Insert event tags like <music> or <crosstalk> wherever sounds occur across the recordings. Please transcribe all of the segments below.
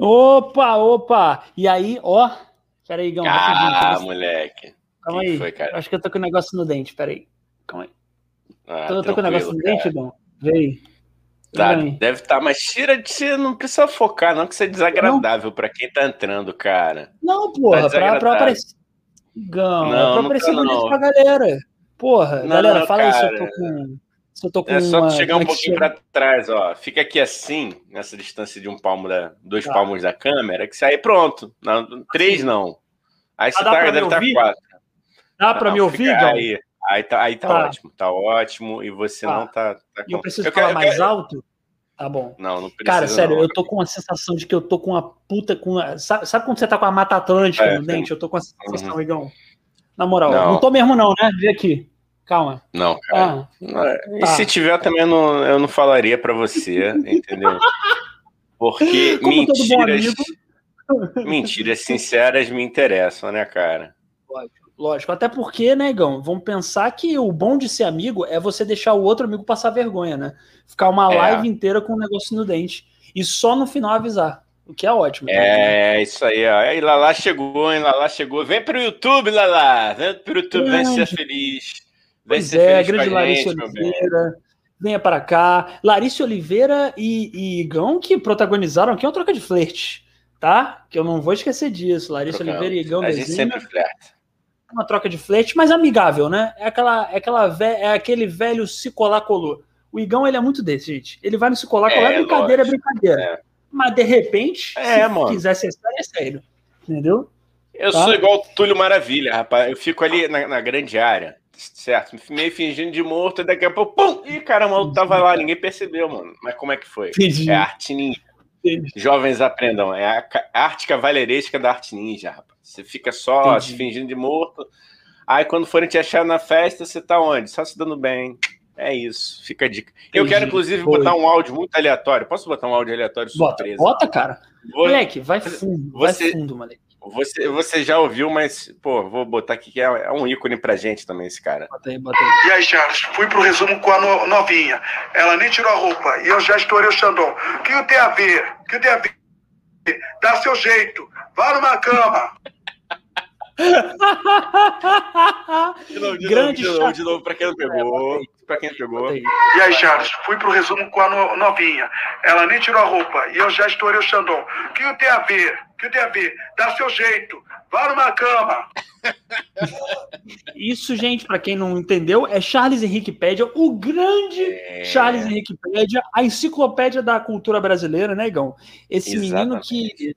Opa, opa! E aí, ó. Peraí, Gão. Ah, moleque. Calma aí. Foi, Acho que eu tô com o um negócio no dente, peraí. Calma aí. Ah, tô, tô com o um negócio no cara. dente, Gão? Vê aí. Tá, deve estar, tá, mas tira de você não precisa focar, não, que isso é desagradável para quem tá entrando, cara. Não, porra, tá pra, pra aparecer. Gão, não, é pra aparecer tá, bonito pra galera. Porra, não, galera, fala cara. aí se eu tô com. Se eu tô com é só uma... chegar um pouquinho para trás, ó. Fica aqui assim, nessa distância de um palmo da. dois tá. palmos da câmera, que você aí pronto. Não, três não. Aí você ah, tá, deve estar quatro. Dá para me ouvir, Gão? Aí. Aí tá, aí tá, tá, ótimo, tá ótimo, e você tá. não tá. tá eu preciso eu falar quero, mais quero... alto? Tá bom. Não, não precisa. Cara, sério, não. eu tô com a sensação de que eu tô com uma puta. Com a... sabe, sabe quando você tá com a Mata Atlântica é, no dente? Eu tô com essa sensação, uhum. Igão. Na moral, não. não tô mesmo, não, né? Vê aqui. Calma. Não, cara. Ah, e tá. se tiver também, eu não, eu não falaria para você, entendeu? Porque Como mentiras. mentiras sinceras me interessam, né, cara? Pode. Lógico, até porque, né, Igão, vamos pensar que o bom de ser amigo é você deixar o outro amigo passar vergonha, né? Ficar uma é. live inteira com um negócio no dente e só no final avisar, o que é ótimo. Tá? É, isso aí, ó. Aí Lala chegou, hein, Lala chegou. Vem pro YouTube, Lala, vem pro YouTube, grande. vem ser feliz. Pois é, grande Larissa Oliveira. Venha para cá. Larissa Oliveira e, e Igão que protagonizaram aqui uma troca de flerte, tá? Que eu não vou esquecer disso. Larissa Trocamos. Oliveira e Igão A gente sempre flerta uma troca de flerte, mas amigável, né? É, aquela, é, aquela ve é aquele velho se colar colou. O Igão, ele é muito desse, gente. Ele vai no se colar colar, é, brincadeira, é brincadeira. É. Mas de repente, é, se mano. quiser ser sério, é sério. Entendeu? Eu tá? sou igual o Túlio Maravilha, rapaz. Eu fico ali na, na grande área, certo? Meio fingindo de morto, e daqui a pouco, pum! Ih, caramba, tava lá, ninguém percebeu, mano. Mas como é que foi? Entendi. É arte ninja. Entendi. Jovens aprendam. É a arte cavaleiresca da arte ninja, rapaz. Você fica só Entendi. se fingindo de morto. Aí quando forem te achar na festa, você tá onde? Só se dando bem. É isso, fica a dica. Entendi. Eu quero, inclusive, Foi. botar um áudio muito aleatório. Posso botar um áudio aleatório surpresa? Bota, bota cara. Vou... Moleque, vai fundo, você, vai fundo, moleque. Você, você já ouviu, mas, pô, vou botar aqui que é, é, um ícone pra gente também, esse cara. Bota aí, bota aí. E aí, Charles, fui pro resumo com a novinha. Ela nem tirou a roupa e eu já estourei o Xandão. O que tem a ver? O que tem a ver? Dá seu jeito. Vá numa cama. <laughs> de novo, de Grande novo, de novo, de novo, pra quem não pegou. Pra quem não pegou. E aí, Charles, fui pro resumo com a novinha. Ela nem tirou a roupa e eu já estourei o Xandão. O que tem a ver? O que a ver? Dá seu jeito. Vá numa cama. <laughs> Isso, gente, para quem não entendeu, é Charles Henrique Pédia, o grande é... Charles Henrique Pédia, a enciclopédia da cultura brasileira, né, Igão? Esse Exatamente. menino que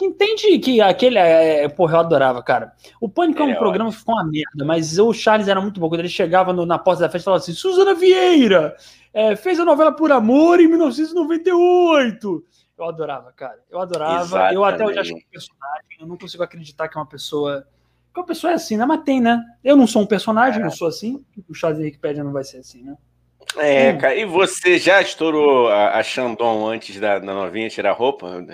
que entende que aquele. É, é, porra, eu adorava, cara. O Pânico é um é programa que ficou uma merda, mas o Charles era muito bom. Quando ele chegava no, na porta da festa e falava assim: Suzana Vieira é, fez a novela Por Amor em 1998. Eu adorava, cara. Eu adorava. Exatamente. Eu até hoje acho que é um personagem. Eu não consigo acreditar que é uma pessoa. Que uma pessoa é assim, né? Mas tem, né? Eu não sou um personagem, é. eu sou assim. O Charles Pédia não vai ser assim, né? É, hum. cara. E você já estourou a, a Xandon antes da, da novinha tirar roupa?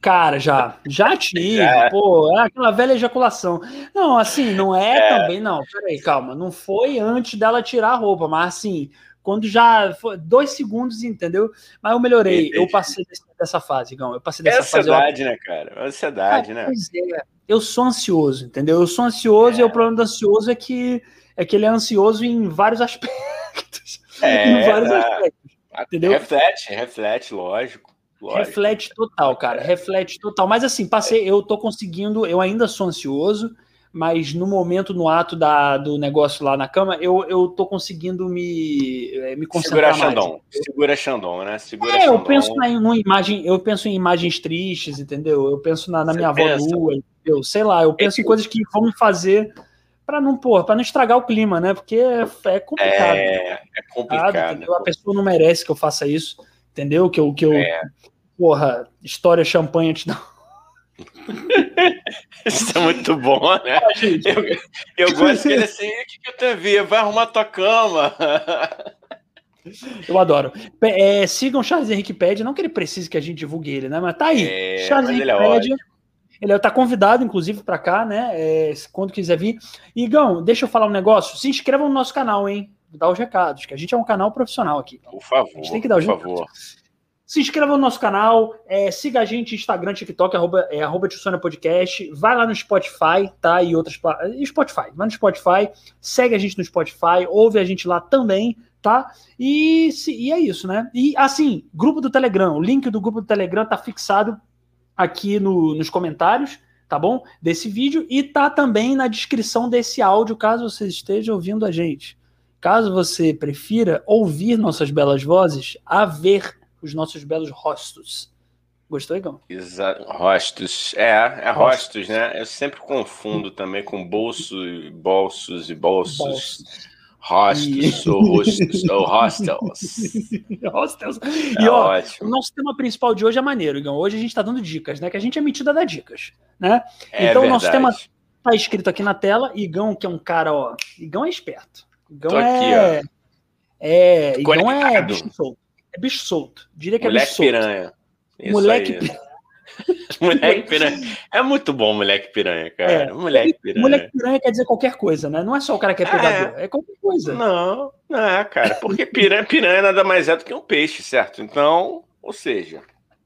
Cara, já. Já <laughs> tive. Já. Pô, é aquela velha ejaculação. Não, assim, não é, é, também, não. Peraí, calma. Não foi antes dela tirar a roupa, mas assim, quando já. Foi dois segundos, entendeu? Mas eu melhorei. Eu passei dessa fase, Gão. Eu passei dessa é fase. ansiedade, eu... né, cara? É ansiedade, ah, né? Pois é. Eu sou ansioso, entendeu? Eu sou ansioso é. e o problema do ansioso é que, é que ele é ansioso em vários <laughs> aspectos. É, em vários aspectos. Entendeu? Reflete, reflete, lógico. Lógico. Reflete total, cara. Reflete total. Mas assim, passei, eu tô conseguindo, eu ainda sou ansioso, mas no momento, no ato da, do negócio lá na cama, eu, eu tô conseguindo me, eh, me concentrar Segura Xandão. Segura Xandão, né? Segura é, Xandão. eu penso na, numa imagem, eu penso em imagens tristes, entendeu? Eu penso na, na minha avó nua, entendeu? Sei lá, eu penso é, em coisas que vão me fazer para não, pôr, para não estragar o clima, né? Porque é, é complicado. É, é complicado. A pessoa não merece que eu faça isso, entendeu? Que eu, que eu, é porra, história champanhe te dá. <laughs> Isso é muito bom, né? Eu, eu gosto dele assim, o que, que eu a ver? Vai arrumar tua cama. Eu adoro. É, sigam Charles Henrique Pede, não que ele precise que a gente divulgue ele, né? Mas tá aí. É, Charles Henrique ele, é Pede, ele tá convidado, inclusive, para cá, né? É, quando quiser vir. Igão, deixa eu falar um negócio. Se inscrevam no nosso canal, hein? Dá os recados, que a gente é um canal profissional aqui. Por favor. A gente tem que dar os por recados. favor. Se inscreva no nosso canal, é, siga a gente no Instagram, TikTok, arroba, é, arroba Podcast, vai lá no Spotify, tá? E outras. Spotify, vai no Spotify, segue a gente no Spotify, ouve a gente lá também, tá? E, se, e é isso, né? E assim, grupo do Telegram, o link do grupo do Telegram tá fixado aqui no, nos comentários, tá bom? Desse vídeo e tá também na descrição desse áudio, caso você esteja ouvindo a gente. Caso você prefira ouvir nossas belas vozes, a ver os nossos belos rostos. Gostou, Igão? Exato. Rostos. É, é rostos, né? Eu sempre confundo também com bolso, bolsos e bolsos. bolsos. Hostels, ou hostels, ou hostels. <laughs> hostels. É e ó, ótimo. o nosso tema principal de hoje é maneiro, Igão. Hoje a gente está dando dicas, né? Que a gente é metida a dar dicas, né? É então o nosso tema tá escrito aqui na tela. Igão, que é um cara, ó. Igão é esperto. Igão Tô é. Aqui, ó. É. Igão é bicho solto. É bicho solto. Diria que Moleque é bicho solto. piranha. Isso moleque piranha. <laughs> moleque piranha. É muito bom, moleque piranha, cara. É. Moleque piranha. Moleque piranha quer dizer ququer coisa, né? Não é só o cara que é, é. pegador, é, é qualquer coisa. Não, não é, cara. Porque piranha, piranha nada mais é do que um peixe, certo? Então, ou seja.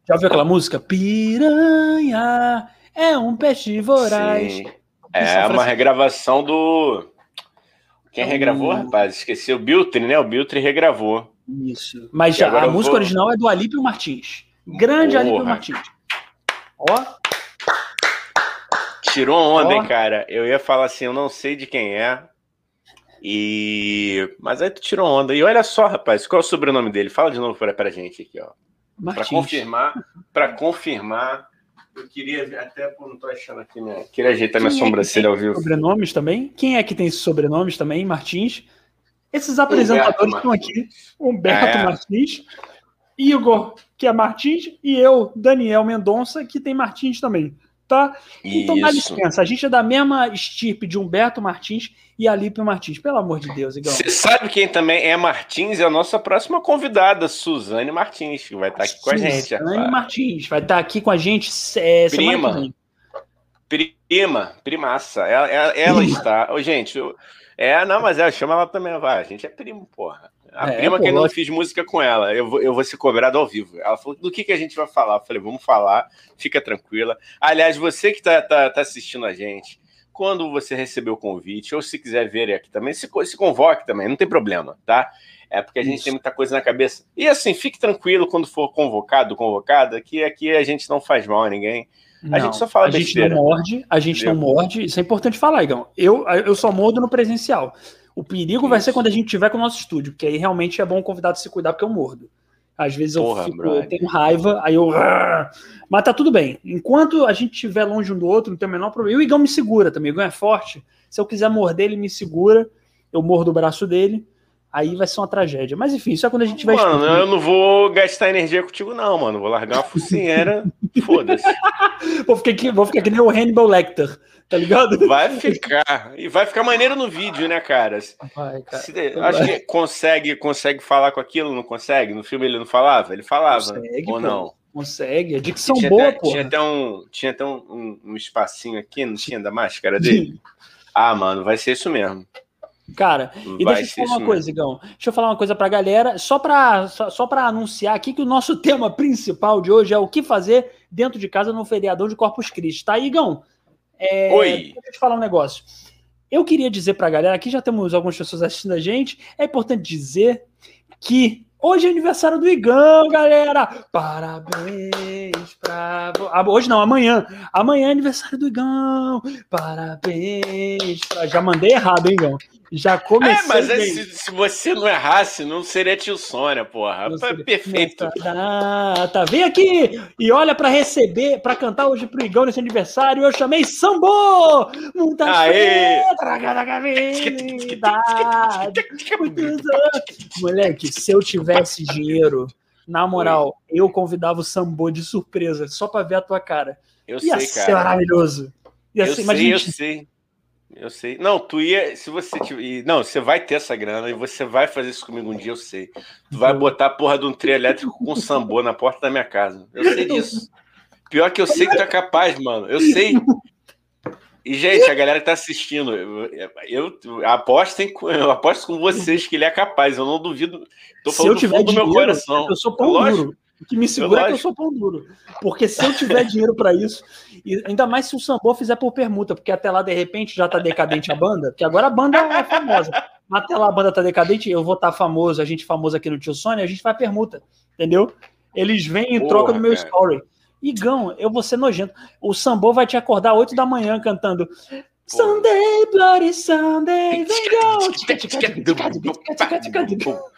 Já ouviu aquela música? Piranha é um peixe voraz. Sim. É uma regravação do. Quem regravou, rapaz? Esqueci. O Biltre, né? O Biltre regravou. Isso. Mas já, a música vou... original é do Alípio Martins. Grande Porra. Alípio Martins. Ó. Tirou onda, Ó. hein, cara? Eu ia falar assim, eu não sei de quem é. E. Mas aí tu tirou onda. E olha só, rapaz, qual é o sobrenome dele? Fala de novo pra, pra gente aqui, ó. Para confirmar, para confirmar, eu queria até não tô achando aqui, né? Queria ajeitar Quem minha é sobrancelha ao vivo. Sobrenomes também? Quem é que tem esses sobrenomes também? Martins? Esses apresentadores estão aqui: Humberto é. Martins, Igor, que é Martins, e eu, Daniel Mendonça, que tem Martins também. Tá? Então Isso. dá licença, a gente é da mesma estirpe de Humberto Martins e Alípio Martins, pelo amor de Deus, Igor. Você sabe quem também é Martins? É a nossa próxima convidada, Suzane Martins, que vai estar aqui com a gente. Suzane Martins, vai estar aqui com a gente é, Prima. Prima, primaça. Ela, ela, ela está. Oh, gente, eu, é, não, mas ela chama ela também, vai. A gente é primo, porra. A é, prima pô, que eu não fiz música com ela, eu vou, eu vou ser cobrado ao vivo. Ela falou: do que, que a gente vai falar? Eu falei: vamos falar, fica tranquila. Aliás, você que tá, tá, tá assistindo a gente, quando você receber o convite, ou se quiser ver aqui também, se, se convoque também, não tem problema, tá? É porque a gente Isso. tem muita coisa na cabeça. E assim, fique tranquilo quando for convocado, convocada, que aqui a gente não faz mal a ninguém. Não, a gente só fala a besteira. gente não morde, a gente Entendeu? não morde. Isso é importante falar, Igão. Eu, eu só mordo no presencial. O perigo Isso. vai ser quando a gente tiver com o nosso estúdio, porque aí realmente é bom o convidado se cuidar, porque eu mordo. Às vezes eu, fico, eu tenho raiva, aí eu. Mas tá tudo bem. Enquanto a gente estiver longe um do outro, não tem o menor problema. E o Igão me segura também. O Igão é forte. Se eu quiser morder, ele me segura. Eu mordo o braço dele aí vai ser uma tragédia. Mas enfim, isso é quando a gente vai. Mano, eu não vou gastar energia contigo, não, mano. Vou largar uma focinheira, <laughs> foda-se. Vou ficar, aqui, vou ficar que nem o Hannibal Lecter, tá ligado? Vai ficar. E vai ficar maneiro no vídeo, né, cara? Vai, cara. Se, acho vai. que consegue, consegue falar com aquilo, não consegue? No filme ele não falava? Ele falava. Consegue, ou pô. não? Consegue, a dicção tinha boa, pô. Tinha até, um, tinha até um, um, um espacinho aqui, não tinha da máscara dele? ah, mano, vai ser isso mesmo. Cara, e Vai deixa eu te falar uma coisa, Igão. Deixa eu falar uma coisa pra galera, só pra, só, só pra anunciar aqui que o nosso <laughs> tema principal de hoje é o que fazer dentro de casa no feriadão de Corpus Christi, tá, Igão? É, Oi. Deixa eu te falar um negócio. Eu queria dizer pra galera, aqui já temos algumas pessoas assistindo a gente, é importante dizer que Hoje é aniversário do Igão, galera! Parabéns pra. Ah, hoje não, amanhã. Amanhã é aniversário do Igão. Parabéns. Pra... Já mandei errado, hein, Igão? Já comecei. É, mas é, se, se, você não errasse, não seria tio Sônia, porra. Não seria... Perfeito. Ah, tá. Vem aqui e olha para receber, para cantar hoje pro Igão nesse aniversário. Eu chamei Sambô! Muita! Moleque, se eu tivesse dinheiro, na moral, Oi. eu convidava o Sambô de surpresa, só pra ver a tua cara. Eu Ia sei, ser maravilhoso. Ia eu ser, sei, eu sei. Eu sei. Não, tu ia. Se você. Não, você vai ter essa grana e você vai fazer isso comigo um dia, eu sei. Tu vai botar a porra de um trio elétrico com um sambô na porta da minha casa. Eu sei disso. Pior que eu sei que tu é capaz, mano. Eu sei. E, gente, a galera que tá assistindo, eu, eu, aposto, em, eu aposto com vocês que ele é capaz. Eu não duvido. Tô falando Se eu tiver do dinheiro, meu coração. Eu sou pão Lógico. O que me segura é que eu sou pão duro. Porque se eu tiver dinheiro para isso, e ainda mais se o Sambô fizer por permuta, porque até lá, de repente, já tá decadente a banda, porque agora a banda é famosa. Até lá a banda tá decadente, eu vou estar tá famoso, a gente famoso aqui no Tio Sônia, a gente vai permuta, entendeu? Eles vêm em troca do meu cara. story. Igão, eu vou ser nojento. O Sambô vai te acordar 8 da manhã cantando Sunday, Bloody Sunday,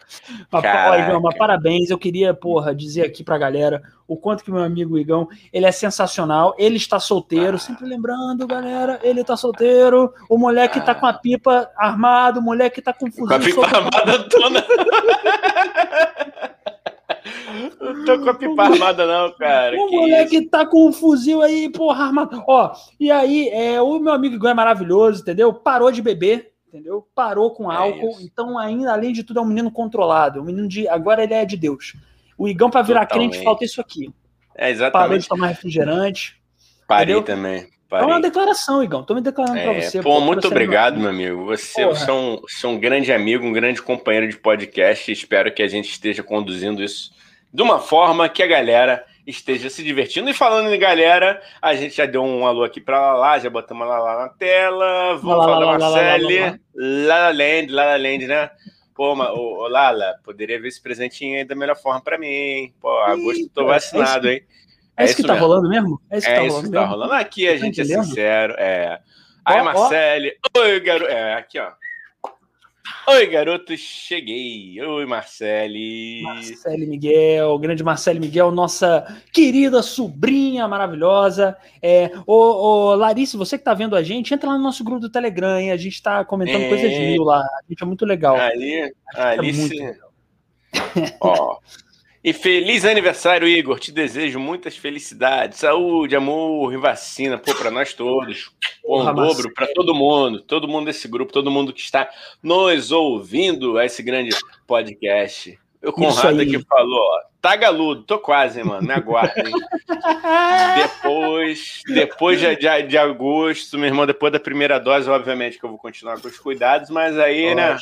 <laughs> Mas, Igão, mas parabéns. Eu queria, porra, dizer aqui pra galera o quanto que meu amigo Igão, ele é sensacional. Ele está solteiro, ah. sempre lembrando, galera, ele está solteiro. O moleque ah. tá com a pipa armado, o moleque tá com fuzil. Com a pipa armada toda. <laughs> Não tô com a pipa armada, não, cara. O que moleque isso? tá com um fuzil aí, porra, armado. Ó, e aí, é, o meu amigo Igor é maravilhoso, entendeu? Parou de beber, entendeu? Parou com é álcool. É então, ainda, além de tudo, é um menino controlado. Um menino de. Agora ele é de Deus. O Igão, pra virar Totalmente. crente, falta isso aqui. É, exatamente. Parou de tomar refrigerante. Parei entendeu? também. Parei. É uma declaração, Igão. Tô me declarando é, pra você. Pô, muito obrigado, meu amigo. Você, você é um, você é um grande amigo, um grande companheiro de podcast. Espero que a gente esteja conduzindo isso de uma forma que a galera esteja se divertindo. E falando em galera, a gente já deu um alô aqui para lá, já botamos lá, lá na tela. Vamos falar da Marcele. Lala Land, Lala Land, né? Pô, ô, Lala, poderia ver esse presentinho aí da melhor forma para mim. Pô, agosto tô vacinado, é hein? É, é isso que tá mesmo. rolando mesmo? É isso que, é tá, isso rolando que tá rolando. Aqui a gente é sincero. É. Aí, Marcele. Oi, garoto. É, aqui, ó. Oi, garotos, cheguei. Oi, Marcele. Marcele Miguel, grande Marcele Miguel, nossa querida sobrinha maravilhosa. É, ô, ô, Larice, você que tá vendo a gente, entra lá no nosso grupo do Telegram, hein? a gente tá comentando é... coisas mil lá. A gente é muito legal. Ali, Alice. É Ó. <laughs> E feliz aniversário, Igor. Te desejo muitas felicidades, saúde, amor e vacina, pô, para nós todos. Pô, um dobro para todo mundo, todo mundo desse grupo, todo mundo que está nos ouvindo a esse grande podcast. O Conrado aqui falou, ó, tá galudo, tô quase, mano, me aguardem. <laughs> depois, depois de, de, de agosto, meu irmão, depois da primeira dose, obviamente que eu vou continuar com os cuidados, mas aí, né,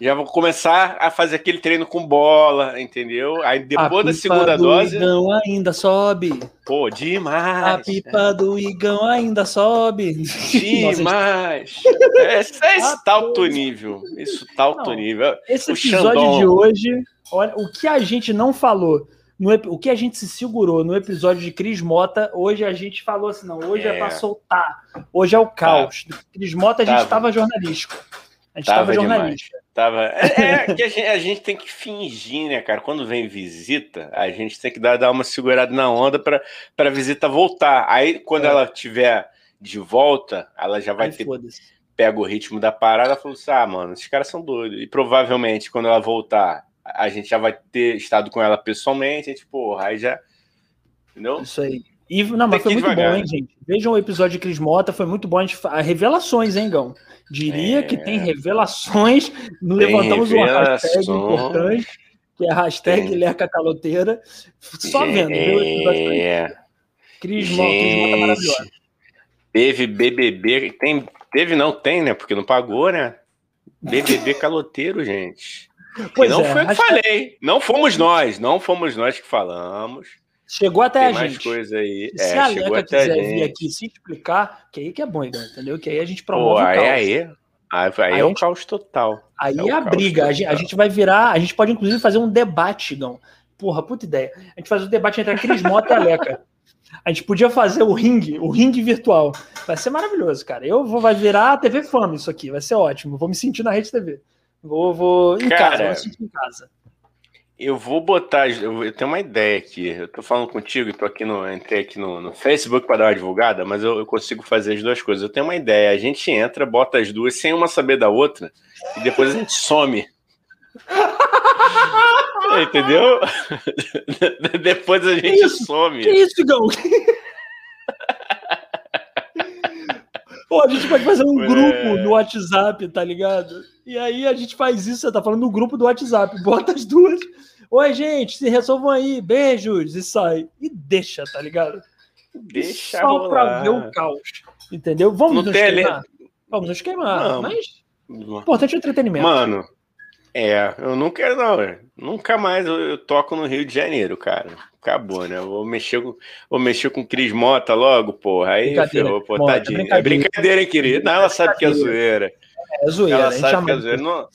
já vou começar a fazer aquele treino com bola, entendeu? Aí depois da segunda do dose. Igão ainda sobe. Pô, demais. A pipa do Igão ainda sobe. <laughs> Demais. é, isso é esse tá alto nível. Isso tá alto nível. Esse o episódio Xandão. de hoje, olha, o que a gente não falou. No, o que a gente se segurou no episódio de Cris Mota, hoje a gente falou assim: não, hoje é, é para soltar, hoje é o caos. Tá. Cris Mota a gente estava tá. jornalístico. A gente estava jornalista. Tava... É, é <laughs> que a gente, a gente, tem que fingir, né, cara? Quando vem visita, a gente tem que dar, dar uma segurada na onda para a visita voltar. Aí, quando é. ela tiver de volta, ela já vai Ai, ter. Pega o ritmo da parada e falou assim: ah, mano, esses caras são doidos. E provavelmente, quando ela voltar, a gente já vai ter estado com ela pessoalmente. A gente, porra, aí já. Entendeu? Isso aí. E, não, mas foi muito devagar. bom, hein, gente? Vejam o episódio de Cris Mota, foi muito bom. A gente, revelações, hein, Gão? Diria é... que tem revelações. <laughs> Tem Levantamos revelações. uma hashtag importante, que é a hashtag tem... Leca Caloteira. Só vendo, viu? O episódio é... Cris, Cris Mota maravilhosa. Teve BBB, tem, teve não, tem, né? Porque não pagou, né? BBB <laughs> caloteiro, gente. Pois não é, foi o que falei. Não fomos nós, não fomos nós que falamos. Chegou até Tem a mais gente. coisa aí. Se é, a Leca quiser vir aqui se explicar, que aí que é bom, entendeu? Que aí a gente promove Pô, aí, o caos. Aí, aí, aí, aí é um caos total. Aí é, é a briga. A gente, a gente, vai virar. A gente pode, inclusive, fazer um debate, Gão. Porra, puta ideia. A gente faz um debate entre a Cris Mota e a Leca. A gente podia fazer o ringue, o ringue virtual. Vai ser maravilhoso, cara. Eu vou vai virar a TV Fama isso aqui, vai ser ótimo. Vou me sentir na Rede TV. Vou, vou em cara, casa, vou sentir em casa. Eu vou botar, eu tenho uma ideia aqui. Eu tô falando contigo, tô aqui no, entrei aqui no, no Facebook para dar uma divulgada, mas eu, eu, consigo fazer as duas coisas. Eu tenho uma ideia. A gente entra, bota as duas sem uma saber da outra e depois a gente some. <laughs> Entendeu? <laughs> depois a gente que isso? some. Que isso, Gão? Pô, a gente pode fazer um é... grupo no WhatsApp, tá ligado? E aí a gente faz isso, você tá falando no grupo do WhatsApp, bota as duas. Oi, gente, se resolvam aí, beijos, e sai. E deixa, tá ligado? Deixa Só rolar. pra ver o caos, entendeu? Vamos Não nos queimar. Vamos nos queimar, Não. mas o importante é o entretenimento. Mano, É, eu não quero, não. Nunca mais eu, eu, toco no Rio de Janeiro, cara. Acabou, né? Eu vou mexer com, vou mexer com Cris Mota logo, porra. Aí ferrou, pô, Mota, tadinho. É brincadeira, é brincadeira hein, querido? Não, ela sabe que é zoeira. É zoeira. Ela sabe que é zoeira. Não,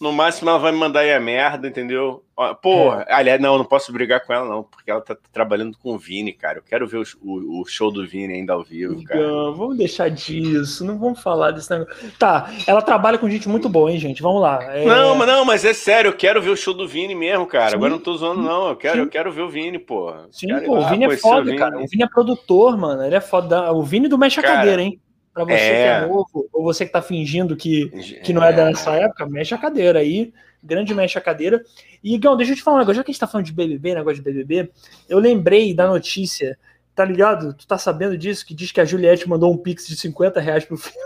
no máximo ela vai me mandar aí a merda, entendeu? Porra, é. aliás, não, não posso brigar com ela, não, porque ela tá trabalhando com o Vini, cara. Eu quero ver o, o, o show do Vini ainda ao vivo, cara. Não, vamos deixar disso, não vamos falar desse negócio. Tá, ela trabalha com gente muito boa, hein, gente? Vamos lá. É... Não, mas não, mas é sério, eu quero ver o show do Vini mesmo, cara. Sim. Agora não tô zoando, não. Eu quero, eu quero ver o Vini, porra. Sim, pô, o Vini é foda, o Vini. cara. O Vini é produtor, mano. Ele é foda. O Vini do Mexe a cara, Cadeira, hein? Pra você é... que é novo, ou você que tá fingindo que, que não é, é dessa época, mexe a cadeira aí grande mexe a cadeira. E, Gão, deixa eu te falar um negócio, já que a gente tá falando de BBB, negócio de BBB, eu lembrei da notícia, tá ligado? Tu tá sabendo disso? Que diz que a Juliette mandou um pix de 50 reais pro filho.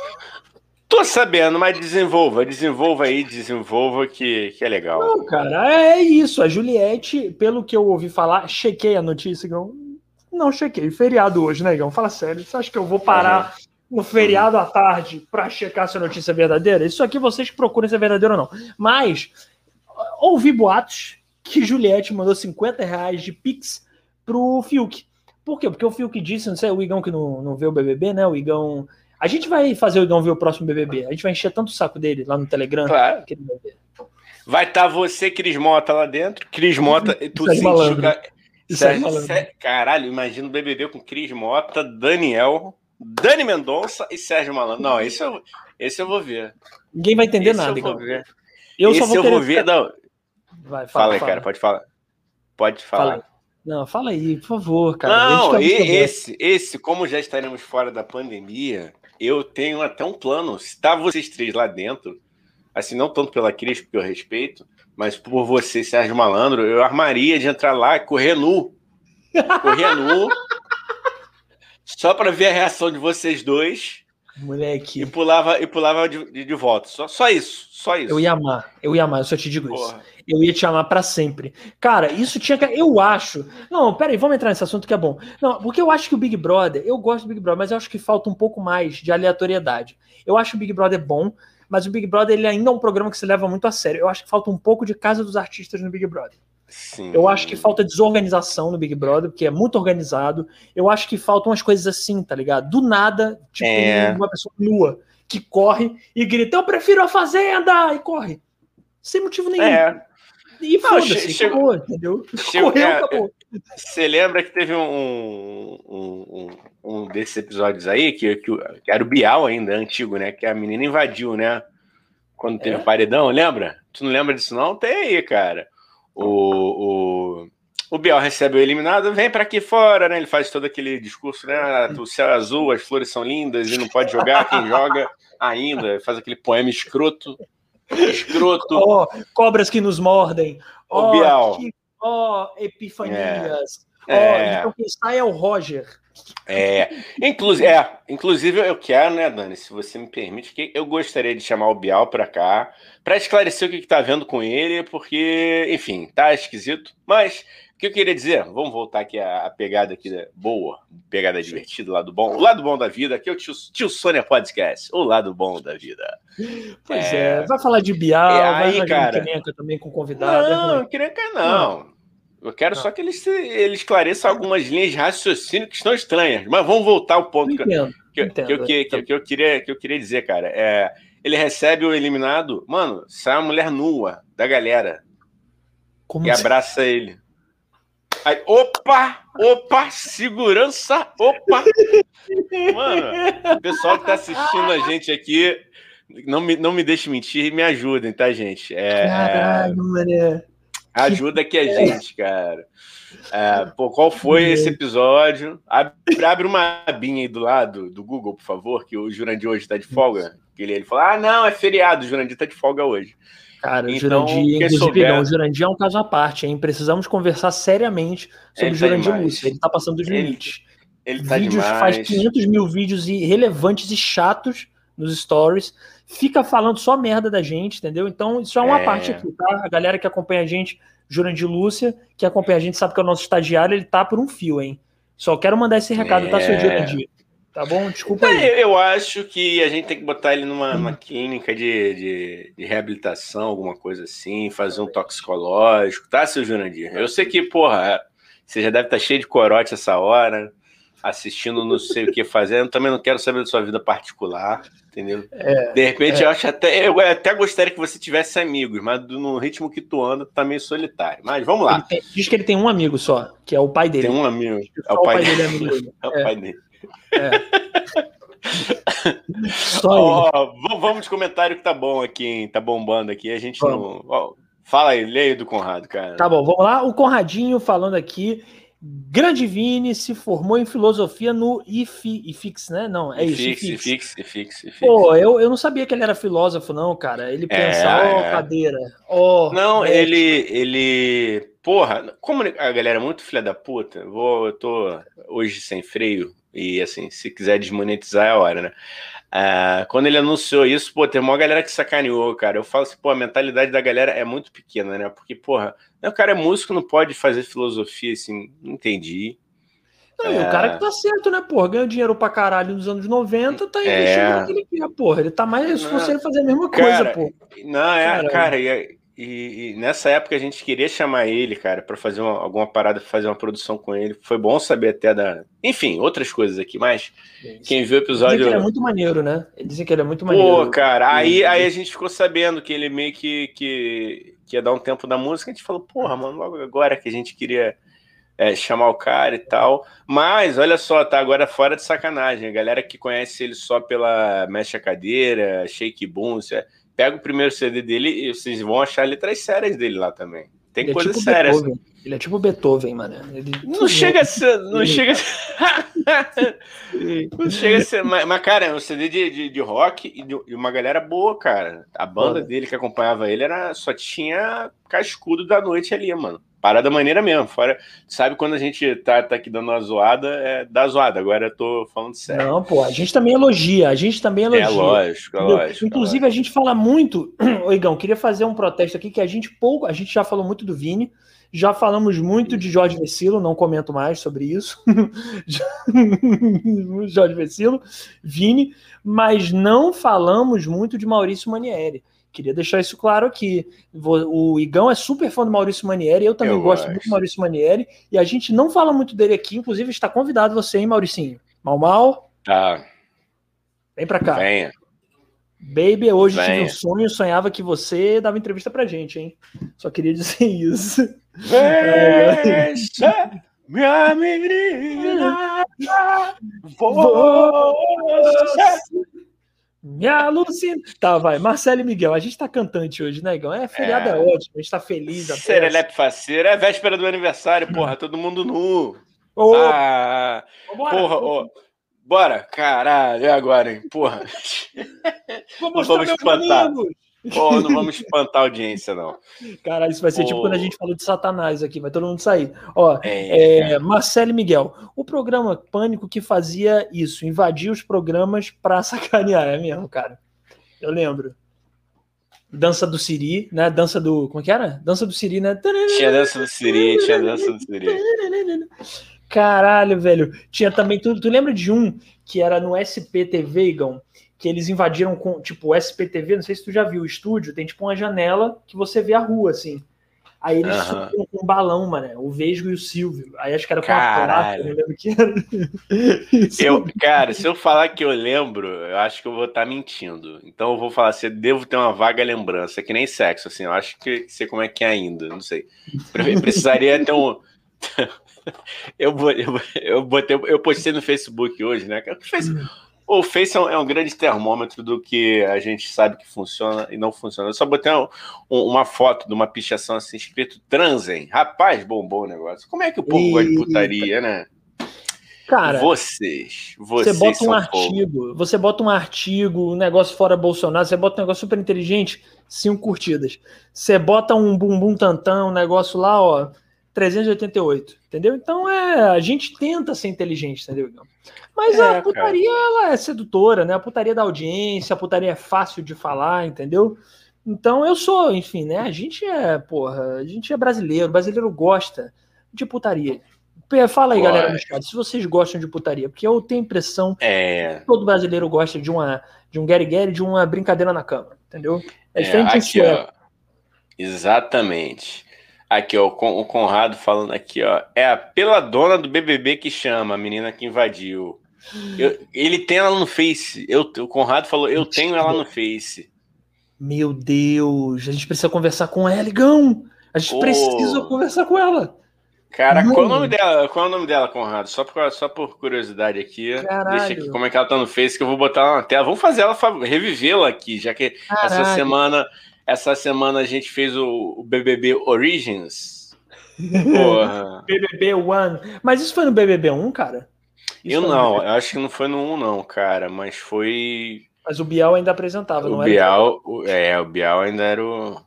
Tô sabendo, mas desenvolva, desenvolva aí, desenvolva que, que é legal. Não, cara, é isso. A Juliette, pelo que eu ouvi falar, chequei a notícia, Gão. Não chequei. Feriado hoje, né, Gão? Fala sério. Você acha que eu vou parar uhum. No feriado à tarde para checar se a notícia é verdadeira? Isso aqui vocês procuram se é verdadeiro ou não. Mas ouvi boatos que Juliette mandou 50 reais de Pix pro Fiuk. Por quê? Porque o Fiuk disse, não sei, o Igão que não, não vê o BBB, né? O Igão. A gente vai fazer o Igão ver o próximo BBB. A gente vai encher tanto o saco dele lá no Telegram. Claro. Vai estar tá você, Cris Mota, lá dentro. Cris Mota, tu sentiu. Sérgio, caralho, imagina o BBB com Cris Mota, Daniel, Dani Mendonça e Sérgio Malandro. Não, esse eu, esse eu vou ver. Ninguém vai entender esse nada, eu vou ver. Eu esse só vou, eu vou ver. Não, Vai, fala, fala aí, fala. cara, pode falar. Pode falar. Fala Não, fala aí, por favor, cara. Não, e, esse, esse, como já estaremos fora da pandemia, eu tenho até um plano. Se tá vocês três lá dentro, assim, não tanto pela Cris, porque eu respeito, mas por você, Sérgio Malandro, eu armaria de entrar lá e correr nu. Correr nu. Só para ver a reação de vocês dois. Moleque. E pulava, e pulava de, de, volta. Só, só isso, só isso. Eu ia amar, eu ia amar, eu só te digo Porra. isso eu ia te amar para sempre. Cara, isso tinha que. Eu acho. Não, peraí, vamos entrar nesse assunto que é bom. Não, porque eu acho que o Big Brother, eu gosto do Big Brother, mas eu acho que falta um pouco mais de aleatoriedade. Eu acho o Big Brother bom, mas o Big Brother ele ainda é um programa que se leva muito a sério. Eu acho que falta um pouco de casa dos artistas no Big Brother. Sim. Eu acho que falta desorganização no Big Brother, porque é muito organizado. Eu acho que faltam umas coisas assim, tá ligado? Do nada, tipo, é. uma pessoa nua que corre e grita: Eu prefiro a Fazenda! E corre. Sem motivo nenhum. É. E foda-se, chegou, entendeu? Chegou, Correu, é, acabou. Você lembra que teve um, um, um, um desses episódios aí, que, que, que, era o Bial ainda, antigo, né? Que a menina invadiu, né? Quando teve é? paredão, lembra? Tu não lembra disso não? Tem aí, cara. O, o, o Bial recebe o eliminado, vem para aqui fora, né? Ele faz todo aquele discurso, né? O céu é azul, as flores são lindas e não pode jogar, quem joga ainda. Faz aquele poema escroto. Escroto. Oh, cobras que nos mordem. Ó, oh, oh, epifanias. Ó, é. então quem sai é o Roger. É, inclusive, é, inclusive eu quero, né, Dani, se você me permite, que eu gostaria de chamar o Bial para cá, para esclarecer o que, está vendo com ele, porque, enfim, tá esquisito, mas que eu queria dizer? Vamos voltar aqui à, pegada aqui boa, pegada divertida, o lado bom. O lado bom da vida, aqui é o tio, tio Sônia Podcast, o lado bom da vida. Pois é, é vai falar de Bial, é, aí, vai cara, de também com convidado. Não, é Encrenca não. não. Eu quero não. só que ele, ele esclareça algumas linhas de raciocínio que estão estranhas. Mas vamos voltar ao ponto entendo, que, eu, entendo, que, eu, que, que, que, eu queria, que eu queria dizer, cara. É, ele recebe o eliminado, mano, sai uma mulher nua da galera. Como e assim? abraça ele. Aí, opa, opa, segurança, opa. Mano, o pessoal que tá assistindo a gente aqui, não me, não me deixe mentir, me ajudem, tá, gente? É, Caralho, mano. Ajuda aqui a gente, cara. É, pô, qual foi esse episódio? Abre, abre uma abinha aí do lado do Google, por favor, que o Jurandir hoje tá de folga. Ele, ele falou: ah, não, é feriado, o Jurandir tá de folga hoje. Cara, então, o Jurandir, inclusive, souber... não, o Jurandir é um caso à parte, hein? Precisamos conversar seriamente sobre ele o Jurandir tá Lúcio. Ele tá passando dos limites. Ele, ele tá vídeos, demais. faz 500 mil vídeos irrelevantes e chatos nos stories, fica falando só merda da gente, entendeu? Então, isso é uma é... parte aqui, tá? A galera que acompanha a gente, Jurandir Lúcia, que acompanha a gente, sabe que é o nosso estagiário, ele tá por um fio, hein? Só quero mandar esse recado, é... tá, seu Jurandir? Tá bom? Desculpa aí. É, eu acho que a gente tem que botar ele numa, numa clínica de, de, de, reabilitação, alguma coisa assim, fazer um toxicológico, tá, seu Jurandir? Eu sei que, porra, você já deve estar tá cheio de corote essa hora, assistindo não sei o que fazendo. Também não quero saber da sua vida particular, entendeu? É, de repente, é. eu acho até. Eu até gostaria que você tivesse amigos, mas no ritmo que tu anda, tu tá meio solitário. Mas vamos lá. Tem, diz que ele tem um amigo só, que é o pai dele. Tem um amigo. É o pai, pai dele. É, amigo é o pai dele. É. <laughs> oh, vamos de comentário que tá bom aqui, hein? Tá bombando aqui. A gente vamos. não. Oh, fala aí, leia do Conrado, cara. Tá bom, vamos lá. O Conradinho falando aqui. Grande Vini se formou em filosofia no IFI, IFIX, né? Não, é isso. IFIX, IFIX, IFIX, IFIX. Pô, eu, eu não sabia que ele era filósofo, não, cara. Ele pensa, ó, é, oh, é. cadeira, ó. Oh, não, ele, ele. Porra, como a galera é muito filha da puta, vou, eu tô hoje sem freio, e assim, se quiser desmonetizar é a hora, né? Uh, quando ele anunciou isso, pô, tem uma galera que sacaneou, cara. Eu falo assim, pô, a mentalidade da galera é muito pequena, né? Porque, porra, o cara é músico, não pode fazer filosofia, assim, não entendi. Não, é... o cara que tá certo, né, porra? Ganhou dinheiro pra caralho nos anos 90, tá investindo é... no que ele quer, porra. Ele tá mais se fosse ele fazer a mesma coisa, cara, porra. Não, é, cara, cara e, e, e, nessa época a gente queria chamar ele, cara, para fazer uma, alguma parada, fazer uma produção com ele. Foi bom saber até da. Enfim, outras coisas aqui, mas quem viu o episódio. Dizem que ele é muito maneiro, né? Dizem que ele é muito maneiro. Pô, cara, aí, aí a gente ficou sabendo que ele meio que, que, que ia dar um tempo da música. A gente falou, porra, mano, logo agora que a gente queria é, chamar o cara e tal. Mas, olha só, tá agora fora de sacanagem. A galera que conhece ele só pela Mexe a Cadeira, Shake Boom, é pega o primeiro CD dele e vocês vão achar letras sérias dele lá também. Tem ele coisas é tipo sérias. Beethoven. Ele é tipo Beethoven, mano. Ele... Não chega a ser. Não chega a ser. não chega a ser. Mas, mas, cara, é um CD de, de, de rock e, de, uma galera boa, cara. A banda dele que acompanhava ele era só tinha cascudo da noite ali, mano. Parada maneira mesmo. Fora, sabe quando a gente tá, tá aqui dando uma zoada, é da zoada. Agora eu tô falando sério. Não, pô, a gente também elogia. A gente também elogia. É lógico, é lógico. Inclusive, é lógico. a gente fala muito. <clears throat> Oigão, queria fazer um protesto aqui que a gente pouco. A gente já falou muito do Vini. Já falamos muito de Jorge Vecilo, não comento mais sobre isso. <laughs> Jorge Vecilo, Vini, mas não falamos muito de Maurício Manieri. Queria deixar isso claro aqui. O Igão é super fã do Maurício Manieri, eu também eu gosto muito do Maurício Manieri, e a gente não fala muito dele aqui, inclusive está convidado você, hein, Mauricinho? Mal, mal? Tá. Vem pra cá. Venha. Baby, hoje Venha. tive um sonho, sonhava que você dava entrevista pra gente, hein? Só queria dizer <laughs> isso. Veja, minha <laughs> menina, você me alucina. Tá, vai. Marcelo e Miguel, a gente tá cantante hoje, né, Igão? É, feriado é, é ótimo, a gente tá feliz. Serelepe faceiro, é véspera do aniversário, porra, todo mundo nu. Oh. Ah, porra, oh. bora, caralho, e agora, hein? Porra. Vou vamos espantar. Pô, não vamos espantar a audiência, não. Cara, isso vai ser Pô. tipo quando a gente falou de Satanás aqui, vai todo mundo sair. Ó, é, é, Marcelo e Miguel, o programa Pânico que fazia isso, invadia os programas pra <laughs> sacanear, é mesmo, cara. Eu lembro. Dança do Siri, né? Dança do. Como é que era? Dança do Siri, né? Tinha dança do Siri, tinha dança do Siri. Caralho, velho. Tinha também. Tu, tu lembra de um que era no SPTV, Igão? Que eles invadiram com, tipo, o SPTV, não sei se tu já viu o estúdio, tem tipo uma janela que você vê a rua, assim. Aí eles uhum. subiram com um balão, mano, o Vesgo e o Silvio. Aí acho que era com Caralho. a não lembro que era. <laughs> eu, cara, se eu falar que eu lembro, eu acho que eu vou estar tá mentindo. Então eu vou falar assim, devo ter uma vaga lembrança, que nem sexo, assim, eu acho que sei como é que é ainda, não sei. Precisaria ter um... <laughs> eu, eu, eu, botei, eu postei no Facebook hoje, né? Fez? O Face é um, é um, grande termômetro do que a gente sabe que funciona e não funciona. Eu só botei um, uma foto de uma pichação assim, escrito transem. Rapaz, bombou o negócio. Como é que o povo Eita. gosta de putaria, né? Cara, vocês, vocês você bota um artigo, povo. você bota um artigo, um negócio fora Bolsonaro, você bota um negócio super inteligente, cinco curtidas. Você bota um bumbum tantão, um negócio lá, ó, 388, entendeu? Então é, a gente tenta ser inteligente, entendeu? Mas é, a putaria ela é sedutora, né? A putaria da audiência, a putaria é fácil de falar, entendeu? Então eu sou, enfim, né? A gente é, porra, a gente é brasileiro, o brasileiro gosta de putaria. Fala aí, galera no chat, se vocês gostam de putaria, porque eu tenho a impressão é... que todo brasileiro gosta de uma de um Gary Gary, de uma brincadeira na cama, entendeu? É, é diferente aqui, ó, Exatamente. Aqui, ó, o Conrado falando aqui, ó. É a peladona do BBB que chama, a menina que invadiu. Eu, ele tem ela no Face. Eu, o Conrado falou, eu tenho ela no Face. Meu Deus, a gente precisa conversar com ela, Ligão. A gente oh. precisa conversar com ela. Cara, qual é o nome dela? Qual é o nome dela, Conrado? Só por, só por curiosidade aqui. Caralho. Deixa aqui como é que ela tá no Face, que eu vou botar ela na tela. Vamos fazer ela revivê-la aqui, já que Caralho. essa semana essa semana a gente fez o, o BBB Origins. <laughs> Porra. BBB One. Mas isso foi no BBB 1, cara? Isso eu não, eu acho que não foi no 1, não, cara. Mas foi. Mas o Bial ainda apresentava, o não Bial, era? O, é, o Bial ainda era o.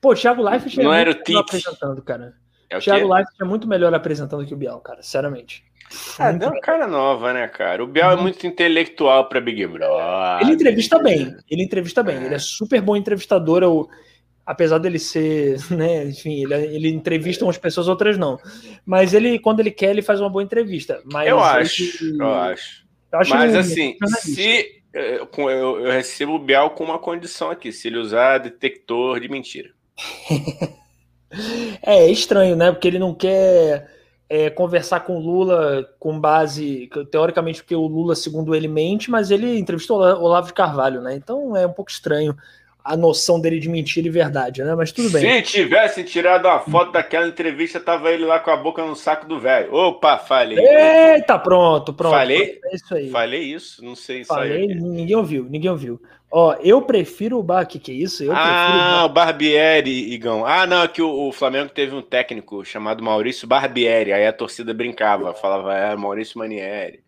Pô, o Thiago Life não era o Tite. apresentando, cara. É o Thiago Life é muito melhor apresentando que o Bial, cara, sinceramente. Ah, deu uma cara nova, né, cara? O Biel é muito intelectual para Big Brother. Ele entrevista bem, ele entrevista bem. Ele é super bom entrevistador, eu, apesar dele ser, <laughs> né, enfim, ele, ele entrevista umas pessoas, outras não. Mas ele, quando ele quer, ele faz uma boa entrevista. Mas eu acho, ele, eu acho. Eu acho Mas assim, se eh, eu, eu, recebo o Biel com uma condição aqui, se ele usar detector de mentira. <laughs> é, é estranho, né? Porque ele não quer é, conversar com o Lula com base, teoricamente, porque o Lula, segundo ele, mente, mas ele entrevistou o Olavo de Carvalho, né? Então é um pouco estranho a noção dele de mentira e verdade, né? Mas tudo bem. Se tivesse tirado uma foto daquela entrevista, tava ele lá com a boca no saco do velho. Opa, falei. Eita, pronto, pronto. Falei? É isso aí. Falei isso? Não sei. Falei, ninguém ouviu, ninguém ouviu. Ó, eu prefiro o Bar, que que é isso? Eu ah, o, o Barbieri, Igão. Ah, não, é que o, o, Flamengo teve um técnico chamado Maurício Barbieri, aí a torcida brincava, falava, é, Maurício Manieri.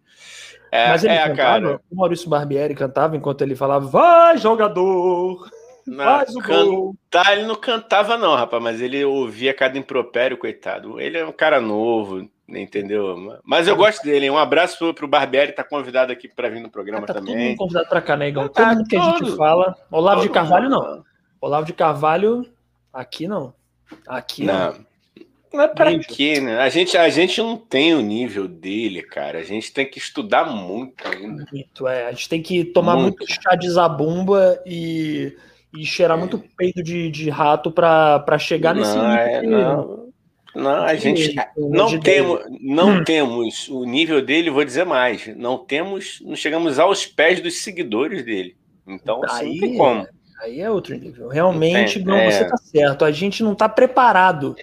É, Mas ele é, cantava, cara. o Maurício Barbieri cantava enquanto ele falava, vai jogador! Faz o cantar, ele não cantava, não, rapaz, mas ele ouvia cada impropério, coitado. Ele é um cara novo, entendeu? Mas eu gosto dele. Um abraço pro, pro Barbieri, tá convidado aqui para vir no programa ah, tá também. Todo mundo convidado para cá, né, Igor? Todo ah, mundo que a gente fala. Olavo de Carvalho, não. Olavo de Carvalho, aqui não. Aqui não. não. Mas pra quê, né? A gente, a gente não tem o nível dele, cara. A gente tem que estudar muito ainda. Muito, é. A gente tem que tomar muito, muito chá de zabumba e e cheirar muito peito de, de rato para chegar nesse não, nível. É, não, não, a gente não temos, não hum. temos o nível dele, vou dizer mais, não temos, não chegamos aos pés dos seguidores dele. Então, assim, aí, não tem como. Aí é outro nível. Realmente, não, é. você tá certo. A gente não tá preparado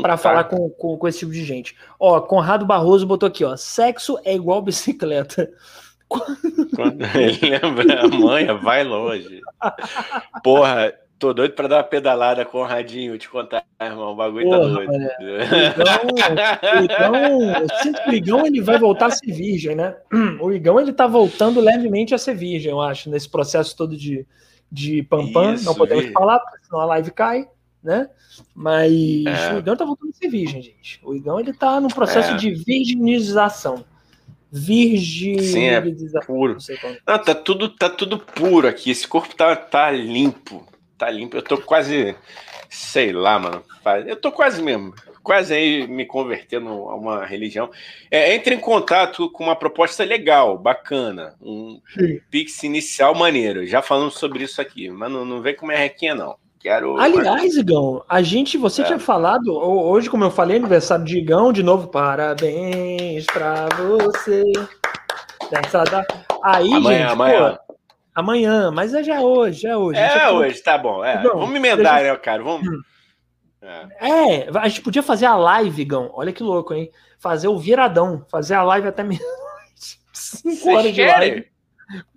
para tá. falar com, com, com, esse tipo de gente. Ó, Conrado Barroso botou aqui, ó, sexo é igual bicicleta. Quando ele lembra a mãe, vai longe. Porra, tô doido pra dar uma pedalada com o Radinho, te contar, irmão. O bagulho tá Porra, tá doido. É. Então, eu sinto que o Igão ele vai voltar a ser virgem, né? O Igão ele tá voltando levemente a ser virgem, eu acho, nesse processo todo de, de pam-pam. Não podemos falar, porque senão a live cai, né? Mas é. o Igão tá voltando a ser virgem, gente. O Igão ele tá no processo é. de virginização. Virgem. Sim, é puro. Não, tá tudo, tá tudo puro aqui. Esse corpo tá, tá limpo. Tá limpo. Eu tô quase. Sei lá, mano. Eu tô quase mesmo. Quase aí me convertendo a uma religião. É, entre em contato com uma proposta legal, bacana. Um Sim. pix inicial maneiro. Já falamos sobre isso aqui. Mas não, não vem com merrequinha, não. Quero. Aliás, Igão, a gente, você é. tinha falado, hoje, como eu falei, aniversário de Igão, de novo, parabéns pra você. Dessa da... Aí, amanhã, gente, amanhã. Pô, amanhã, mas é já hoje, é hoje. É hoje, tá bom. É. Vamos emendar, né, cara? Vamos. Hum. É. é. a gente podia fazer a live, Igão. Olha que louco, hein? Fazer o viradão, fazer a live até meia 5 <laughs> horas de live.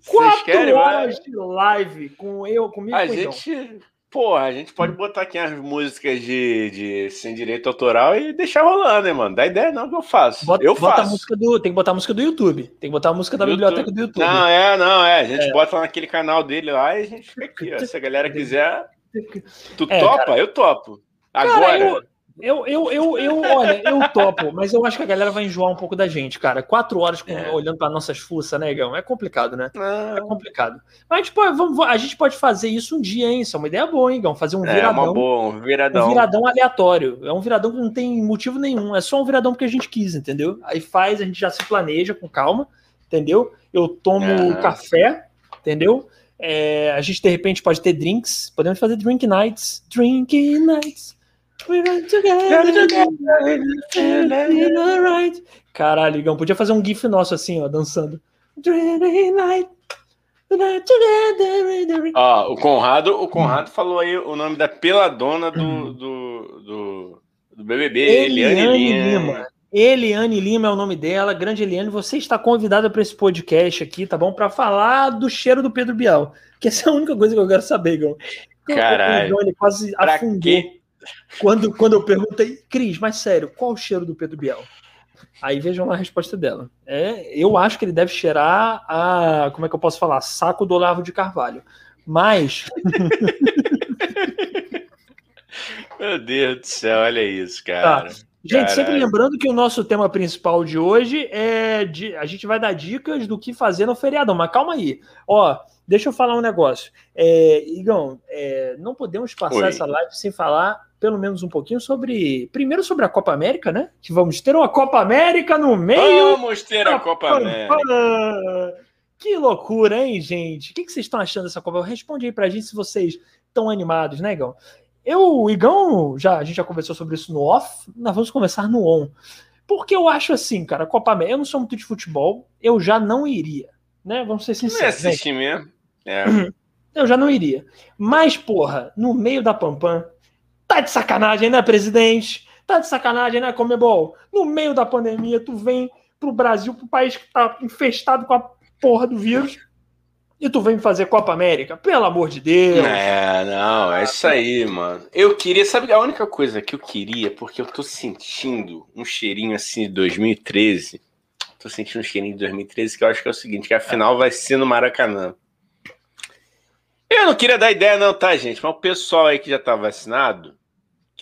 Quatro horas de live com eu, comigo a com gente, Porra, a gente pode botar aqui as músicas de, de sem direito autoral e deixar rolando, né, mano? Dá ideia não que eu faço. Bota, eu bota faço. Música do, tem que botar a música do YouTube. Tem que botar a música da YouTube. biblioteca do YouTube. Não, é, não, é. A gente é. bota naquele canal dele lá e a gente fica aqui. Ó. Se a galera quiser. <laughs> Tu é, topa? Cara, eu topo. Agora. Cara, eu... Eu, eu, eu, eu, olha, eu topo, mas eu acho que a galera vai enjoar um pouco da gente, cara. Quatro horas com, é. olhando para nossas fuças, né, Gão? É complicado, né? Não. É complicado. Mas a gente, pode, vamos, a gente pode fazer isso um dia, hein? Isso é uma ideia boa, hein, Gão? Fazer um viradão. É uma boa, um viradão. Um viradão aleatório. É um viradão que não tem motivo nenhum. É só um viradão porque a gente quis, entendeu? Aí faz, a gente já se planeja com calma, entendeu? Eu tomo café, entendeu? É, a gente de repente pode ter drinks, podemos fazer drink nights, drink nights. We run together, together, Caralho, Ligão, podia fazer um gif nosso assim, ó, dançando. Ó, o Conrado, o Conrado falou aí o nome da peladona do, do, do, do BBB, Eliane, Eliane Lima. Eliane Lima é o nome dela. Grande Eliane, você está convidada para esse podcast aqui, tá bom? Para falar do cheiro do Pedro Bial. Que essa é a única coisa que eu quero saber, Gão. Caralho. Ele quase pra afundou. Quê? Quando, quando eu perguntei, Cris, mas sério, qual o cheiro do Pedro Bial? Aí vejam lá a resposta dela. É, eu acho que ele deve cheirar a. Como é que eu posso falar? Saco do Olavo de Carvalho. Mas. <laughs> Meu Deus do céu, olha isso, cara. Tá. Gente, Caralho. sempre lembrando que o nosso tema principal de hoje é de, a gente vai dar dicas do que fazer no feriadão, mas calma aí. Ó, deixa eu falar um negócio. É, Igão, é, não podemos passar Oi. essa live sem falar pelo menos um pouquinho sobre. Primeiro sobre a Copa América, né? Que vamos ter uma Copa América no meio. Vamos ter a Copa América. Que loucura, hein, gente? O que vocês estão achando dessa Copa? Responde aí pra gente se vocês estão animados, né, Igão? Eu, Igão, já, a gente já conversou sobre isso no off, nós vamos começar no on. Porque eu acho assim, cara, Copa América, eu não sou muito de futebol, eu já não iria, né? Vamos ser sinceros. Não é assistir mesmo. É. <clears throat> Eu já não iria. Mas, porra, no meio da Pampam, tá de sacanagem, né, presidente? Tá de sacanagem, né, Comebol? No meio da pandemia, tu vem pro Brasil, pro país que tá infestado com a porra do vírus, e tu vem fazer Copa América? Pelo amor de Deus. É, não, é isso aí, mano. Eu queria, sabe, a única coisa que eu queria, porque eu tô sentindo um cheirinho assim de 2013. Tô sentindo um cheirinho de 2013 que eu acho que é o seguinte, que a final vai ser no Maracanã. Eu não queria dar ideia não, tá, gente? Mas o pessoal aí que já tá vacinado,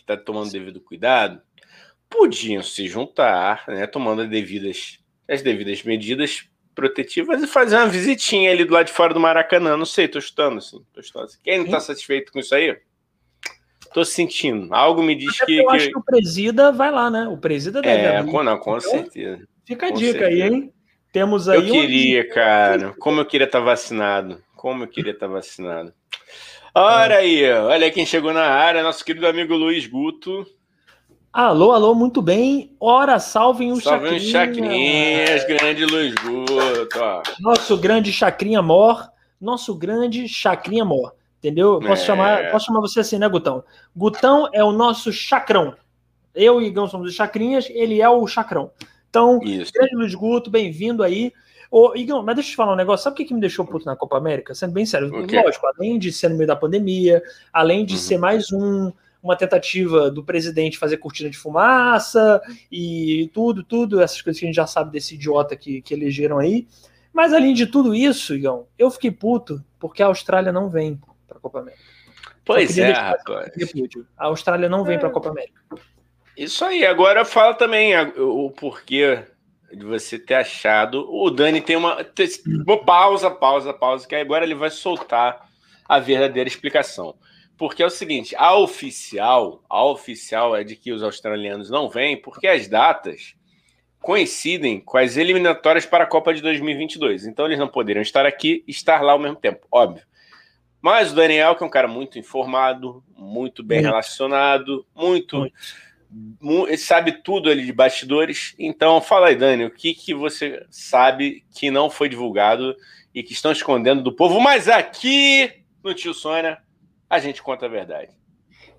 que tá tomando devido cuidado, podiam se juntar, né, tomando as devidas, as devidas medidas protetivas e fazer uma visitinha ali do lado de fora do Maracanã. Não sei, tô chutando assim. Tô chutando assim. Quem não tá satisfeito com isso aí? Tô sentindo. Algo me diz que. Eu que... acho que o Presida vai lá, né? O Presida deve. É, com, não, com então, certeza. Fica a com dica certeza. aí, hein? Temos aí. Eu queria, cara. Como eu queria estar tá vacinado. Como eu queria estar tá vacinado. Olha é. aí, olha quem chegou na área, nosso querido amigo Luiz Guto. Alô, alô, muito bem. Ora, salvem o Salvem os Chacrinhas, grande Luiz Guto. Ó. Nosso grande Chacrinha Mor, nosso grande Chacrinha Mor, entendeu? Posso, é. chamar, posso chamar você assim, né, Gutão? Gutão é o nosso chacrão. Eu e Igão somos os Chacrinhas, ele é o chacrão. Então, Isso. grande Luiz Guto, bem-vindo aí. Ô, Igão, mas deixa eu te falar um negócio. Sabe o que, que me deixou puto na Copa América? Sendo bem sério. Lógico, além de ser no meio da pandemia, além de uhum. ser mais um uma tentativa do presidente fazer cortina de fumaça e tudo, tudo, essas coisas que a gente já sabe desse idiota que, que elegeram aí. Mas além de tudo isso, Igão, eu fiquei puto porque a Austrália não vem para a Copa América. Pois é, rapaz. A Austrália não vem é. para a Copa América. Isso aí. Agora fala também o porquê de você ter achado. O Dani tem uma. Pausa, pausa, pausa, que agora ele vai soltar a verdadeira explicação. Porque é o seguinte, a oficial, a oficial é de que os australianos não vêm porque as datas coincidem com as eliminatórias para a Copa de 2022. Então eles não poderiam estar aqui e estar lá ao mesmo tempo, óbvio. Mas o Daniel, que é um cara muito informado, muito bem muito. relacionado, muito, muito. Sabe tudo ali de bastidores. Então fala aí, Dani, o que, que você sabe que não foi divulgado e que estão escondendo do povo, mas aqui no Tio Sônia a gente conta a verdade.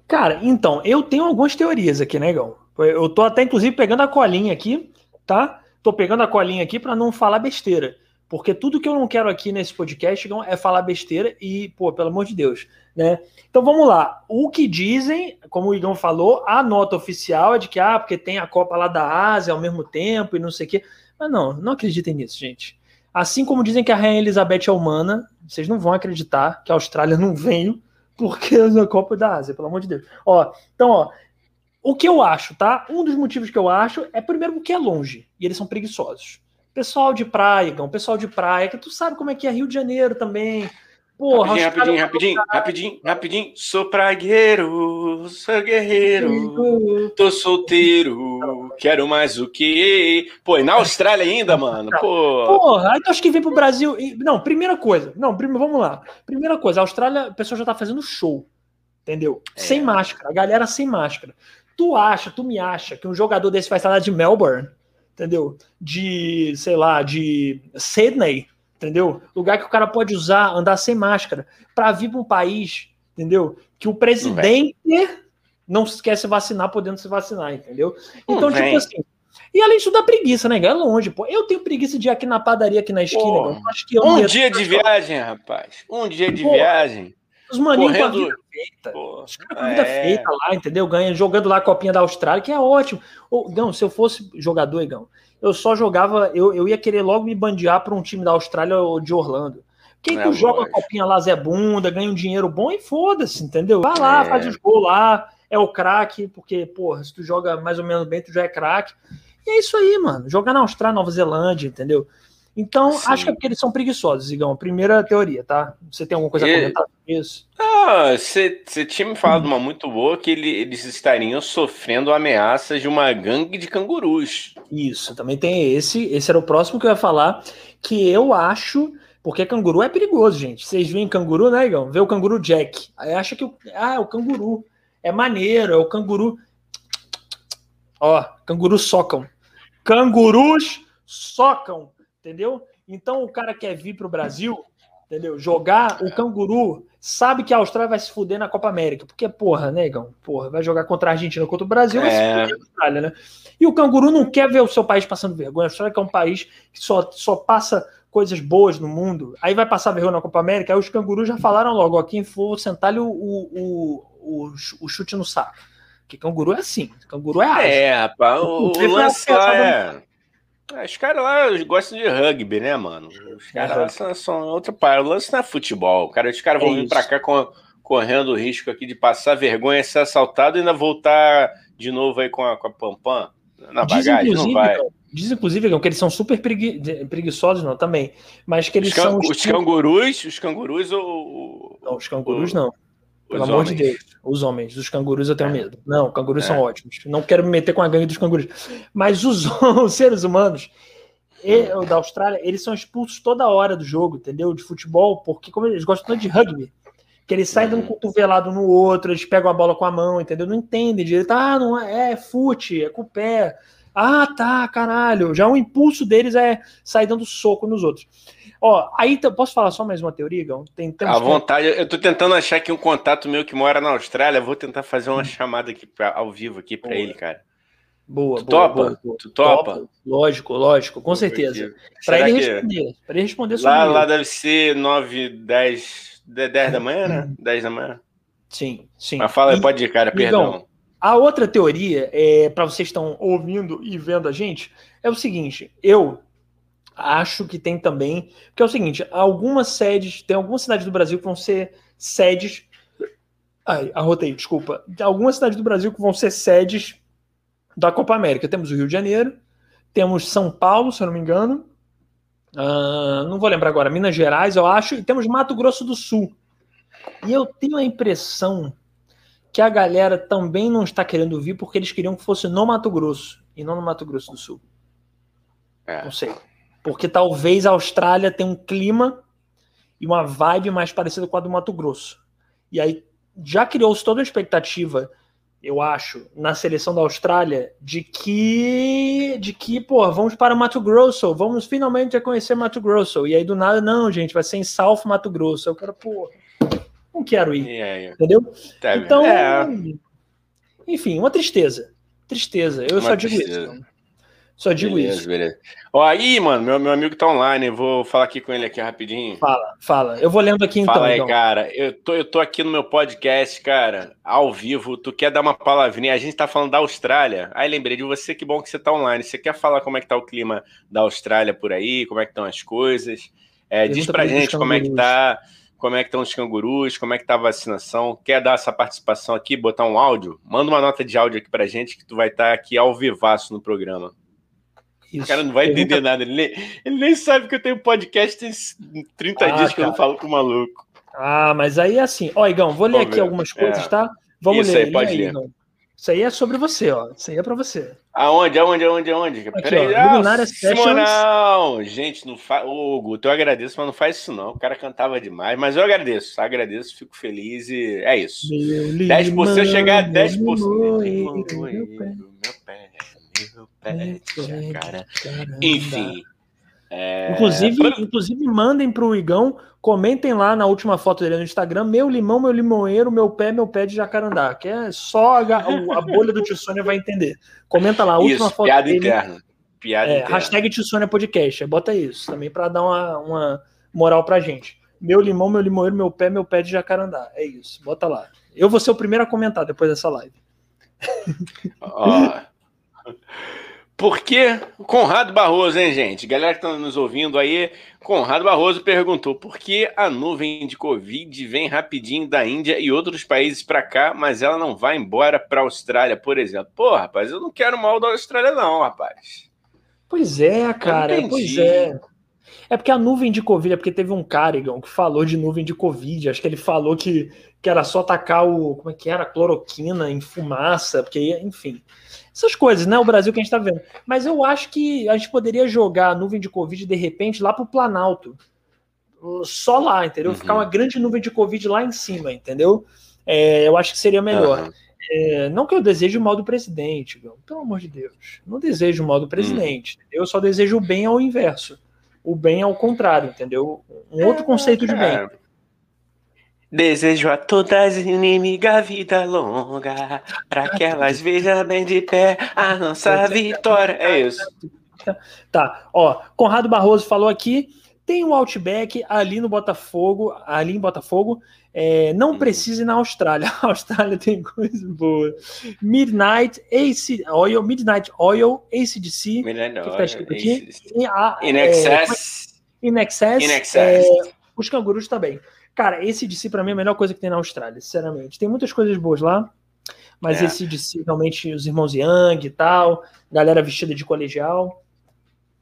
Cara, então, eu tenho algumas teorias aqui, né, Gão? Eu tô até, inclusive, pegando a colinha aqui, tá? Tô pegando a colinha aqui para não falar besteira. Porque tudo que eu não quero aqui nesse podcast é falar besteira e, pô, pelo amor de Deus, né? Então vamos lá. O que dizem, como o Igão falou, a nota oficial é de que, ah, porque tem a Copa lá da Ásia ao mesmo tempo e não sei o quê. Mas não, não acreditem nisso, gente. Assim como dizem que a Rainha Elizabeth é humana, vocês não vão acreditar que a Austrália não veio porque na Copa da Ásia, pelo amor de Deus. Ó, então, ó, O que eu acho, tá? Um dos motivos que eu acho é primeiro porque é longe e eles são preguiçosos. Pessoal de praia, Gão, pessoal de praia, que tu sabe como é que é Rio de Janeiro também. Porra, rapidinho, rapidinho, rapidinho, rapidinho, rapidinho. Sou pragueiro, sou guerreiro, tô solteiro, quero mais o que. Pô, e na Austrália ainda, mano? Pô. Porra, aí tu acha que vem pro Brasil. Não, primeira coisa. Não, primeiro, vamos lá. Primeira coisa, a Austrália, a pessoa já tá fazendo show. Entendeu? É. Sem máscara, a galera sem máscara. Tu acha, tu me acha que um jogador desse vai estar lá de Melbourne, entendeu? De, sei lá, de Sydney entendeu? Lugar que o cara pode usar, andar sem máscara, para vir para um país, entendeu? Que o presidente não, não quer se vacinar podendo se vacinar, entendeu? Então, tipo assim. E além disso, dá preguiça, né? É longe, pô. Eu tenho preguiça de ir aqui na padaria, aqui na esquina. acho que um dia de viagem, rapaz. Um dia de pô, viagem. Os maninhos Correndo... feita. Pô, os caras com a vida é... feita lá, entendeu? Ganha, jogando lá a copinha da Austrália, que é ótimo. Ô, Gão, se eu fosse jogador, Gão, eu só jogava, eu, eu ia querer logo me bandear para um time da Austrália ou de Orlando. Quem é, tu joga a copinha lá, Zé Bunda, ganha um dinheiro bom e foda-se, entendeu? Vai lá, é. faz os gols lá, é o craque, porque, porra, se tu joga mais ou menos bem, tu já é craque. E é isso aí, mano. Jogar na Austrália, Nova Zelândia, entendeu? Então, Sim. acho que é porque eles são preguiçosos, Igão. Primeira teoria, tá? Você tem alguma coisa a comentar sobre isso? Ah, você, tinha me falado uma muito boa que ele, eles estariam sofrendo ameaças de uma gangue de cangurus. Isso, também tem esse. Esse era o próximo que eu ia falar, que eu acho. Porque canguru é perigoso, gente. Vocês veem canguru, né, Igão? Vê o canguru Jack. Aí acha que o, ah, é o canguru. É maneiro, é o canguru. Ó, cangurus socam. Cangurus socam entendeu? Então o cara quer vir para o Brasil, entendeu? Jogar o canguru, sabe que a Austrália vai se fuder na Copa América, porque, porra, negão, porra, vai jogar contra a Argentina, contra o Brasil, vai é. se fuder na Austrália, né? E o canguru não quer ver o seu país passando vergonha. A Austrália que é um país que só, só passa coisas boas no mundo, aí vai passar vergonha na Copa América, aí os cangurus já falaram logo, ó, quem for sentar-lhe o, o, o, o, chute no saco. Que canguru é assim, canguru é ágil. É, rapaz, o, o lance lá é... É, os caras lá gostam de rugby, né, mano? Os caras são, são outra parada. O lance não é futebol. Cara, os caras vão é vir pra cá com, correndo o risco aqui de passar vergonha, ser assaltado e ainda voltar de novo aí com a, com a Pampam na bagagem. Não vai. Diz, inclusive, que eles são super pregui preguiçosos, não, também. Mas que eles os são. Os cangurus, os cangurus ou. Não, os cangurus não. Pelo os amor homens. de Deus. Os homens, os cangurus eu tenho é. medo. Não, cangurus é. são ótimos. Não quero me meter com a gangue dos cangurus. Mas os, <laughs> os seres humanos e, da Austrália, eles são expulsos toda hora do jogo, entendeu? De futebol, porque como eles gostam de rugby. Que eles saem dando uhum. cotovelado no outro, eles pegam a bola com a mão, entendeu? Não entendem direito. Ah, não é, é fute, é com o pé. Ah, tá, caralho. Já o impulso deles é sair dando soco nos outros. Ó, aí posso falar só mais uma teoria, Gão? Tem, à vontade. Eu tô tentando achar aqui um contato meu que mora na Austrália. Vou tentar fazer uma hum. chamada aqui pra, ao vivo aqui para ele, cara. Boa, tu boa, topa? Boa, boa. Tu topa? topa? Lógico, lógico, com certeza. Para ele que... responder. Para ele responder sobre lá, lá deve ser 9, 10, 10 da manhã, né? 10 da manhã. Sim, sim. Mas fala, e, pode ir, cara, perdão. a outra teoria, é, para vocês que estão ouvindo e vendo a gente, é o seguinte: eu acho que tem também. Porque é o seguinte: algumas sedes, tem algumas cidades do Brasil que vão ser sedes. Ai, arrotei, desculpa. Algumas cidades do Brasil que vão ser sedes da Copa América. Temos o Rio de Janeiro, temos São Paulo, se eu não me engano. Uh, não vou lembrar agora, Minas Gerais, eu acho, e temos Mato Grosso do Sul. E eu tenho a impressão que a galera também não está querendo vir porque eles queriam que fosse no Mato Grosso e não no Mato Grosso do Sul. É. Não sei. Porque talvez a Austrália tenha um clima e uma vibe mais parecida com a do Mato Grosso. E aí já criou-se toda uma expectativa, eu acho, na seleção da Austrália, de que, de que, pô, vamos para Mato Grosso, vamos finalmente conhecer Mato Grosso. E aí do nada, não, gente, vai ser em South Mato Grosso. Eu quero, pô, não quero ir. Yeah, Entendeu? Tá então, é. enfim, uma tristeza. Tristeza. Eu uma só digo tristeza. isso. Só digo beleza, isso. Beleza. Ó, aí, mano, meu, meu amigo tá online, vou falar aqui com ele aqui rapidinho. Fala, fala. Eu vou lendo aqui então. Fala aí, então. cara. Eu tô, eu tô aqui no meu podcast, cara, ao vivo. Tu quer dar uma palavrinha? A gente tá falando da Austrália. Aí lembrei de você, que bom que você tá online. Você quer falar como é que tá o clima da Austrália por aí? Como é que estão as coisas? É, diz pra gente como é que tá. como é que estão os cangurus, como é que tá a vacinação. Quer dar essa participação aqui, botar um áudio? Manda uma nota de áudio aqui pra gente que tu vai estar tá aqui ao vivaço no programa. Isso. O cara não vai entender nada, ele nem, ele nem sabe que eu tenho podcast tem 30 ah, dias que cara. eu não falo com o maluco. Ah, mas aí é assim. Ó, Igão, vou ler Vamos aqui ver. algumas coisas, é. tá? Vamos Isso ler. Aí, pode ler. Igão. Isso aí é sobre você, ó. Isso aí é pra você. Aonde, aonde, aonde, aonde? Aqui, Peraí, ó, ah, Simonão! Gente, não faz. Ô, Guto, eu agradeço, mas não faz isso não. O cara cantava demais, mas eu agradeço, agradeço, fico feliz e é isso. Meu 10%, se eu chegar a 10%. Meu, meu, pé, meu pé, meu pé, cara. Enfim. É... Inclusive, inclusive, mandem para o Igão, comentem lá na última foto dele no Instagram, meu limão, meu limoeiro, meu pé, meu pé de jacarandá, que é só a, a bolha do Tio Sônia vai entender. Comenta lá, a última isso, foto piada dele. Interna. Piada é, interna. Hashtag Tio Sônia Podcast, bota isso também para dar uma, uma moral pra gente. Meu limão, meu limoeiro, meu pé, meu pé de jacarandá. É isso, bota lá. Eu vou ser o primeiro a comentar depois dessa live. Ó. Por que Conrado Barroso, hein, gente? Galera que está nos ouvindo aí, Conrado Barroso perguntou por que a nuvem de Covid vem rapidinho da Índia e outros países para cá, mas ela não vai embora para a Austrália, por exemplo. Pô, rapaz, eu não quero mal da Austrália, não, rapaz. Pois é, cara, pois é. É porque a nuvem de Covid, é porque teve um Carrigan que falou de nuvem de Covid. Acho que ele falou que, que era só tacar o. Como é que era? Cloroquina em fumaça, porque, enfim essas coisas, né? O Brasil que a gente está vendo. Mas eu acho que a gente poderia jogar a nuvem de Covid de repente lá para o Planalto. Só lá, entendeu? Uhum. Ficar uma grande nuvem de Covid lá em cima, entendeu? É, eu acho que seria melhor. Uhum. É, não que eu deseje o mal do presidente, meu, pelo amor de Deus. Não desejo o mal do presidente. Uhum. Eu só desejo o bem ao inverso. O bem ao contrário, entendeu? Um outro conceito de bem. Desejo a todas inimigas vida longa, para que elas vejam bem de pé a nossa vitória. É isso. Tá, ó, Conrado Barroso falou aqui, tem um Outback ali no Botafogo, ali em Botafogo, é, não hum. precisa ir na Austrália. <laughs> A Austrália tem coisa boa. Midnight AC Oil, Midnight Oil, ACDC. Midnight que tá escrito aqui. in Excess. É, in Excess. In excess. É, os cangurus também. Cara, esse DC para mim é a melhor coisa que tem na Austrália, sinceramente. Tem muitas coisas boas lá, mas é. esse DC realmente, os irmãos Young e tal, galera vestida de colegial.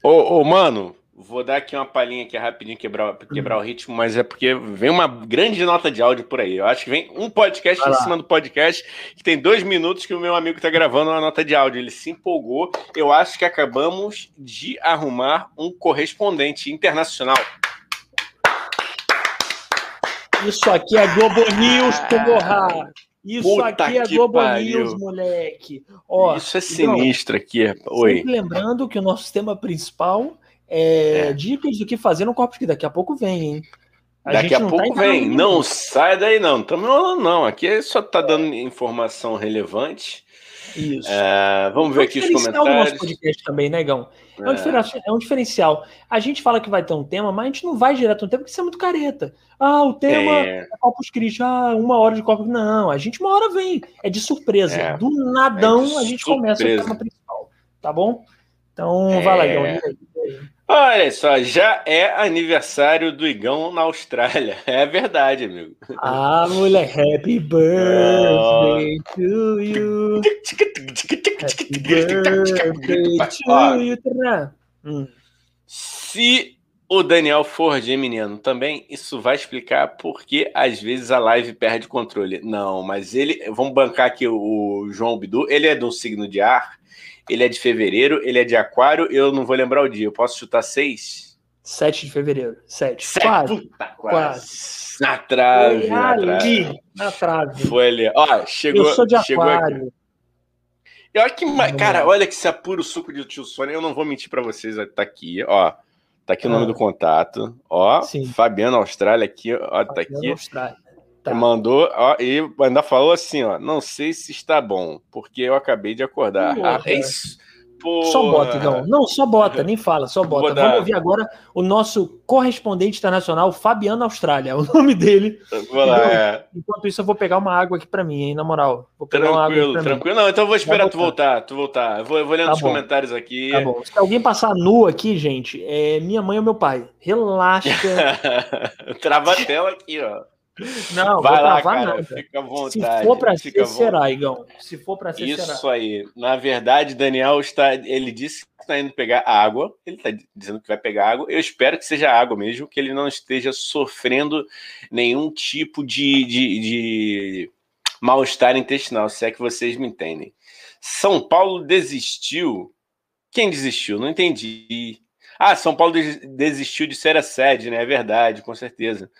Ô, ô, mano, vou dar aqui uma palhinha aqui rapidinho, quebrar, quebrar uhum. o ritmo, mas é porque vem uma grande nota de áudio por aí. Eu acho que vem um podcast em cima do podcast, que tem dois minutos que o meu amigo tá gravando uma nota de áudio. Ele se empolgou. Eu acho que acabamos de arrumar um correspondente internacional. Isso aqui é Globo News, porra! Isso Puta aqui é Globo pariu. News, moleque. Ó, Isso é sinistro então, aqui. Oi. lembrando que o nosso tema principal é, é, dicas do que fazer no copo que daqui a pouco vem, hein? A daqui a pouco tá vem. Não sai daí, não. Estamos não. Aqui só tá dando informação relevante. Isso. É, vamos ver aqui os comentários. do nosso podcast também, negão. Né, é. Um é. um diferencial. A gente fala que vai ter um tema, mas a gente não vai direto no tema porque isso é muito careta. Ah, o tema é, é Corpus Christi. Ah, uma hora de Corpus Não, a gente uma hora vem. É de surpresa. É. Do nadão é a gente surpresa. começa o tema principal. Tá bom? Então, é... vai lá, Igão. Olha só, já é aniversário do Igão na Austrália. <laughs> É verdade, amigo. Ah, mulher, happy birthday oh. to you. happy birthday to you. Hum. Se o Daniel for geminiano também, isso vai explicar por que às vezes a live perde controle. Não, mas ele. Vamos bancar aqui o João Bidu. Ele é do signo de ar ele é de fevereiro, ele é de aquário, eu não vou lembrar o dia. Eu posso chutar seis? 7 de fevereiro. 7. Sete. Quase. Puta, quase. quase. Na trave. Na trave. Na trave. Foi ali. Ó, chegou. Eu sou de aquário. Eu acho que, cara, olha que se apura o suco de tio Sônia, eu não vou mentir para vocês, tá aqui, ó. Tá aqui o nome ah. do contato, ó. Sim. Fabiano Austrália aqui, ó, tá aqui. Austrália. Tá. Mandou, ó, e ainda falou assim, ó, não sei se está bom, porque eu acabei de acordar. Ah, é isso. Porra. Só bota, Igão. Não, só bota, nem fala, só bota. Vamos ouvir agora o nosso correspondente internacional, Fabiano Austrália, é <laughs> o nome dele. Vou lá, é. Enquanto isso, eu vou pegar uma água aqui para mim, hein, na moral. Vou pegar tranquilo, uma água tranquilo. Não, então eu vou esperar tu voltar, tu voltar. Eu vou, eu vou lendo tá os bom. comentários aqui. Tá bom. Se alguém passar nu aqui, gente, é minha mãe ou meu pai. Relaxa. <laughs> Trava a tela aqui, ó. Não, vai lá, cara, nada. fica à vontade. Se for para ser, será, Igão. Se for para ser, Isso será. Isso aí. Na verdade, Daniel está, ele disse que está indo pegar água. Ele está dizendo que vai pegar água. Eu espero que seja água mesmo, que ele não esteja sofrendo nenhum tipo de, de, de mal-estar intestinal, se é que vocês me entendem. São Paulo desistiu. Quem desistiu? Não entendi. Ah, São Paulo desistiu de ser a sede, né? É verdade, com certeza.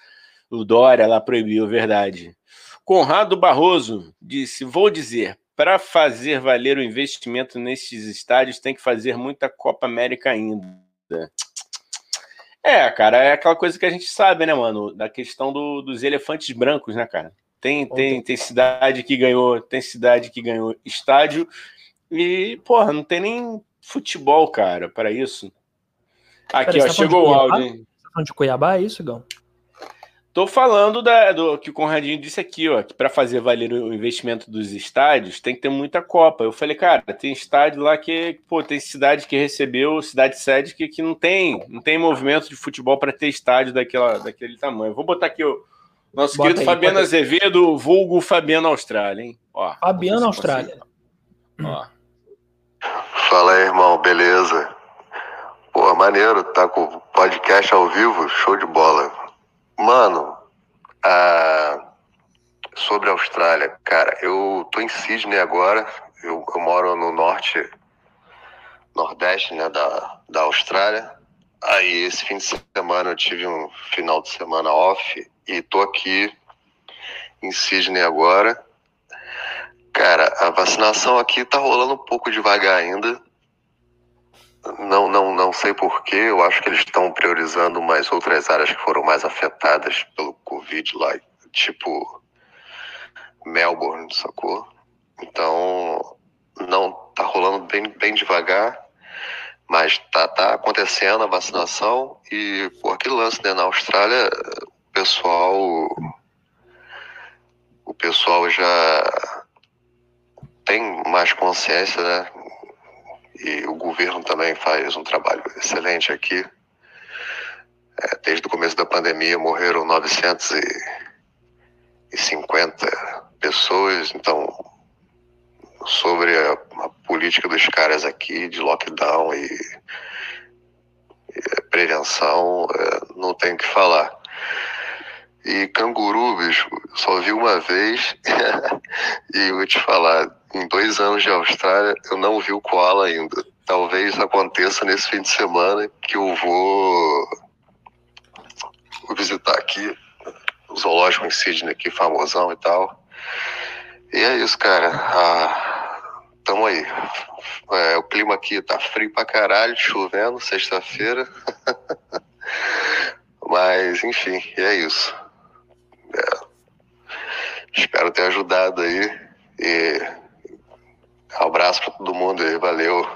O Dória lá proibiu, verdade. Conrado Barroso disse: Vou dizer, para fazer valer o investimento nesses estádios, tem que fazer muita Copa América ainda. É, cara, é aquela coisa que a gente sabe, né, mano? Da questão do, dos elefantes brancos, né, cara? Tem, tem, tem cidade que ganhou, tem cidade que ganhou estádio e, porra, não tem nem futebol, cara, para isso. Aqui, Pera, ó, tá chegou o áudio, hein? Você tá falando de Cuiabá, é isso, Gão? Tô falando da, do que o Conradinho disse aqui, ó, que para fazer valer o investimento dos estádios tem que ter muita Copa. Eu falei, cara, tem estádio lá que, pô, tem cidade que recebeu, cidade sede que, que não tem, não tem movimento de futebol para ter estádio daquela, daquele tamanho. Vou botar aqui o nosso Bota querido aí, Fabiano Azevedo, vulgo Fabiano Austrália, hein? Ó, Fabiano Austrália. Ó. Fala aí, irmão, beleza? Pô, maneiro, tá com o podcast ao vivo, show de bola. Mano, sobre a Austrália, cara, eu tô em Sydney agora, eu, eu moro no norte, nordeste, né, da, da Austrália. Aí esse fim de semana eu tive um final de semana off e tô aqui em Sydney agora. Cara, a vacinação aqui tá rolando um pouco devagar ainda. Não, não, não sei porquê, eu acho que eles estão priorizando mais outras áreas que foram mais afetadas pelo Covid lá, tipo Melbourne, sacou? Então, não tá rolando bem, bem devagar, mas tá, tá acontecendo a vacinação e, por aquele lance, né, na Austrália, o pessoal, o pessoal já tem mais consciência, né? E o governo também faz um trabalho excelente aqui. É, desde o começo da pandemia morreram 950 pessoas, então sobre a, a política dos caras aqui de lockdown e, e prevenção, é, não tem o que falar. E canguru, bicho, só vi uma vez <laughs> e vou te falar, em dois anos de Austrália, eu não vi o koala ainda. Talvez aconteça nesse fim de semana que eu vou, visitar aqui o zoológico em Sydney, aqui, famosão e tal. E é isso, cara. Ah, tamo aí. É, o clima aqui tá frio pra caralho, chovendo, sexta-feira. <laughs> Mas, enfim, é isso. É. Espero ter ajudado aí. E abraço para todo mundo aí, valeu.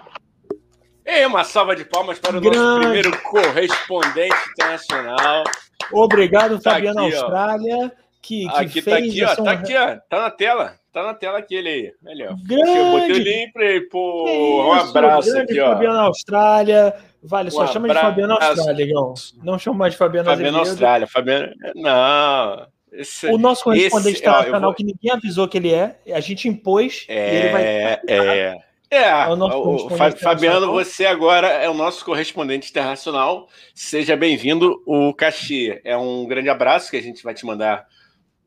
E uma salva de palmas para o Grande. nosso primeiro correspondente internacional. Obrigado, tá Fabiano aqui, Austrália. Que, que aqui, tá fez tá aqui, ó, tá aqui, ó. Tá na tela. Tá na tela aquele aí. Ó. Grande. Eu botei o link ele. Pô, um abraço aqui, ó. Fabiano Austrália. Vale, só um chama de Fabiano Austrália, legal. Não chama mais de Fabiano Fabiano Austrália. Fabiano... Não. Esse, o nosso correspondente esse, internacional, vou... que ninguém avisou que ele é, a gente impôs é, e ele vai. É, é. É, é o, o Fabiano, você agora é o nosso correspondente internacional. Seja bem-vindo. O Caxi é um grande abraço que a gente vai te mandar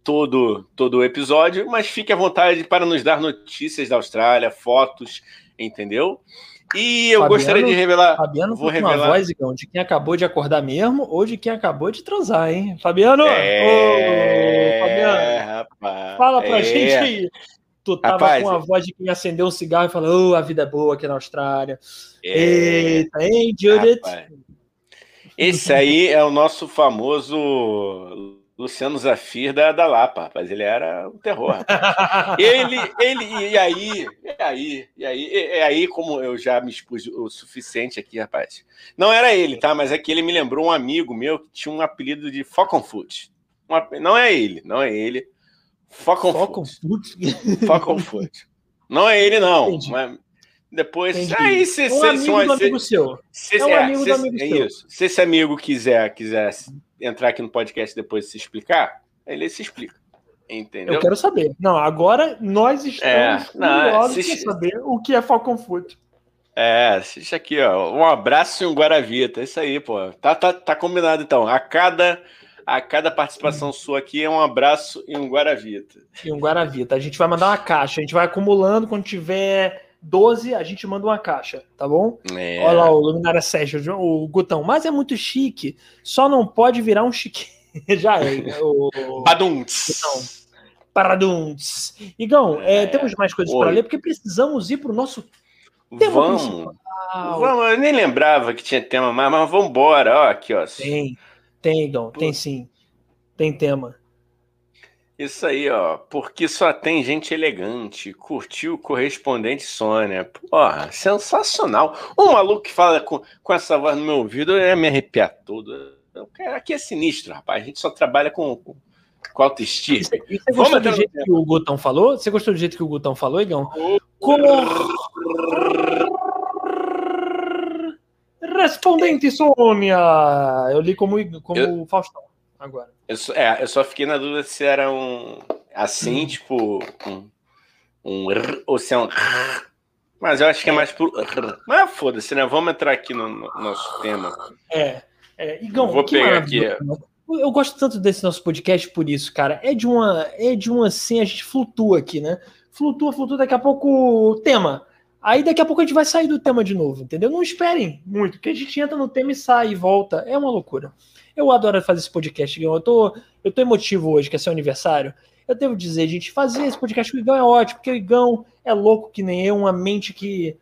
todo todo o episódio, mas fique à vontade para nos dar notícias da Austrália, fotos, entendeu? E eu Fabiano, gostaria de revelar. Fabiano vou revelar uma voz, Igão, de quem acabou de acordar mesmo ou de quem acabou de transar, hein? Fabiano! É, ô, Fabiano! Rapaz, fala pra é. gente aí. Tu tava rapaz, com a voz de quem acendeu um cigarro e falou: oh, a vida é boa aqui na Austrália. É, Eita, hein, Judith? Rapaz. Esse aí é o nosso famoso Luciano Zafir da, da Lapa, rapaz. Ele era um terror. ele, ele, e aí, e aí, e aí, e aí, como eu já me expus o suficiente aqui, rapaz. Não era ele, tá? Mas é que ele me lembrou um amigo meu que tinha um apelido de Falcon Foot. não é ele, não é ele. Falcon, Falcon Foot. Falcon Foot. Não é ele, não. Mas depois. Entendi. Aí, se, é um se, amigo se, do amigo seu. Se, é um é, amigo do amigo é seu. Isso. Se esse amigo quiser, quiser entrar aqui no podcast depois se explicar, ele se explica. Entendeu? Eu quero saber. Não, agora nós estamos é, curiosos para saber o que é Falcon Foot. É, assiste aqui, ó. Um abraço e um Guaravita. É isso aí, pô. Tá, tá, tá combinado então. A cada, a cada participação sua aqui é um abraço e um Guaravita. E um Guaravita. A gente vai mandar uma caixa. A gente vai acumulando quando tiver 12, a gente manda uma caixa, tá bom? É. Olha lá o Luminária Sérgio, o Gutão. Mas é muito chique, só não pode virar um chique. <laughs> Já é. Né? O... Baduntz. Paradunts. Igão, é, é, temos mais coisas para ler, porque precisamos ir para o nosso tema vamos. principal. Vamos, eu nem lembrava que tinha tema mais, mas vamos embora. Ó, aqui, ó. Tem, tem, Igão, tem sim. Tem tema. Isso aí, ó. Porque só tem gente elegante. Curtiu o correspondente Sônia. Porra, sensacional. Um maluco que fala com, com essa voz no meu ouvido é me arrepiar todo. Aqui é sinistro, rapaz. A gente só trabalha com, com, com autoestima. E você, gostou do jeito que o Gutão falou? Você gostou do jeito que o Gutão falou, Igão? Respondente Sônia! Eu li como, como eu... Faustão agora. Eu só, é, eu só fiquei na dúvida se era um assim, hum. tipo, um, um r, ou se é um r, mas eu acho que é, é. mais por r. Mas foda-se, né? Vamos entrar aqui no, no nosso tema. É. é Igão, Vou pegar aqui. Eu gosto tanto desse nosso podcast por isso, cara. É de uma, é de uma assim, a gente flutua aqui, né? Flutua, flutua, daqui a pouco o tema. Aí daqui a pouco a gente vai sair do tema de novo, entendeu? Não esperem muito, que a gente entra no tema e sai e volta. É uma loucura. Eu adoro fazer esse podcast, Igão. Eu tô, eu tô emotivo hoje, que é seu aniversário. Eu devo dizer, gente, fazer esse podcast com o Igão é ótimo, porque o Igão é louco que nem eu, uma mente que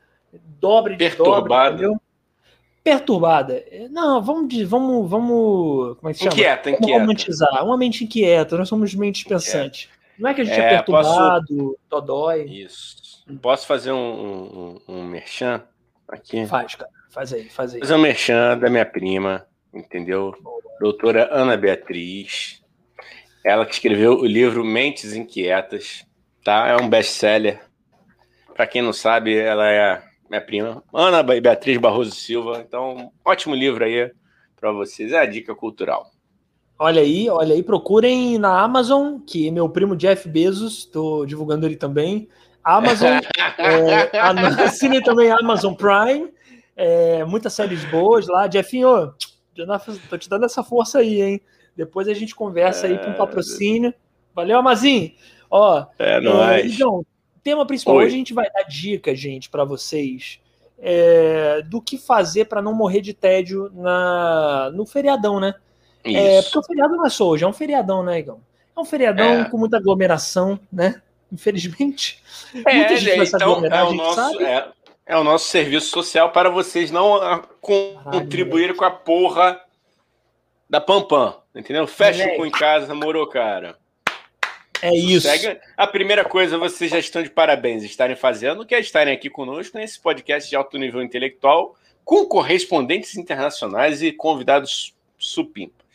dobra de Perturbada. Dobra, Perturbada. Não, vamos, vamos, vamos. Como é que se chama? Inquieta, vamos inquieta. romantizar. Uma mente inquieta, nós somos mentes pensantes. Não é que a gente é, é perturbado, posso... dodói. Isso. Posso fazer um, um, um merchan aqui? Faz, cara. Faz aí, faz aí. Fazer um merchan da minha prima, entendeu? Doutora Ana Beatriz. Ela que escreveu o livro Mentes Inquietas, tá? É um best-seller. Para quem não sabe, ela é minha prima, Ana Beatriz Barroso Silva. Então, ótimo livro aí para vocês. É a dica cultural. Olha aí, olha aí, procurem na Amazon, que meu primo Jeff Bezos, estou divulgando ele também. Amazon, <laughs> é, <laughs> assine também Amazon Prime, é, muitas séries boas lá. Jeffinho, tô te dando essa força aí, hein? Depois a gente conversa aí com um é, patrocínio. Valeu, Amazinho. Ó, é, é nóis. Então, tema principal Oi. hoje a gente vai dar dica, gente, para vocês é, do que fazer para não morrer de tédio na, no feriadão, né? É, porque o feriado não é só hoje, é um feriadão, né, Igão? É um feriadão é. com muita aglomeração, né? Infelizmente. É, muita gente vai então, é o nosso, é, é, o nosso serviço social para vocês não ah, contribuírem com a porra da Pampam, entendeu? Fecha o cu em casa, morou, cara. É isso. Segue. A primeira coisa, vocês já estão de parabéns estarem fazendo, que é estarem aqui conosco nesse podcast de alto nível intelectual, com correspondentes internacionais e convidados supimpas.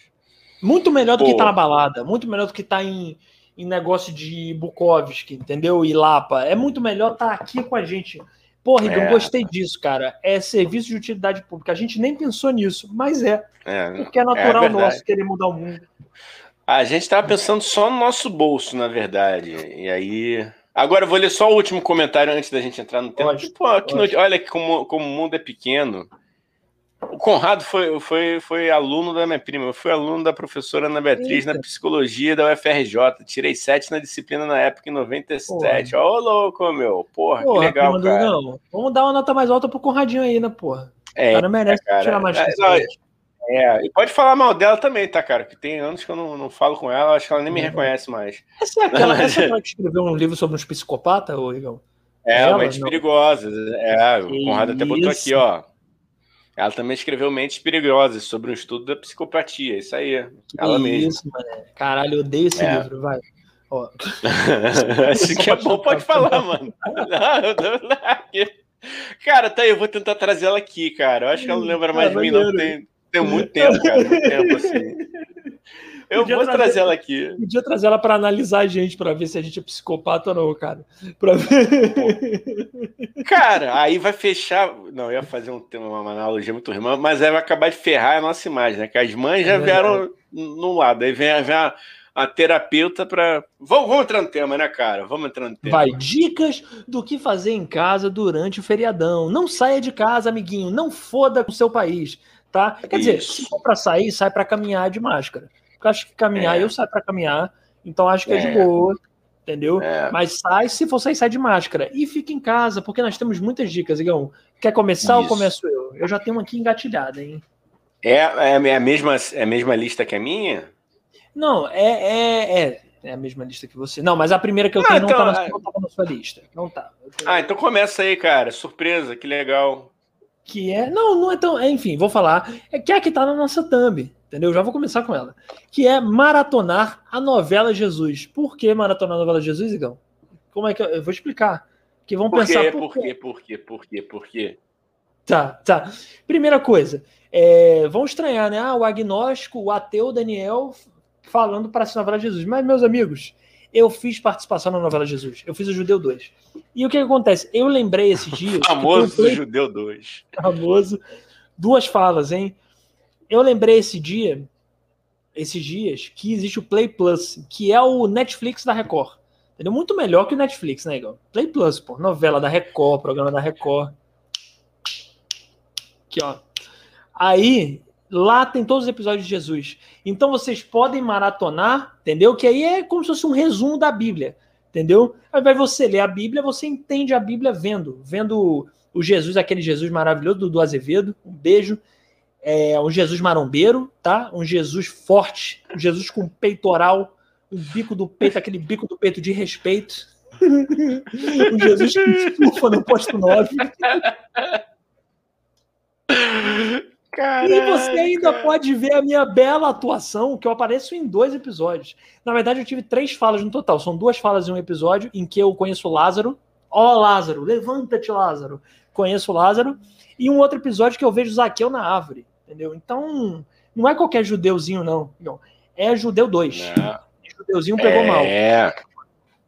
Muito melhor do Pô. que estar tá na balada, muito melhor do que estar tá em, em negócio de Bukowski, entendeu? E Lapa. É muito melhor estar tá aqui com a gente. Porra, é. eu gostei disso, cara. É serviço de utilidade pública. A gente nem pensou nisso, mas é. é porque é natural é nosso querer mudar o mundo. A gente estava pensando só no nosso bolso, na verdade. E aí. Agora eu vou ler só o último comentário antes da gente entrar no tema. Pode, Pô, que. Olha que como, como o mundo é pequeno. O Conrado foi, foi, foi aluno da minha prima, eu fui aluno da professora Ana Beatriz Eita. na psicologia da UFRJ. Tirei sete na disciplina na época, em 97. Ó, ô louco, meu. Porra, porra que legal, cara. Vamos dar uma nota mais alta pro Conradinho aí, né, porra? É, cara merece cara, tirar mais é, é, e pode falar mal dela também, tá, cara? Que tem anos que eu não, não falo com ela, acho que ela nem me reconhece mais. Essa é aquela, Mas... <laughs> essa que escreveu um livro sobre uns psicopatas, ô Igão? É, ela, perigosa. É, o Conrado até botou aqui, ó. Ela também escreveu Mentes Perigosas sobre um estudo da psicopatia. Isso aí. Que ela mesma. Isso. Caralho, eu odeio esse é. livro, vai. Ó. <laughs> Acho que é bom, pode falar, mano. Não, eu não, Cara, tá aí, eu vou tentar trazer ela aqui, cara. Eu acho que ela não lembra mais de mim, não. Tem, tem muito tempo, cara. Muito tempo, assim. Eu podia vou trazer, trazer, ela aqui. Podia trazer ela para analisar a gente, para ver se a gente é psicopata ou não, cara. Pra ver. Cara, aí vai fechar. Não, eu ia fazer um, uma analogia muito ruim, mas aí vai acabar de ferrar a nossa imagem, né? Que as mães já é vieram no lado. Aí vem, vem a, a terapeuta para. Vamos, vamos entrar no tema, né, cara? Vamos entrar no tema. Vai, dicas do que fazer em casa durante o feriadão. Não saia de casa, amiguinho. Não foda com o seu país, tá? Quer Isso. dizer, se for para sair, sai para caminhar de máscara. Porque eu acho que caminhar, é. eu saio para caminhar, então acho que é, é de boa, entendeu? É. Mas sai, se for sair, sai de máscara. E fica em casa, porque nós temos muitas dicas, Igão. Quer começar Isso. ou começo eu? Eu já tenho uma aqui engatilhada, hein? É, é, é, a mesma, é a mesma lista que a minha? Não, é, é, é, é a mesma lista que você. Não, mas a primeira que eu ah, tenho então, não, tá na, não tá na sua lista. Não tá. Tenho... Ah, então começa aí, cara. Surpresa, que legal. Que é. Não, não é tão. É, enfim, vou falar. É que é a que tá na nossa thumb entendeu? Já vou começar com ela. Que é maratonar a novela Jesus. Por que maratonar a novela Jesus, Igão? Como é que eu, eu vou explicar? Que vão por pensar quê? por quê? Por quê? Por quê? Por quê? Tá, tá. Primeira coisa, é, vão estranhar, né? Ah, o agnóstico, o ateu Daniel falando para a novela Jesus. Mas, meus amigos, eu fiz participação na novela Jesus. Eu fiz o Judeu 2. E o que, que acontece? Eu lembrei esses dias. famoso play... Judeu 2. Famoso. Duas falas, hein? Eu lembrei esse dia, esses dias, que existe o Play Plus, que é o Netflix da Record. Entendeu? Muito melhor que o Netflix, né, Igor? Play Plus, pô. Novela da Record, programa da Record. Aqui, ó. Aí, lá tem todos os episódios de Jesus. Então vocês podem maratonar, entendeu? Que aí é como se fosse um resumo da Bíblia, entendeu? Ao invés de você ler a Bíblia, você entende a Bíblia vendo. Vendo o Jesus, aquele Jesus maravilhoso do, do Azevedo. Um beijo é, um Jesus marombeiro, tá? Um Jesus forte, um Jesus com peitoral, um bico do peito, aquele bico do peito de respeito. <laughs> um Jesus que surfa no posto 9. Caraca. E você ainda pode ver a minha bela atuação, que eu apareço em dois episódios. Na verdade, eu tive três falas no total. São duas falas em um episódio em que eu conheço Lázaro. Ó, oh, Lázaro, levanta-te, Lázaro. Conheço Lázaro. E um outro episódio que eu vejo Zaqueu na árvore entendeu? Então, não é qualquer judeuzinho, não. não. É judeu 2. Judeuzinho pegou é... mal. É.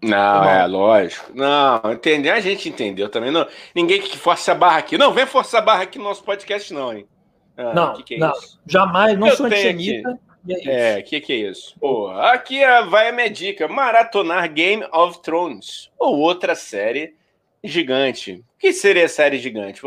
Não, é lógico. Não, entender, a gente entendeu também. Não, ninguém que força a barra aqui. Não, vem forçar a barra aqui no nosso podcast, não, hein? Ah, não, que que é não jamais, não Eu sou antissemita. É, o é, que, que é isso? Pô, aqui vai a minha dica: maratonar Game of Thrones ou outra série gigante. O que seria série gigante?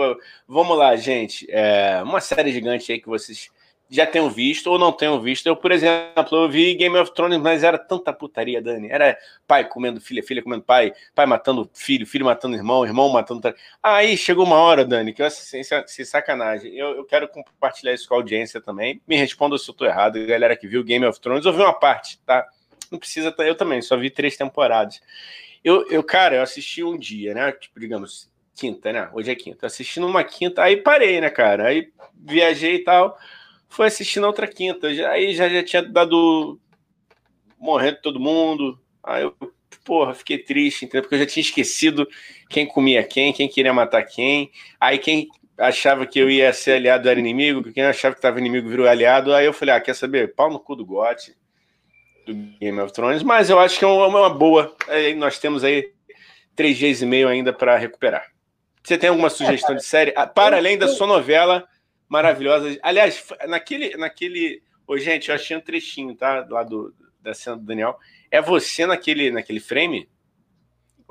Vamos lá, gente. É uma série gigante aí que vocês já tenham visto ou não tenham visto. Eu, por exemplo, eu vi Game of Thrones, mas era tanta putaria, Dani. Era pai comendo filha, filha comendo pai, pai matando filho, filho matando irmão, irmão matando. Aí chegou uma hora, Dani, que eu assim, sem sacanagem. Eu, eu quero compartilhar isso com a audiência também. Me responda se eu tô errado, galera que viu Game of Thrones. Eu vi uma parte, tá? Não precisa, eu também, só vi três temporadas. Eu, eu, cara, eu assisti um dia, né? Tipo, digamos, quinta, né? Hoje é quinta. Assistindo uma quinta, aí parei, né, cara? Aí viajei e tal. Fui assistindo outra quinta. Aí já, já tinha dado. morrendo todo mundo. Aí eu, porra, fiquei triste, entendeu? Porque eu já tinha esquecido quem comia quem, quem queria matar quem. Aí quem achava que eu ia ser aliado era inimigo, quem achava que estava inimigo virou aliado. Aí eu falei, ah, quer saber? Pau no cu do Gote do Game of Thrones, mas eu acho que é uma, boa. Aí nós temos aí três dias e meio ainda para recuperar. Você tem alguma sugestão de série? Ah, para além da sua novela maravilhosa. Aliás, naquele. naquele... Ô, gente, eu achei um trechinho, tá? Lá do, da cena do Daniel. É você naquele, naquele frame?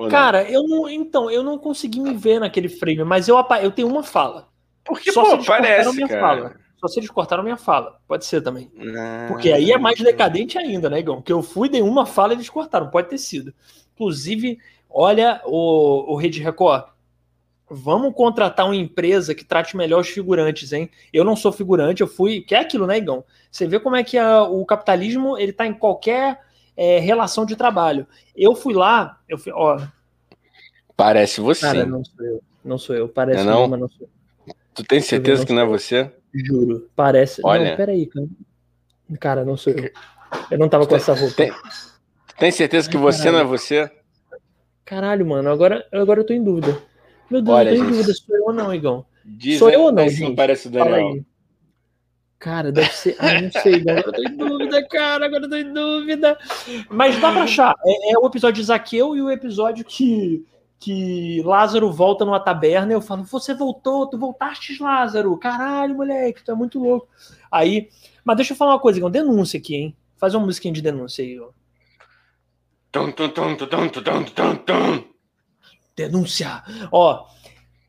Cara, eu não. Então, eu não consegui me ver naquele frame, mas eu, eu tenho uma fala. Porque, Só pô, parece. Cara. Fala. Só se eles cortaram minha fala. Pode ser também. Não. Porque aí é mais decadente ainda, né, Igão? Que eu fui, dei uma fala e eles cortaram. Pode ter sido. Inclusive, olha o, o Rede Record. Vamos contratar uma empresa que trate melhor os figurantes, hein? Eu não sou figurante, eu fui. Que é aquilo, né, Igão? Você vê como é que a, o capitalismo ele tá em qualquer é, relação de trabalho. Eu fui lá, eu fui, ó. Parece você. Cara, não sou eu. Não sou eu. Parece é não? Uma, não sou eu. Tu tem certeza que não é você? Juro, parece. Olha. Não, peraí, cara. Cara, não sou eu. Eu não tava com essa roupa. Tem, tem certeza que você caralho. não é você? Caralho, mano, agora, agora eu tô em dúvida. Meu Deus, Olha, eu tô em gente, dúvida se sou eu ou não, Igão. Sou eu ou não, gente? Não parece o Daniel. Cara, deve ser. Ah, não sei, agora eu tô em dúvida, cara, agora eu tô em dúvida. Mas dá pra achar. É, é o episódio de Zaqueu e o episódio que, que Lázaro volta numa taberna. Eu falo, você voltou, tu voltaste, Lázaro. Caralho, moleque, tu é muito louco. Aí, mas deixa eu falar uma coisa, Igão, denúncia aqui, hein? Faz uma musiquinha de denúncia aí, ó. Tum, tum, tum, tum, tum, tum, tum, Denúncia. Ó,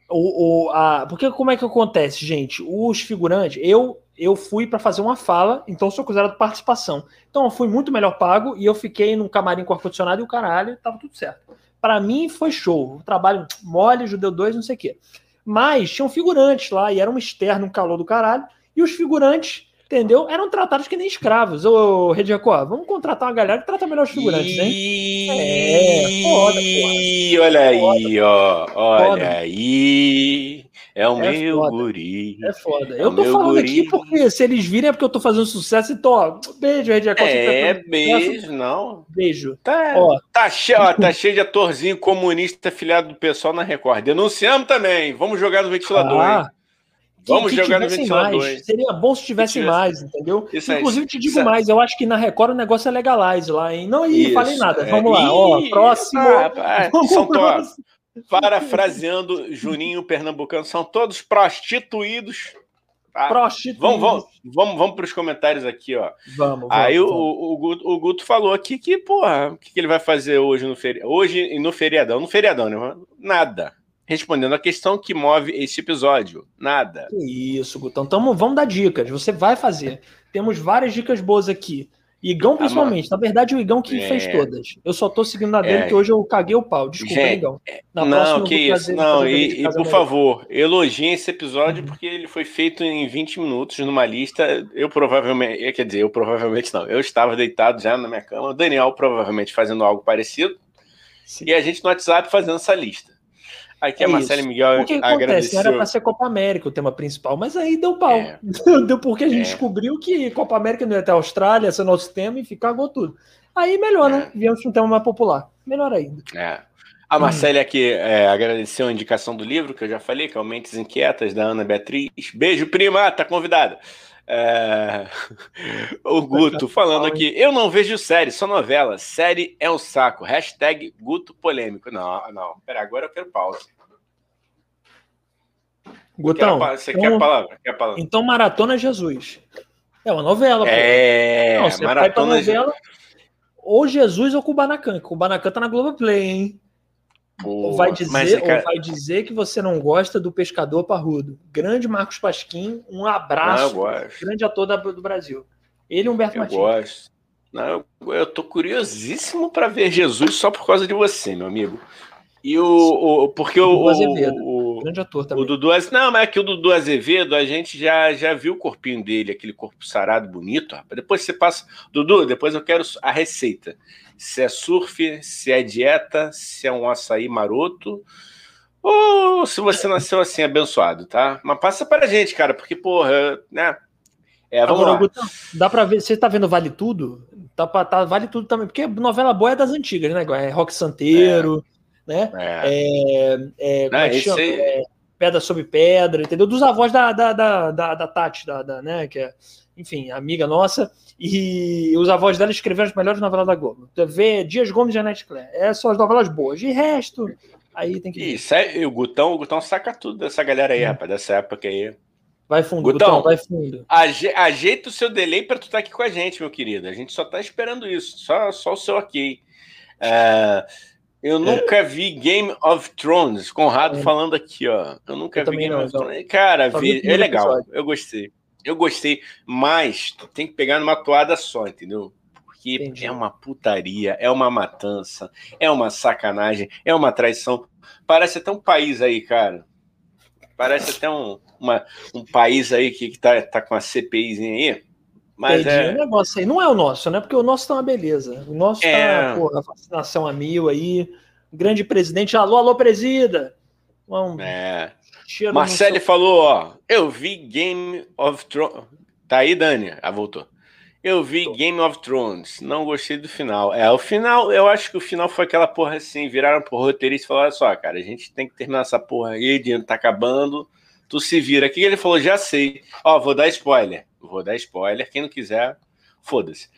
o, o, a, porque como é que acontece, gente? Os figurantes, eu eu fui para fazer uma fala, então sou considerado participação. Então eu fui muito melhor pago e eu fiquei num camarim com ar-condicionado e o caralho, tava tudo certo. Para mim foi show. O trabalho mole, judeu 2, não sei o quê. Mas tinham figurantes lá e era um externo, um calor do caralho. E os figurantes entendeu? Eram tratados que nem escravos. Ô, Rede Record, vamos contratar uma galera que trata melhor os figurantes, hein? É, foda, porra. Olha aí, ó. Olha foda. aí. É o é meu foda. guri. É foda. É eu tô falando guri. aqui porque se eles virem é porque eu tô fazendo sucesso, então, ó, beijo, Rede Record. É, beijo, não. Beijo. Tá, ó. Tá, cheio, ó, tá cheio de atorzinho comunista filiado do pessoal na Record. Denunciamos também. Vamos jogar no ventilador, ah. hein? Vamos que, jogar no ventilador. Mais. Seria bom se tivesse mais, entendeu? Isso Inclusive, te digo mais, eu acho que na Record o negócio é legalize lá, hein? Não, ih, falei nada. Vamos lá, ó, próximo. Ah, ah, são todos, parafraseando Juninho Pernambucano, são todos prostituídos. Tá? Prostituídos. Vamos, vamos, vamos, vamos para os comentários aqui, ó. Vamos. Aí vamos, o, O, Guto, o, Guto, falou aqui que, porra, o que, que ele vai fazer hoje no feriadão? Hoje no feriadão, no feriadão, né? Nada respondendo a questão que move esse episódio. Nada. Isso, Gutão. Então vamos dar dicas. Você vai fazer. Temos várias dicas boas aqui. Igão, principalmente. Na verdade, o Igão que é... fez todas. Eu só tô seguindo na dele, é... que hoje eu caguei o pau. Desculpa, Gente, Igão. É, na não, que isso. Não, e, e por favor, elogiem esse episódio, porque ele foi feito em 20 minutos numa lista. Eu provavelmente, eh, quer dizer, eu provavelmente não. Eu estava deitado já na minha cama. O Daniel provavelmente fazendo algo parecido. Sim. E a gente no WhatsApp fazendo essa lista. Aqui é a Marcelo Miguel o que agradeceu. Era para ser Copa América o tema principal, mas aí deu pau. É. <laughs> deu porque a gente é. descobriu que Copa América não ia até a Austrália, esse é nosso tema, e ficou tudo. Aí melhor, né? é. né? Viemos um tema mais popular. Melhor ainda. É. A Marcela hum. aqui é, agradeceu a indicação do livro, que eu já falei, que é o Mentes Inquietas, da Ana Beatriz. Beijo, prima, tá convidada. É... <laughs> O Guto falando aqui, eu não vejo série, só novela. Série é um saco. Hashtag Guto polêmico. Não, não. Pera, agora eu quero pausa. Gutão, você então, quer a palavra? Quer a palavra? Então, Maratona Jesus. É uma novela. É, não, você Maratona vai novela, ou Jesus ou Kubanacan. Kubanacan tá na Globoplay, hein? Ou vai, dizer, é ou vai dizer que você não gosta do pescador parrudo. Grande Marcos Pasquim, um abraço. Não, grande ator da, do Brasil. Ele e Humberto eu Martins. Gosto. Não, eu, eu tô curiosíssimo para ver Jesus só por causa de você, meu amigo. E o, o porque o, o, o, grande ator também. O Dudu, não, mas é que o Dudu Azevedo, a gente já, já viu o corpinho dele, aquele corpo sarado bonito, rapaz. Depois você passa, Dudu, depois eu quero a receita se é surf, se é dieta, se é um açaí maroto, ou se você nasceu assim, abençoado, tá? Mas passa para a gente, cara, porque, porra, né? É, vamos Agora, lá. dá para ver, você tá vendo Vale Tudo? Tá, tá, vale Tudo também, porque novela boa é das antigas, né? É Rock Santeiro, é. né? É. é, é como é chama? É, pedra sobre Pedra, entendeu? Dos avós da, da, da, da, da Tati, da, da, né? Que é, enfim, amiga nossa. E os avós dela escreveram as melhores novelas da Globo. Vê Dias Gomes e Janete Claire. Essas são as novelas boas. De resto, aí tem que. Isso, é, o Gutão, o Gutão saca tudo dessa galera aí, hum. rapaz, dessa época aí. Vai fundo, Gutão, Gutão vai fundo. Aje, ajeita o seu delay para tu estar tá aqui com a gente, meu querido. A gente só tá esperando isso. Só, só o seu ok. É, eu nunca vi Game of Thrones. Conrado é. falando aqui, ó. Eu nunca eu vi Game não, of Thrones. Cara, vi, é legal. Episódio. Eu gostei. Eu gostei, mas tem que pegar numa toada só, entendeu? Porque Entendi. é uma putaria, é uma matança, é uma sacanagem, é uma traição. Parece até um país aí, cara. Parece até um, uma, um país aí que, que tá, tá com a CPIzinha aí. Mas Entendi. é... O negócio aí não é o nosso, né? Porque o nosso tá uma beleza. O nosso tá, é... tá, porra, vacinação a mil aí. Grande presidente, alô, alô, presida. Vamos... É. Marcele falou, ó, eu vi Game of Thrones. Tá aí, Dani? Ah, voltou. Eu vi Game of Thrones, não gostei do final. É, o final, eu acho que o final foi aquela porra assim, viraram pro roteirista e falaram, só, cara, a gente tem que terminar essa porra aí, o dinheiro tá acabando, tu se vira. O que ele falou? Já sei. Ó, vou dar spoiler. Vou dar spoiler, quem não quiser, foda-se.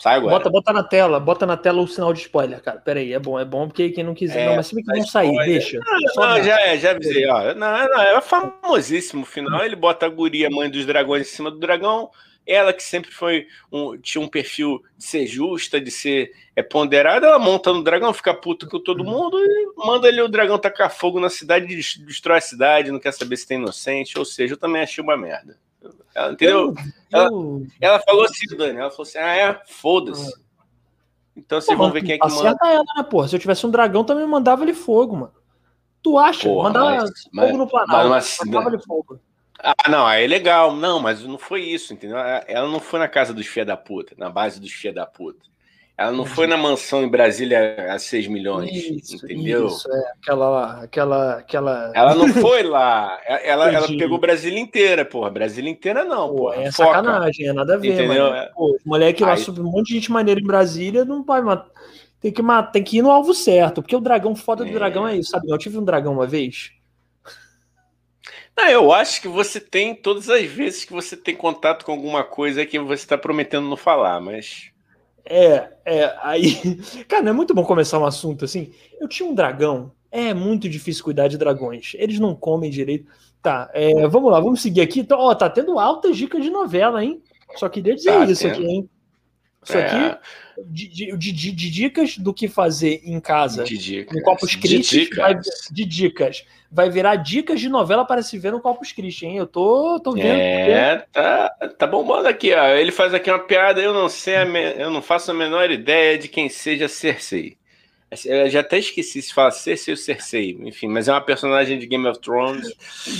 Sai agora. Bota, bota na tela, bota na tela o sinal de spoiler, cara. Pera aí, é bom, é bom porque quem não quiser. É, não, mas se bem que vão sair, deixa. Não, não já é, já avisei, ó. Não, não, é famosíssimo o final. Ele bota a guria, mãe dos dragões, em cima do dragão. Ela que sempre foi um, tinha um perfil de ser justa, de ser é, ponderada, ela monta no dragão, fica puto com todo mundo e manda ali o dragão tacar fogo na cidade, destrói a cidade, não quer saber se tem inocente. Ou seja, eu também achei uma merda. Ela, entendeu? Eu, ela, ela, falou assim, Dani, ela falou assim: ah, é, foda-se. Então vocês vão ver quem é que manda. ela, né, porra? Se eu tivesse um dragão, também mandava ele fogo, mano. Tu acha? Porra, mandava mas, fogo no Planalto. Mas, mas, mandava ele fogo. Ah, não, aí é legal. Não, mas não foi isso, entendeu? Ela não foi na casa dos filha da puta, na base dos filha da puta. Ela não foi na mansão em Brasília a 6 milhões, isso, entendeu? Isso, é. Aquela, aquela, aquela. Ela não foi lá. <laughs> Ela, ela pegou Brasília inteira, porra. Brasília inteira não, pô. É Foca. sacanagem, é nada a ver, entendeu? mano. Pô, moleque lá sobre um monte de gente maneira em Brasília, não vai matar. Tem que, matar, tem que ir no alvo certo, porque o dragão foda do é. dragão é isso, sabe? Eu tive um dragão uma vez. Não, eu acho que você tem todas as vezes que você tem contato com alguma coisa que você está prometendo não falar, mas é, é, aí. <laughs> Cara, é muito bom começar um assunto assim. Eu tinha um dragão. É muito difícil cuidar de dragões. Eles não comem direito. Tá, é, vamos lá, vamos seguir aqui. Então, ó, tá tendo altas dicas de novela, hein? Só queria dizer tá, isso aqui, hein? Isso é. aqui, de, de, de, de, dicas do que fazer em casa, de dicas. no Corpus Christi, de, dicas. Vai virar dicas de novela para se ver no Corpus Christi, hein? Eu tô, tô vendo. É, tá, tá bombando aqui, ó. Ele faz aqui uma piada, eu não sei, eu não faço a menor ideia de quem seja Cersei. Eu já até esqueci se fala Cersei ou Cersei, enfim, mas é uma personagem de Game of Thrones.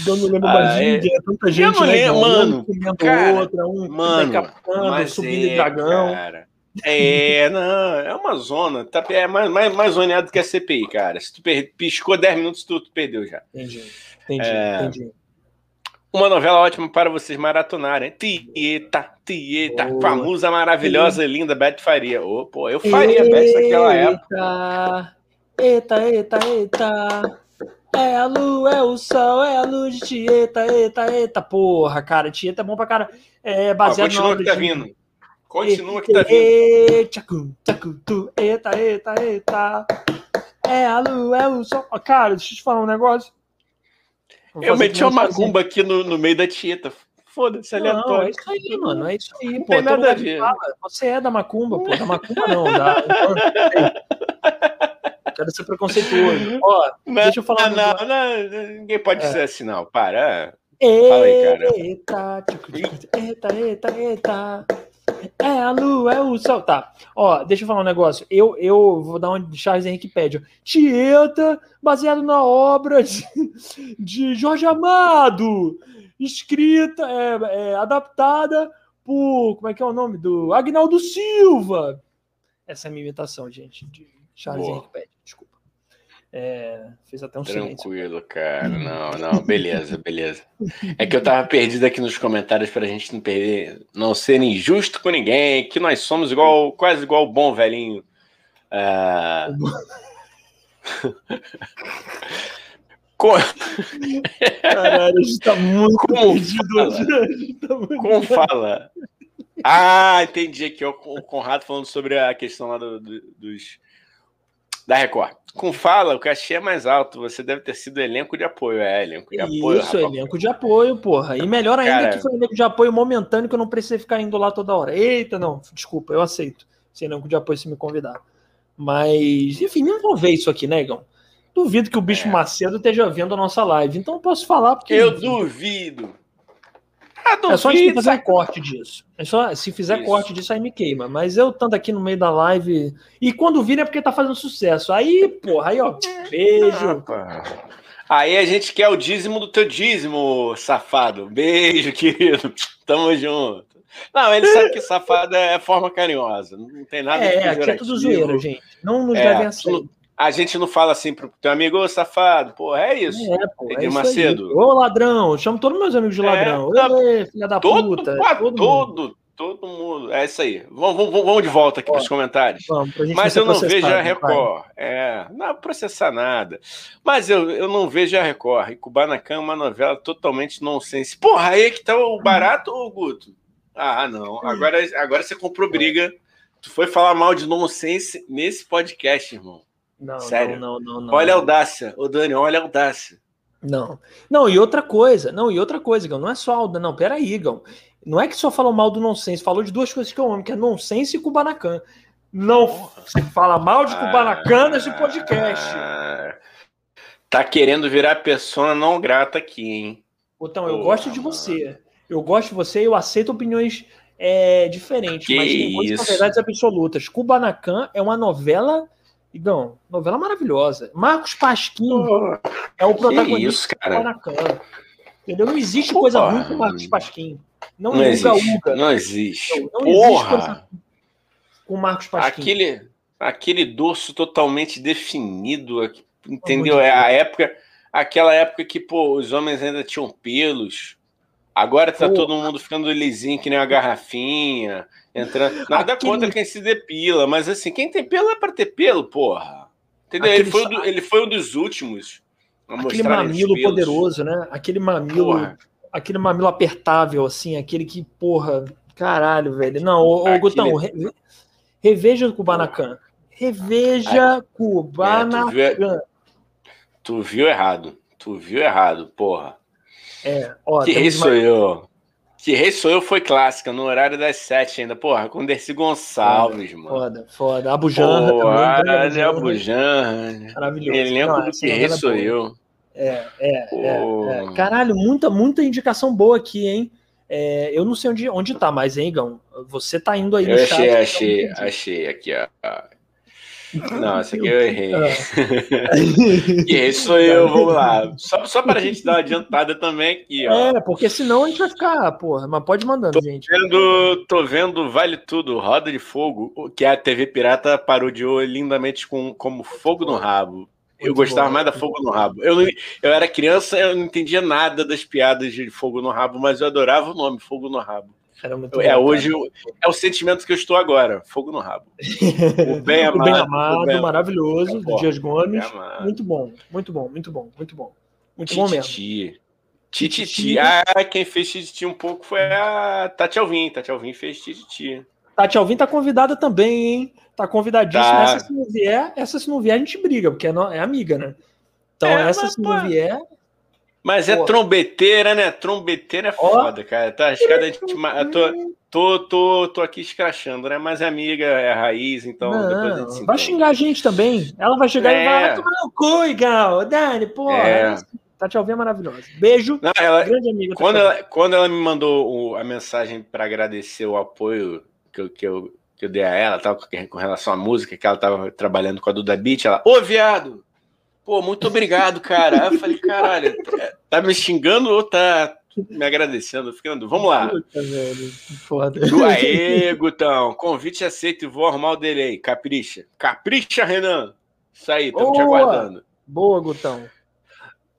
Eu não lembro mais ah, é... é tanta gente. Eu não lembro, mano. Um cara, outra, um mano, captando, subindo é, dragão. Cara. É, <laughs> não, é uma zona. Tá, é mais, mais, mais zoneado que a CPI, cara. Se tu per, piscou 10 minutos, tu, tu, perdeu já. Entendi, entendi, é, entendi. Uma novela ótima para vocês maratonarem. Tieta, Tieta, oh. famosa, maravilhosa, linda Beth Faria. Oh, pô, eu faria eita, Beth naquela época. Eita, eita, eita. É a lua, é o sol, é a luz de Tieta, eita, eita. Porra, cara, Tieta é bom pra cara. É baseado ah, continua que tá vindo. Continua que tá vindo. Eita, eita, eita. É a lua, é o sol. Cara, deixa eu te falar um negócio. Eu meti uma macumba aqui no, no meio da Tieta. Foda-se, aleatório. Não, é isso aí, mano. É isso aí, não pô. Tem nada a ver. Você é da macumba, pô. Da macumba não. Da... <laughs> Quero ser preconceituoso. Ó, não, deixa eu falar. Não, não, não, ninguém pode é. ser assim, não. Para. Fala aí, cara. Eita, eita, eita, eita. É a lua, é o sol. Tá. Ó, deixa eu falar um negócio. Eu, eu vou dar um Charles Henrique Pédio. Tieta, baseado na obra de, de Jorge Amado. Escrita, é, é, adaptada por. Como é que é o nome? Do Agnaldo Silva. Essa é a minha imitação, gente, de Charles Boa. Henrique Pédio. É, fez até um Tranquilo, silêncio. cara. Não, não, beleza, beleza. É que eu tava perdido aqui nos comentários para a gente não perder, não ser injusto com ninguém, que nós somos igual, quase igual o bom velhinho. <laughs> Uh... Caralho, a gente tá muito Como perdido fala? hoje. Tá muito Como fala? Ah, entendi aqui, o Conrado falando sobre a questão lá do, do, dos da Record. Com fala, o cachê é mais alto. Você deve ter sido elenco de apoio. É, elenco de apoio. Isso, elenco de apoio, porra. E melhor ainda Cara... que foi elenco de apoio momentâneo, que eu não precisei ficar indo lá toda hora. Eita, não, desculpa, eu aceito. Se elenco de apoio se me convidar. Mas, enfim, nem vou ver isso aqui, né, Duvido que o bicho é. Macedo esteja vendo a nossa live. Então eu posso falar porque. Eu duvido. Ah, é só gente fazer corte disso. É só, se fizer Isso. corte disso, aí me queima. Mas eu tanto aqui no meio da live. E quando vir é porque tá fazendo sucesso. Aí, porra, aí, ó, beijo. Ah, aí a gente quer o dízimo do teu dízimo, safado. Beijo, querido. <laughs> Tamo junto. Não, ele sabe que safado é forma carinhosa. Não tem nada É, aqui é tudo zoeira, gente. Não nos é, levem a sério. A gente não fala assim pro teu amigo, ô safado, pô, é isso. É, pô, é Macedo. Aí. Ô ladrão, chamo todos meus amigos de é, ladrão. É, filha da todo, puta. Todo, todo, todo mundo. É isso aí. Vamos, vamos, vamos de volta aqui para os comentários. Vamos, Mas eu não vejo a Record. É, não processar nada. Mas eu, eu não vejo a Record. E Kubanacan é uma novela totalmente nonsense. Porra, aí que tá o barato, ô Guto? Ah, não. Agora, agora você comprou briga. Tu foi falar mal de nonsense nesse podcast, irmão. Não, Sério. não, não, não. Olha a audácia. Ô, Dani, olha a audácia. Não. Não, e outra coisa, não, e outra coisa, Gão, não é só Alda, não, peraí, Gão. Não é que só falou mal do nonsense, falou de duas coisas que eu amo, que é nonsense e Kubanacan. Não se fala mal de Kubanacan ah, nesse podcast. Tá querendo virar pessoa não grata aqui, hein? Então, eu gosto de você. Eu gosto de você e eu aceito opiniões é, diferentes, que mas tem muitas verdades absolutas. Kubanacan é uma novela Igão, novela maravilhosa. Marcos Pasquim oh, é o protagonista isso, cara? do Kubanacan. Entendeu? Não existe coisa ruim com Marcos Pasquim. Não, não existe. Uga. Não existe. Não, não Porra! Existe com Marcos Pasquim. Aquele, aquele dorso totalmente definido, entendeu? É a época, aquela época que pô, os homens ainda tinham pelos. Agora tá Porra. todo mundo ficando lisinho que nem uma garrafinha, entrando. Nada aquele... contra quem se depila, mas assim, quem tem pelo é para ter pelo, porra. Entendeu? Aquele... Ele, foi do, ele foi um dos últimos. Aquele mamilo poderoso, né? Aquele mamilo. Porra aquele mamilo apertável, assim, aquele que, porra, caralho, velho. Não, ô, ô Gutão, re, reveja o Kubanacan. Reveja Ai, Kubanacan. É, tu, viu, tu viu errado. Tu viu errado, porra. É, ó. Que rei sou eu. Que rei sou eu foi clássica, no horário das sete ainda. Porra, com Dercy Gonçalves, foda, mano. Foda, foda. Abujan. Olha, Abujan. Maravilhoso. Elenco do que rei sou eu. É, é, é, é, Caralho, muita, muita indicação boa aqui, hein? É, eu não sei onde, onde tá, mas, hein, Gão? Você tá indo aí no eu chat. Achei, achei, achei aqui, ó. Não, <laughs> essa aqui eu errei. <laughs> e esse sou eu, vamos lá. Só, só para a gente dar uma adiantada também aqui, ó. É, porque senão a gente vai ficar, porra, mas pode mandando, tô gente. Vendo, tô vendo Vale Tudo, Roda de Fogo, que a TV Pirata parodiou lindamente com, como Fogo no Rabo eu gostava bom. mais da Fogo no Rabo. Eu, eu era criança, eu não entendia nada das piadas de Fogo no Rabo, mas eu adorava o nome Fogo no Rabo. Muito é, bom, hoje é o sentimento que eu estou agora, fogo no rabo. O <laughs> bem amado, o bem amado o bem maravilhoso, do Dias Gomes. Muito bom, muito bom, muito bom, muito bom. Muito bom mesmo. Tititi. Ah, quem fez Tititi um pouco foi a Tati Alvim. Tati Alvim fez Tititi. Tati Alvim tá convidada também, hein? Tá convidadíssima. Tá. Essa se não vier, essa se não vier, a gente briga, porque é, é amiga, né? Então, é, essa se não vier. Mas é trombeteira, né? Trombeteira é foda, oh. cara. Tá, a gente. Tô, tô, tô, tô aqui escrachando, né? Mas é amiga, é raiz, então não, a Vai xingar a gente também. Ela vai chegar é. e vai tomar no cu, Igual. Dani, pô. É. Tati Alvim é maravilhosa. Beijo. Não, ela, grande amiga. Quando ela, quando ela me mandou o, a mensagem para agradecer o apoio que eu, que eu que eu dei a ela, tal, com relação à música, que ela tava trabalhando com a Duda Beat, ela, ô viado! Pô, muito obrigado, cara. Aí eu falei, caralho, tá me xingando ou tá me agradecendo? Ficando, vamos lá. Puta, velho, foda. Aê, Gutão, convite aceito e vou arrumar o dele aí, capricha. Capricha, Renan! Isso aí, estamos te aguardando. Boa, Gutão.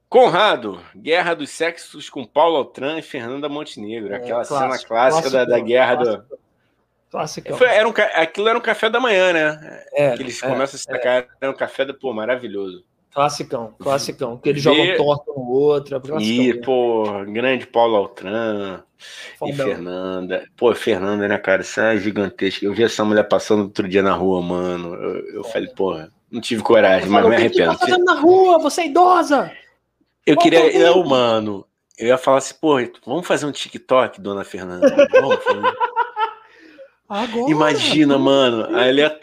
Conrado, Guerra dos Sexos com Paulo Altran e Fernanda Montenegro. É, aquela clássico, cena clássica clássico, da, da guerra clássico. do Clássico. Foi, era um, aquilo era um café da manhã, né? É, que eles é, começam a se tacar, é. era um café da, pô, maravilhoso. Classicão, classicão. Que eles jogam torto no outro. É e, pô, grande Paulo Altran e Fernanda. Pô, Fernanda, né, cara? Isso é gigantesca. Eu vi essa mulher passando outro dia na rua, mano. Eu, eu é. falei, porra, não tive coragem, mas me arrependo. O que tá na rua? Você é idosa! Eu Volta queria, eu, mano, eu ia falar assim, pô, vamos fazer um TikTok, dona Fernanda. Vamos, Fernanda. <laughs> Agora, Imagina, mano,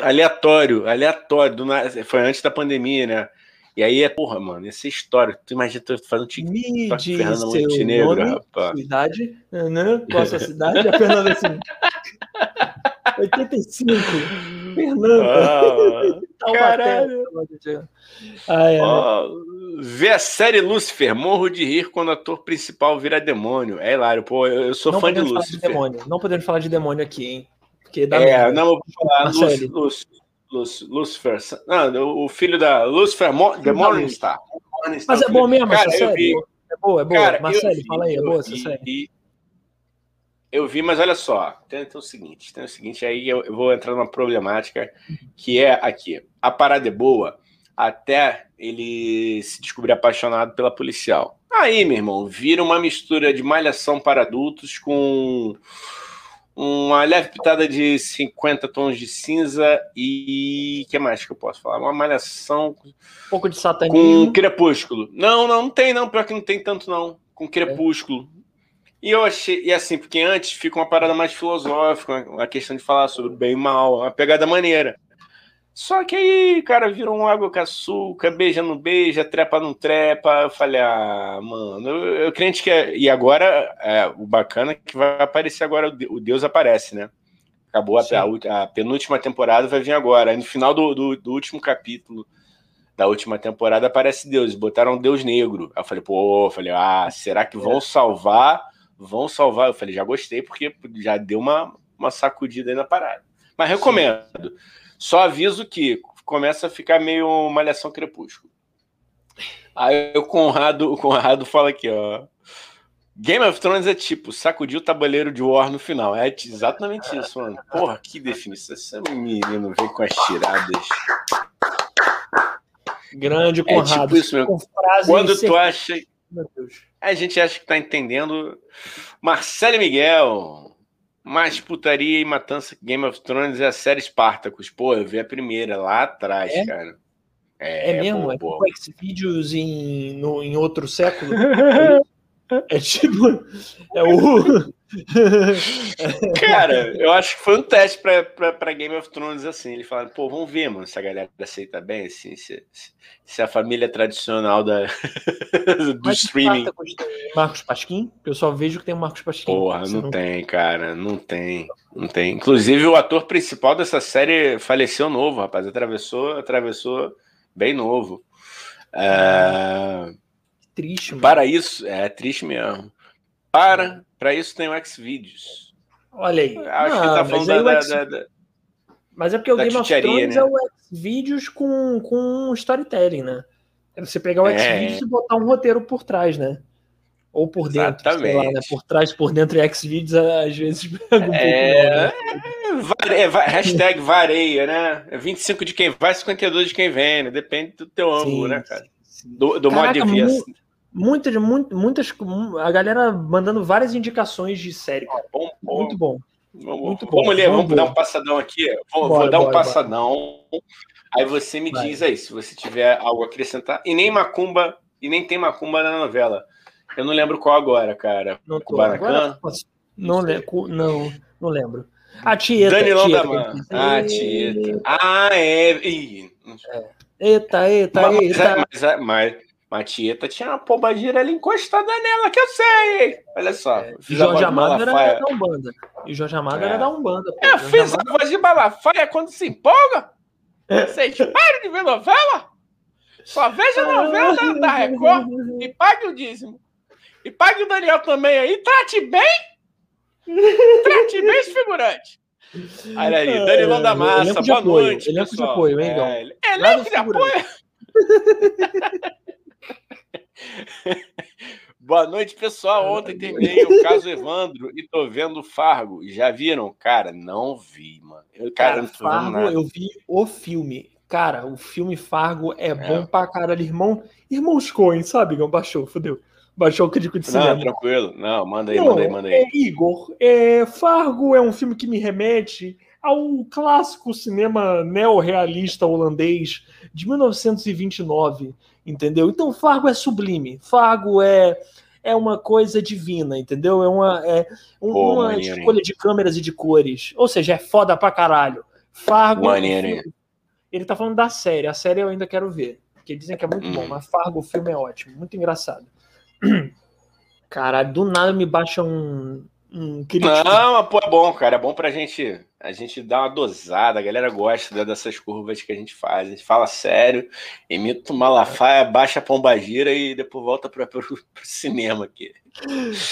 aleatório, aleatório, do, foi antes da pandemia, né? E aí é, porra, mano, essa história. Tu imagina tu fazendo TikTok com Fernanda Montenegro, nome, rapaz. Cidade, né? Qual a sua cidade? A Fernanda assim. <laughs> 85. Fernanda. Ah, <laughs> caralho. Ai, oh, vê a série Lúcifer. Morro de rir quando o ator principal vira demônio. É hilário. Pô, eu, eu sou não fã de Lúcifer. De demônio. Não podemos falar de demônio aqui, hein? Porque dá é, não, eu vou falar, Lúcio, Lucifer. Não, o filho da Lucifer, Mo, The Morningstar. Mas é bom mesmo cara, essa série? É boa, é boa. Cara, Marcelo, vi, fala aí, é boa essa série. Eu vi, mas olha só, tem, tem, o seguinte, tem o seguinte, aí eu, eu vou entrar numa problemática que é aqui. A parada é boa até ele se descobrir apaixonado pela policial. Aí, meu irmão, vira uma mistura de malhação para adultos com uma leve pitada de 50 tons de cinza e que mais que eu posso falar? Uma malhação um pouco de satanismo com crepúsculo. Não, não, não tem não, pior que não tem tanto não, com crepúsculo. É. E eu achei, e assim, porque antes fica uma parada mais filosófica, uma questão de falar sobre bem e mal, uma pegada maneira. Só que aí, cara, virou um água com açúcar, beija não beija, trepa não trepa. Eu falei, ah, mano, eu, eu crente que. É... E agora, é, o bacana é que vai aparecer agora, o Deus aparece, né? Acabou a, a, a, penúltima temporada, vai vir agora. Aí no final do, do, do, último capítulo da última temporada aparece Deus, botaram Deus negro. Aí eu falei, pô, eu falei, ah, será que vão salvar? Vão salvar? Eu falei, já gostei, porque já deu uma, uma sacudida aí na parada. Mas recomendo. Sim. Só aviso que começa a ficar meio malhação crepúsculo. Aí o Conrado, o Conrado fala aqui, ó. Game of Thrones é tipo, sacudir o tabuleiro de War no final. É exatamente isso, mano. Porra, que definição. Esse menino vem com as tiradas. Grande Conrado. É tipo isso mesmo. Quando tu acha. A gente acha que tá entendendo. Marcelo Miguel. Mais putaria e matança que Game of Thrones é a série Spartacus. Pô, eu vi a primeira lá atrás, é? cara. É, é mesmo? É tipo X-Videos em, no, em outro século? <laughs> é tipo. É o. <laughs> Cara, eu acho que foi um teste pra, pra, pra Game of Thrones assim. Ele falaram, pô, vamos ver, mano, se a galera aceita bem, assim, se, se a família tradicional da, <laughs> do Mas streaming. Marcos Pasquim? Eu só vejo que tem o Marcos Pasquim. Porra, não, não tem, cara, não tem. Não tem. Inclusive, o ator principal dessa série faleceu novo, rapaz. Atravessou, atravessou bem novo. É... Triste, mano. Para isso, é triste mesmo. Para, para isso tem o Xvideos. Olha aí. Acho não, que tá falando da, X... da, da, Mas é porque o Game of Thrones né? é o Xvideos com, com storytelling, né? É você pegar o é. Xvideos e botar um roteiro por trás, né? Ou por dentro, Exatamente. Lá, né? Por trás, por dentro e Xvideos, às vezes <laughs> pega um é... pouco. Né? é, hashtag vareia, né? 25 de quem vai, 52 de quem vem, né? Depende do teu ângulo, sim, né, cara? Do, do Caraca, modo de vista muitas, muitas, a galera mandando várias indicações de série. Bom, bom. Muito bom. Muito bom. Vamos ler, vamos, vamos dar um passadão aqui. Vou, bora, vou dar um bora, passadão. Bora. Aí você me Vai. diz aí, se você tiver algo a acrescentar. E nem Macumba, e nem tem Macumba na novela. Eu não lembro qual agora, cara. Não. Agora, não, lembro, não, não lembro. A Tieta. Danilão Tieta, da Man. Ah, Tieta. Ah, é. Ih. é. Eita, eita, mas, eita. Mas, mas, mas, Matieta tinha uma pombagira ali encostada nela, que eu sei. Olha só. É, Jorge Amado era da Umbanda. E Jorge Amado é. era da Umbanda. Pô. Eu Jorge fiz Amado... a voz de Malafaia quando se empolga. Vocês param de ver novela? Só veja novela da, da Record e pague o dízimo. E pague o Daniel também aí. Trate bem. Trate bem esse figurante. Olha aí, Danilão da Massa, boa apoio, noite. Elenco pessoal. de apoio, hein, Gão? É, elenco de apoio. <laughs> <laughs> Boa noite, pessoal. Ontem terminei o caso Evandro e tô vendo Fargo. Já viram? Cara, não vi, mano. Eu, cara, cara Fargo, eu vi o filme. Cara, o filme Fargo é, é. bom pra caralho. Irmão, irmãos Coen, sabe? Não baixou, fodeu. Baixou o crítico de cinema. Não, tranquilo. Não, manda aí, não, manda aí, manda aí. É, Igor, é, Fargo é um filme que me remete ao clássico cinema neorrealista holandês de 1929 entendeu? Então Fargo é sublime, Fargo é é uma coisa divina, entendeu? É uma, é uma escolha de câmeras e de cores. Ou seja, é foda pra caralho. Fargo. Maneiro. Ele tá falando da série. A série eu ainda quero ver. Porque dizem que é muito hum. bom, mas Fargo, o filme é ótimo. Muito engraçado. <clears throat> Caralho, do nada me baixa um, um crítico. Não, pô, é bom, cara. É bom pra gente a gente dá uma dosada, a galera gosta dessas curvas que a gente faz. A gente fala sério, imita o Malafaia, baixa a pombagira e depois volta para o cinema aqui.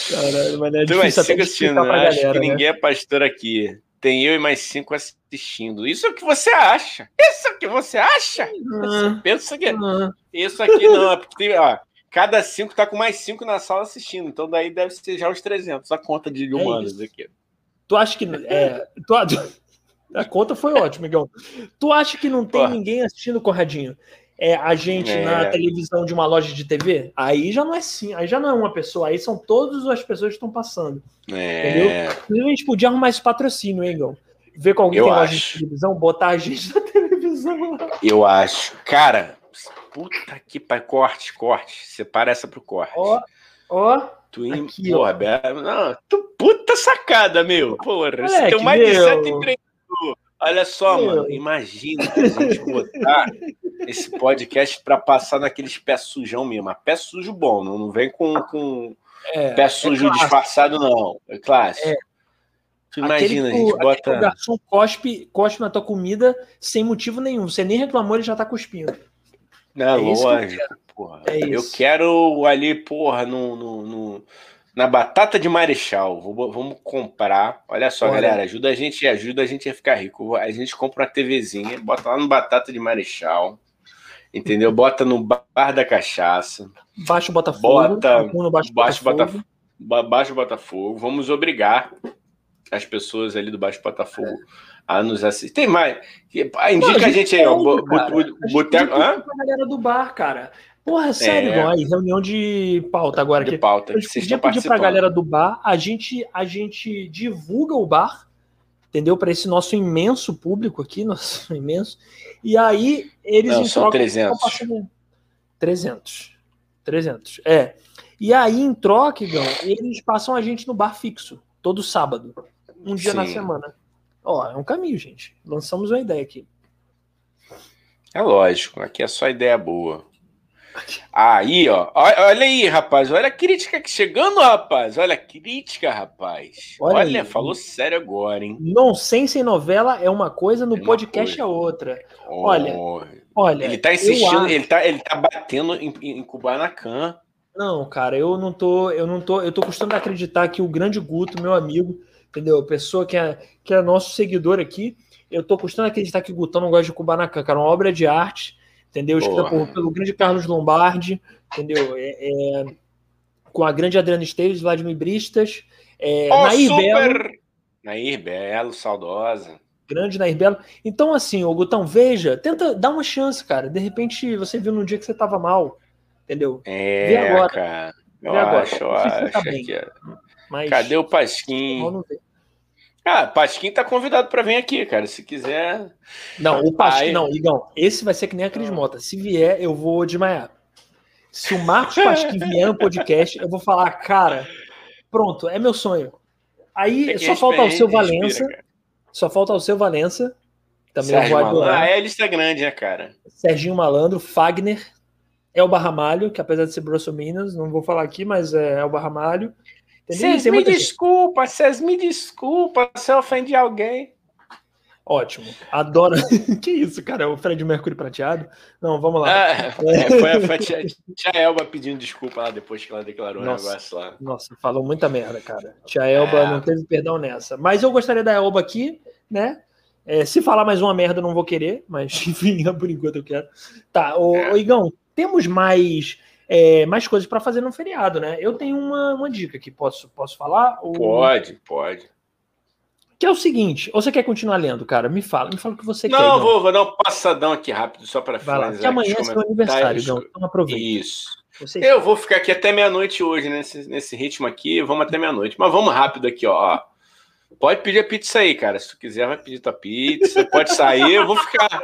Caralho, mas é então, mas siga assistindo, acho galera, que né? ninguém é pastor aqui. tem eu e mais cinco assistindo. Isso é o que você acha. Isso é o que você acha? Uhum. pensa que. Uhum. Isso aqui não, é porque ó, cada cinco tá com mais cinco na sala assistindo. Então daí deve ser já os 300, a conta de é humanos é aqui. Tu acha que. É, tu, <laughs> a conta foi ótima, Miguel. Tu acha que não tem ninguém assistindo Corradinho? É a gente é. na televisão de uma loja de TV? Aí já não é assim, aí já não é uma pessoa, aí são todas as pessoas que estão passando. É. Entendeu? A gente podia arrumar esse patrocínio, hein, Igor? Ver com alguém Eu tem acho. loja de televisão, botar a gente na televisão. Eu acho. Cara, puta que pai, corte, corte. Separa essa pro corte. Ó, ó. Tu, aqui, porra, ó. Não, tu, puta sacada, meu. Porra, você tem mais de sete empreendedores. Olha só, meu. mano, imagina a gente botar esse podcast para passar naqueles pés sujão mesmo. Pé sujo bom, não, não vem com, com é, pé é sujo é disfarçado, não. É clássico. É. Tu imagina, aquele, a gente bota. O garçom cospe, cospe na tua comida sem motivo nenhum. Você nem reclamou, ele já tá cuspindo. Não, é lógico, que porra. É eu quero ali, porra, no, no, no na batata de Marechal. Vamos comprar. Olha só, galera, ajuda a gente, ajuda a gente a ficar rico. A gente compra uma TVzinha, bota lá no batata de Marechal. Entendeu? Bota no bar da cachaça. Baixo Botafogo. Bota baixo, baixo Botafogo. Botafogo. Baixo Botafogo. Vamos obrigar as pessoas ali do Baixo Botafogo a nos assistir. Tem mais. Indica a, gente aí, ó. Boteco. A galera do bar, cara. Porra, sério, é. aí, reunião de pauta agora. De pauta. Gente podia pedir pra galera do bar, a gente, a gente divulga o bar, entendeu? Para esse nosso imenso público aqui, <laughs> nosso imenso. E aí eles Não, são 300. 300. 300. É. E aí em troca, Igão, eles passam a gente no bar fixo, todo sábado, um dia Sim. na semana. Ó, é um caminho, gente. Lançamos uma ideia aqui. É lógico, aqui é só ideia boa. Aí, ó. Olha aí, rapaz. Olha a crítica que chegando, rapaz. Olha a crítica, rapaz. Olha, olha falou sério agora, hein? Nonsense em novela é uma coisa, no é podcast coisa. é outra. Oh, olha, olha. Ele tá insistindo, ele tá, ele tá batendo em, em Kubanacan. Não, cara, eu não tô, eu não tô, eu tô costumando acreditar que o grande Guto, meu amigo, entendeu? Pessoa que é, que é nosso seguidor aqui, eu tô costumando acreditar que o Gutão não gosta de Kubanacan, cara, uma obra de arte entendeu? Escrita por, pelo grande Carlos Lombardi, entendeu? É, é, com a grande Adriana Esteves, Vladimir Bristas, é, oh, Nair super! Belo. Nair Belo, saudosa. Grande Nair Belo. Então, assim, ô Gutão, veja, tenta dar uma chance, cara. De repente, você viu num dia que você tava mal, entendeu? É, Vê agora. cara. Eu Vê acho, agora. eu acho que... Mas, Cadê o Pasquim? Ah, Pasquim tá convidado para vir aqui, cara. Se quiser. Não, o Pasquim, não, Igão. Esse vai ser que nem a Cris Mota. Se vier, eu vou desmaiar. Se o Marcos Pasquim <laughs> vier no podcast, eu vou falar, cara, pronto, é meu sonho. Aí só falta o seu Valença. Só falta o seu Valença. Também Sérgio eu vou adorar. Ah, é a lista grande, né, cara? Serginho Malandro, Fagner, El Barramalho, que apesar de ser Brussels Minas, não vou falar aqui, mas é El Barramalho. Vocês me desculpa, vocês me desculpa se eu ofendi alguém. Ótimo. Adoro. <laughs> que isso, cara? É o Fred Mercury prateado? Não, vamos lá. Ah, é, foi, foi a tia, tia, Elba pedindo desculpa lá depois que ela declarou nossa, o negócio lá. Nossa, falou muita merda, cara. Tia Elba é. não teve perdão nessa. Mas eu gostaria da Elba aqui, né? É, se falar mais uma merda, não vou querer, mas <laughs> enfim, por enquanto eu quero. Tá, ô, é. ô Igão, temos mais é, mais coisas para fazer no feriado, né? Eu tenho uma, uma dica que posso, posso falar? Ou... Pode, pode. Que é o seguinte, ou você quer continuar lendo, cara? Me fala, me fala o que você não, quer. Não, vou, vou dar um passadão aqui rápido, só para finalizar. Que amanhã é seu aniversário, então, então aproveita. Isso. Você eu vou ficar aqui até meia-noite hoje, nesse, nesse ritmo aqui, vamos até meia-noite. Mas vamos rápido aqui, ó. Pode pedir a pizza aí, cara. Se tu quiser, vai pedir tua pizza. Pode sair, eu vou ficar.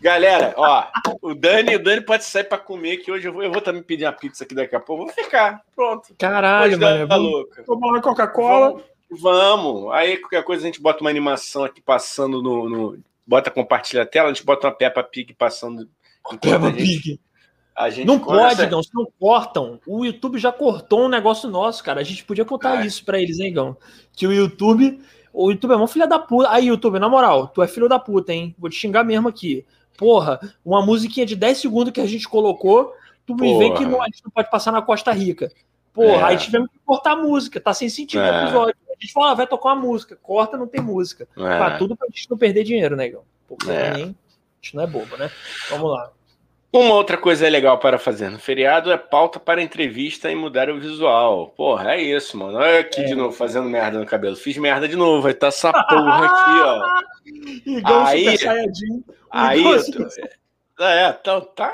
Galera, ó, o Dani, o Dani pode sair para comer, que hoje eu vou, eu vou também pedir uma pizza aqui daqui a pouco. Vou ficar, pronto. Caralho, mano. Tá louca. Tomar uma Coca-Cola. Vamos, vamos, Aí qualquer coisa a gente bota uma animação aqui passando no. no bota compartilha a tela, a gente bota uma Peppa Pig passando. Peppa Pig. A gente não pode, Gão, se não cortam. O YouTube já cortou um negócio nosso, cara. A gente podia contar isso para eles, hein, Gão? Que o YouTube. O YouTube é uma filha da puta. Aí, YouTube, na moral, tu é filho da puta, hein? Vou te xingar mesmo aqui porra, uma musiquinha de 10 segundos que a gente colocou, tu me vê que não, a gente não pode passar na Costa Rica. Porra, é. aí tivemos que cortar a música, tá sem sentido é. o episódio. A gente fala, ah, vai tocar uma música, corta, não tem música. É. Pra tudo pra gente não perder dinheiro, negão. Porque é. a gente não é bobo, né? Vamos lá. Uma outra coisa legal para fazer no feriado é pauta para entrevista e mudar o visual. Porra, é isso, mano. Olha aqui é. de novo, fazendo merda no cabelo. Fiz merda de novo, vai estar tá essa porra aqui, ó. <laughs> Igual aí, Aí, é, tá, tá,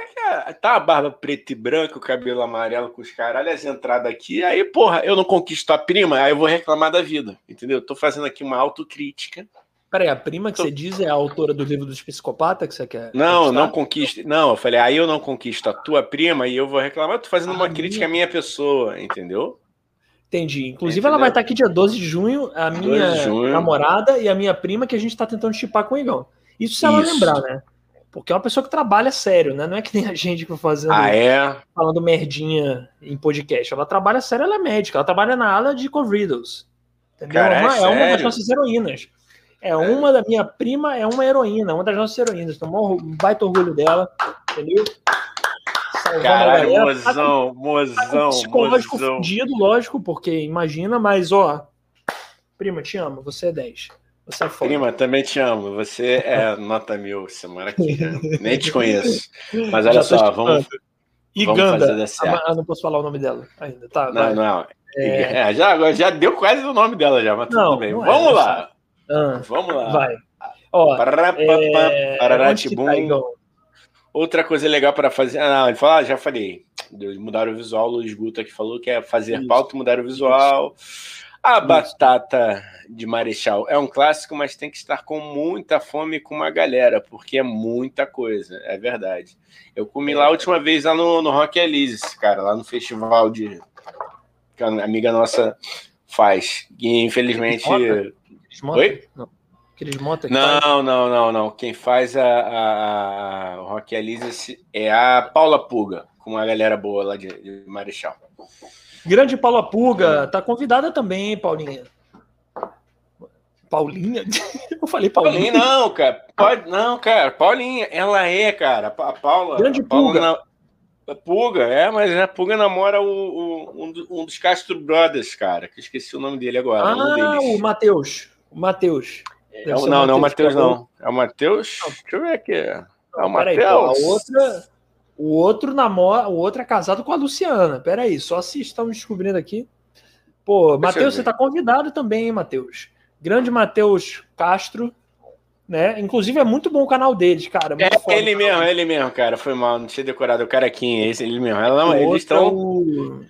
tá a barba preta e branca, o cabelo amarelo com os caralhos, entrada aqui. Aí, porra, eu não conquisto a prima, aí eu vou reclamar da vida, entendeu? Tô fazendo aqui uma autocrítica Peraí, a prima que você diz é a autora do livro dos psicopatas que você quer? Não, conquistar? não conquista. Não, eu falei, aí eu não conquisto a tua prima e eu vou reclamar, eu tô fazendo uma crítica à minha pessoa, entendeu? Entendi. Inclusive, Entendeu? ela vai estar aqui dia 12 de junho, a minha junho. namorada e a minha prima, que a gente tá tentando chipar com o Igão. Isso se ela Isso. lembrar, né? Porque é uma pessoa que trabalha sério, né? Não é que nem a gente que fazendo ah, é? falando merdinha em podcast. Ela trabalha sério, ela é médica, ela trabalha na ala de Corridos. Entendeu? Cara, é, é, é uma das nossas heroínas. É uma da minha prima, é uma heroína, uma das nossas heroínas. Então, um baita orgulho dela, entendeu? Caralho, mozão, mozão, psicológico mozão. fudido, lógico, porque imagina, mas ó, prima, te amo, você é 10. Você é foda. Prima, também te amo. Você é nota mil, você mora aqui. Nem te conheço. Mas olha só, vamos. E vamos Ganda. Ah, não posso falar o nome dela ainda, tá? Não, vai. não. É... É, já, já deu quase o nome dela, já, mas não, tudo bem. É, vamos lá. Ah, Vamos lá. Vai. Ó, é... Outra coisa legal para fazer. Ah, ele fala, ah, já falei. Mudar o visual, o Luiz Guto que falou que é fazer Isso. pauta, mudar o visual. A Isso. batata de Marechal é um clássico, mas tem que estar com muita fome com uma galera, porque é muita coisa, é verdade. Eu comi lá a última vez lá no, no Rock Elise, cara, lá no festival de que a amiga nossa faz. E infelizmente? Oi? Não. Aqueles Mota não, faz... não, não, não. Quem faz a, a, a Rock Elise é a Paula Puga, com uma galera boa lá de, de Marechal. Grande Paula Puga, tá convidada também, hein, Paulinha? Paulinha? <laughs> Eu falei Paulinha. Paulinha não, cara. Pode, não, cara. Paulinha, ela é, cara. A Paula. Grande a Paula Puga. Na... Puga, é, mas a Puga namora o, o, um, dos Castro Brothers, cara, que eu esqueci o nome dele agora. Ah, um o Matheus. O Matheus. É, não, não, não é o Matheus, não. É o Matheus? Deixa eu ver aqui. É o Matheus. A outra, o outro namora, o outro é casado com a Luciana. Peraí, só se estamos descobrindo aqui. Pô, Matheus, você tá convidado também, hein, Matheus? Grande Matheus Castro, né? Inclusive é muito bom o canal deles, cara. É foda, ele mesmo, é ele mesmo, cara. Foi mal, não tinha decorado o carequinha, esse ele mesmo. Ela, não, eles estão.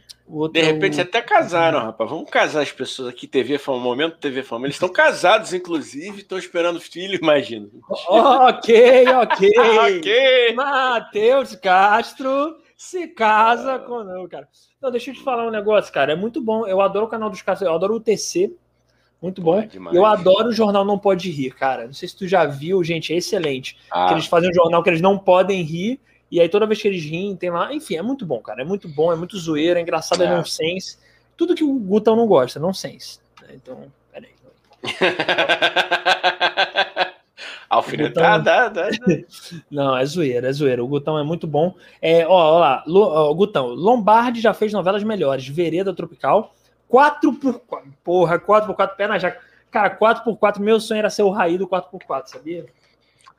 De repente até casaram, rapaz. Vamos casar as pessoas aqui, TV Fama, momento TV Fama. Eles estão casados, inclusive, estão esperando filho, imagina. ok, ok. <laughs> ok. Matheus Castro se casa com. Não, cara. Não, deixa eu te falar um negócio, cara. É muito bom. Eu adoro o canal dos caras, eu adoro o TC. Muito bom. É eu adoro o jornal Não Pode Rir, cara. Não sei se tu já viu, gente, é excelente. Ah. Que eles fazem um jornal que eles não podem rir, e aí toda vez que eles riem, tem lá. Enfim, é muito bom, cara. É muito bom, é muito zoeira, é engraçado, é, é nonsense. Tudo que o Gutão não gosta, nonsense. Então, peraí. <laughs> Alfinetada. Gutão... <laughs> não, é zoeira, é zoeira. O Gutão é muito bom. É, ó, ó lá, ó, Gutão, Lombardi já fez novelas melhores. Vereda Tropical 4x4. Porra, 4x4 pé na jaca. Cara, 4x4, meu sonho era ser o Raí do 4x4, sabia?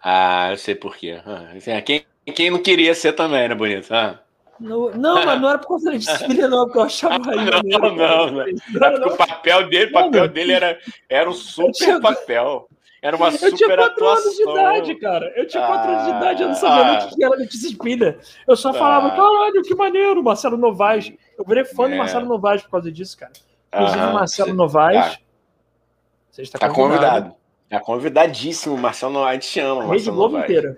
Ah, eu sei por quê. Ah, assim, quem, quem não queria ser também, né, bonito? Ah. No, não, mas não era por conta de disciplina, não, porque eu achava Raí <laughs> Não, maneiro, não, não, não. Não, o papel dele, o papel dele era, era um super tinha... papel. Era uma super Eu tinha 4 anos de idade, cara. Eu tinha 4 ah, anos de idade, eu não sabia ah, nem o que era Letícia Spinner. Eu só falava, ah, caralho, que maneiro, Marcelo Novaes. Eu virei fã é. do Marcelo Novaes por causa disso, cara. Inclusive, ah, Marcelo você, Novaes. Tá. Você está tá convidado. Tá convidadíssimo, Marcelo A gente chama. A Rede Globo Novaes. inteira.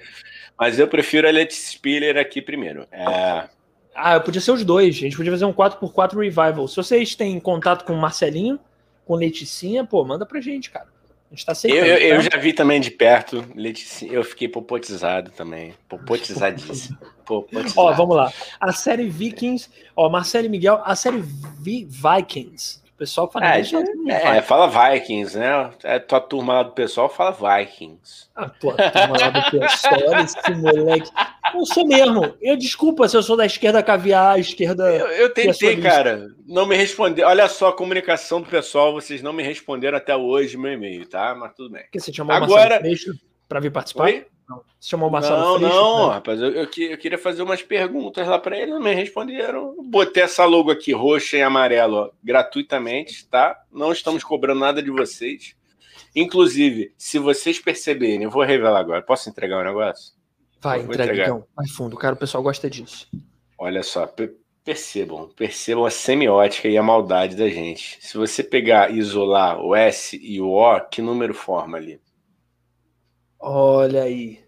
Mas eu prefiro a Letícia Spiller aqui primeiro. É... Ah, eu podia ser os dois. A gente podia fazer um 4x4 revival. Se vocês têm contato com o Marcelinho, com Leticinha, pô, manda pra gente, cara. A gente tá aceitando. Eu, eu, eu tá? já vi também de perto, Letícia, eu fiquei popotizado também. Popotizadíssimo. <laughs> popotizado. Ó, vamos lá. A série Vikings, ó, Marcelo e Miguel, a série Vi Vikings, pessoal fala. É, é, fala Vikings, né? É, tua turma lá do pessoal fala Vikings. A tua turma lá do pessoal, esse moleque. Eu sou mesmo. Eu desculpa se eu sou da esquerda caviar, esquerda. Eu, eu tentei, cara. Não me responder. Olha só a comunicação do pessoal, vocês não me responderam até hoje meu e-mail, tá? Mas tudo bem. Porque você chamou Agora... para vir participar? Oi? Não. Você chamou o Marcelo Não, Freixo, não, né? rapaz. Eu, eu, eu, queria fazer umas perguntas lá para ele, não me responderam. Botei essa logo aqui, roxa e amarelo, ó, gratuitamente, tá? Não estamos cobrando nada de vocês. Inclusive, se vocês perceberem, eu vou revelar agora. Posso entregar o um negócio? Vai, entrega, então. Vai fundo, cara. O pessoal gosta disso. Olha só, percebam, percebam a semiótica e a maldade da gente. Se você pegar e isolar o S e o O, que número forma ali? Olha aí.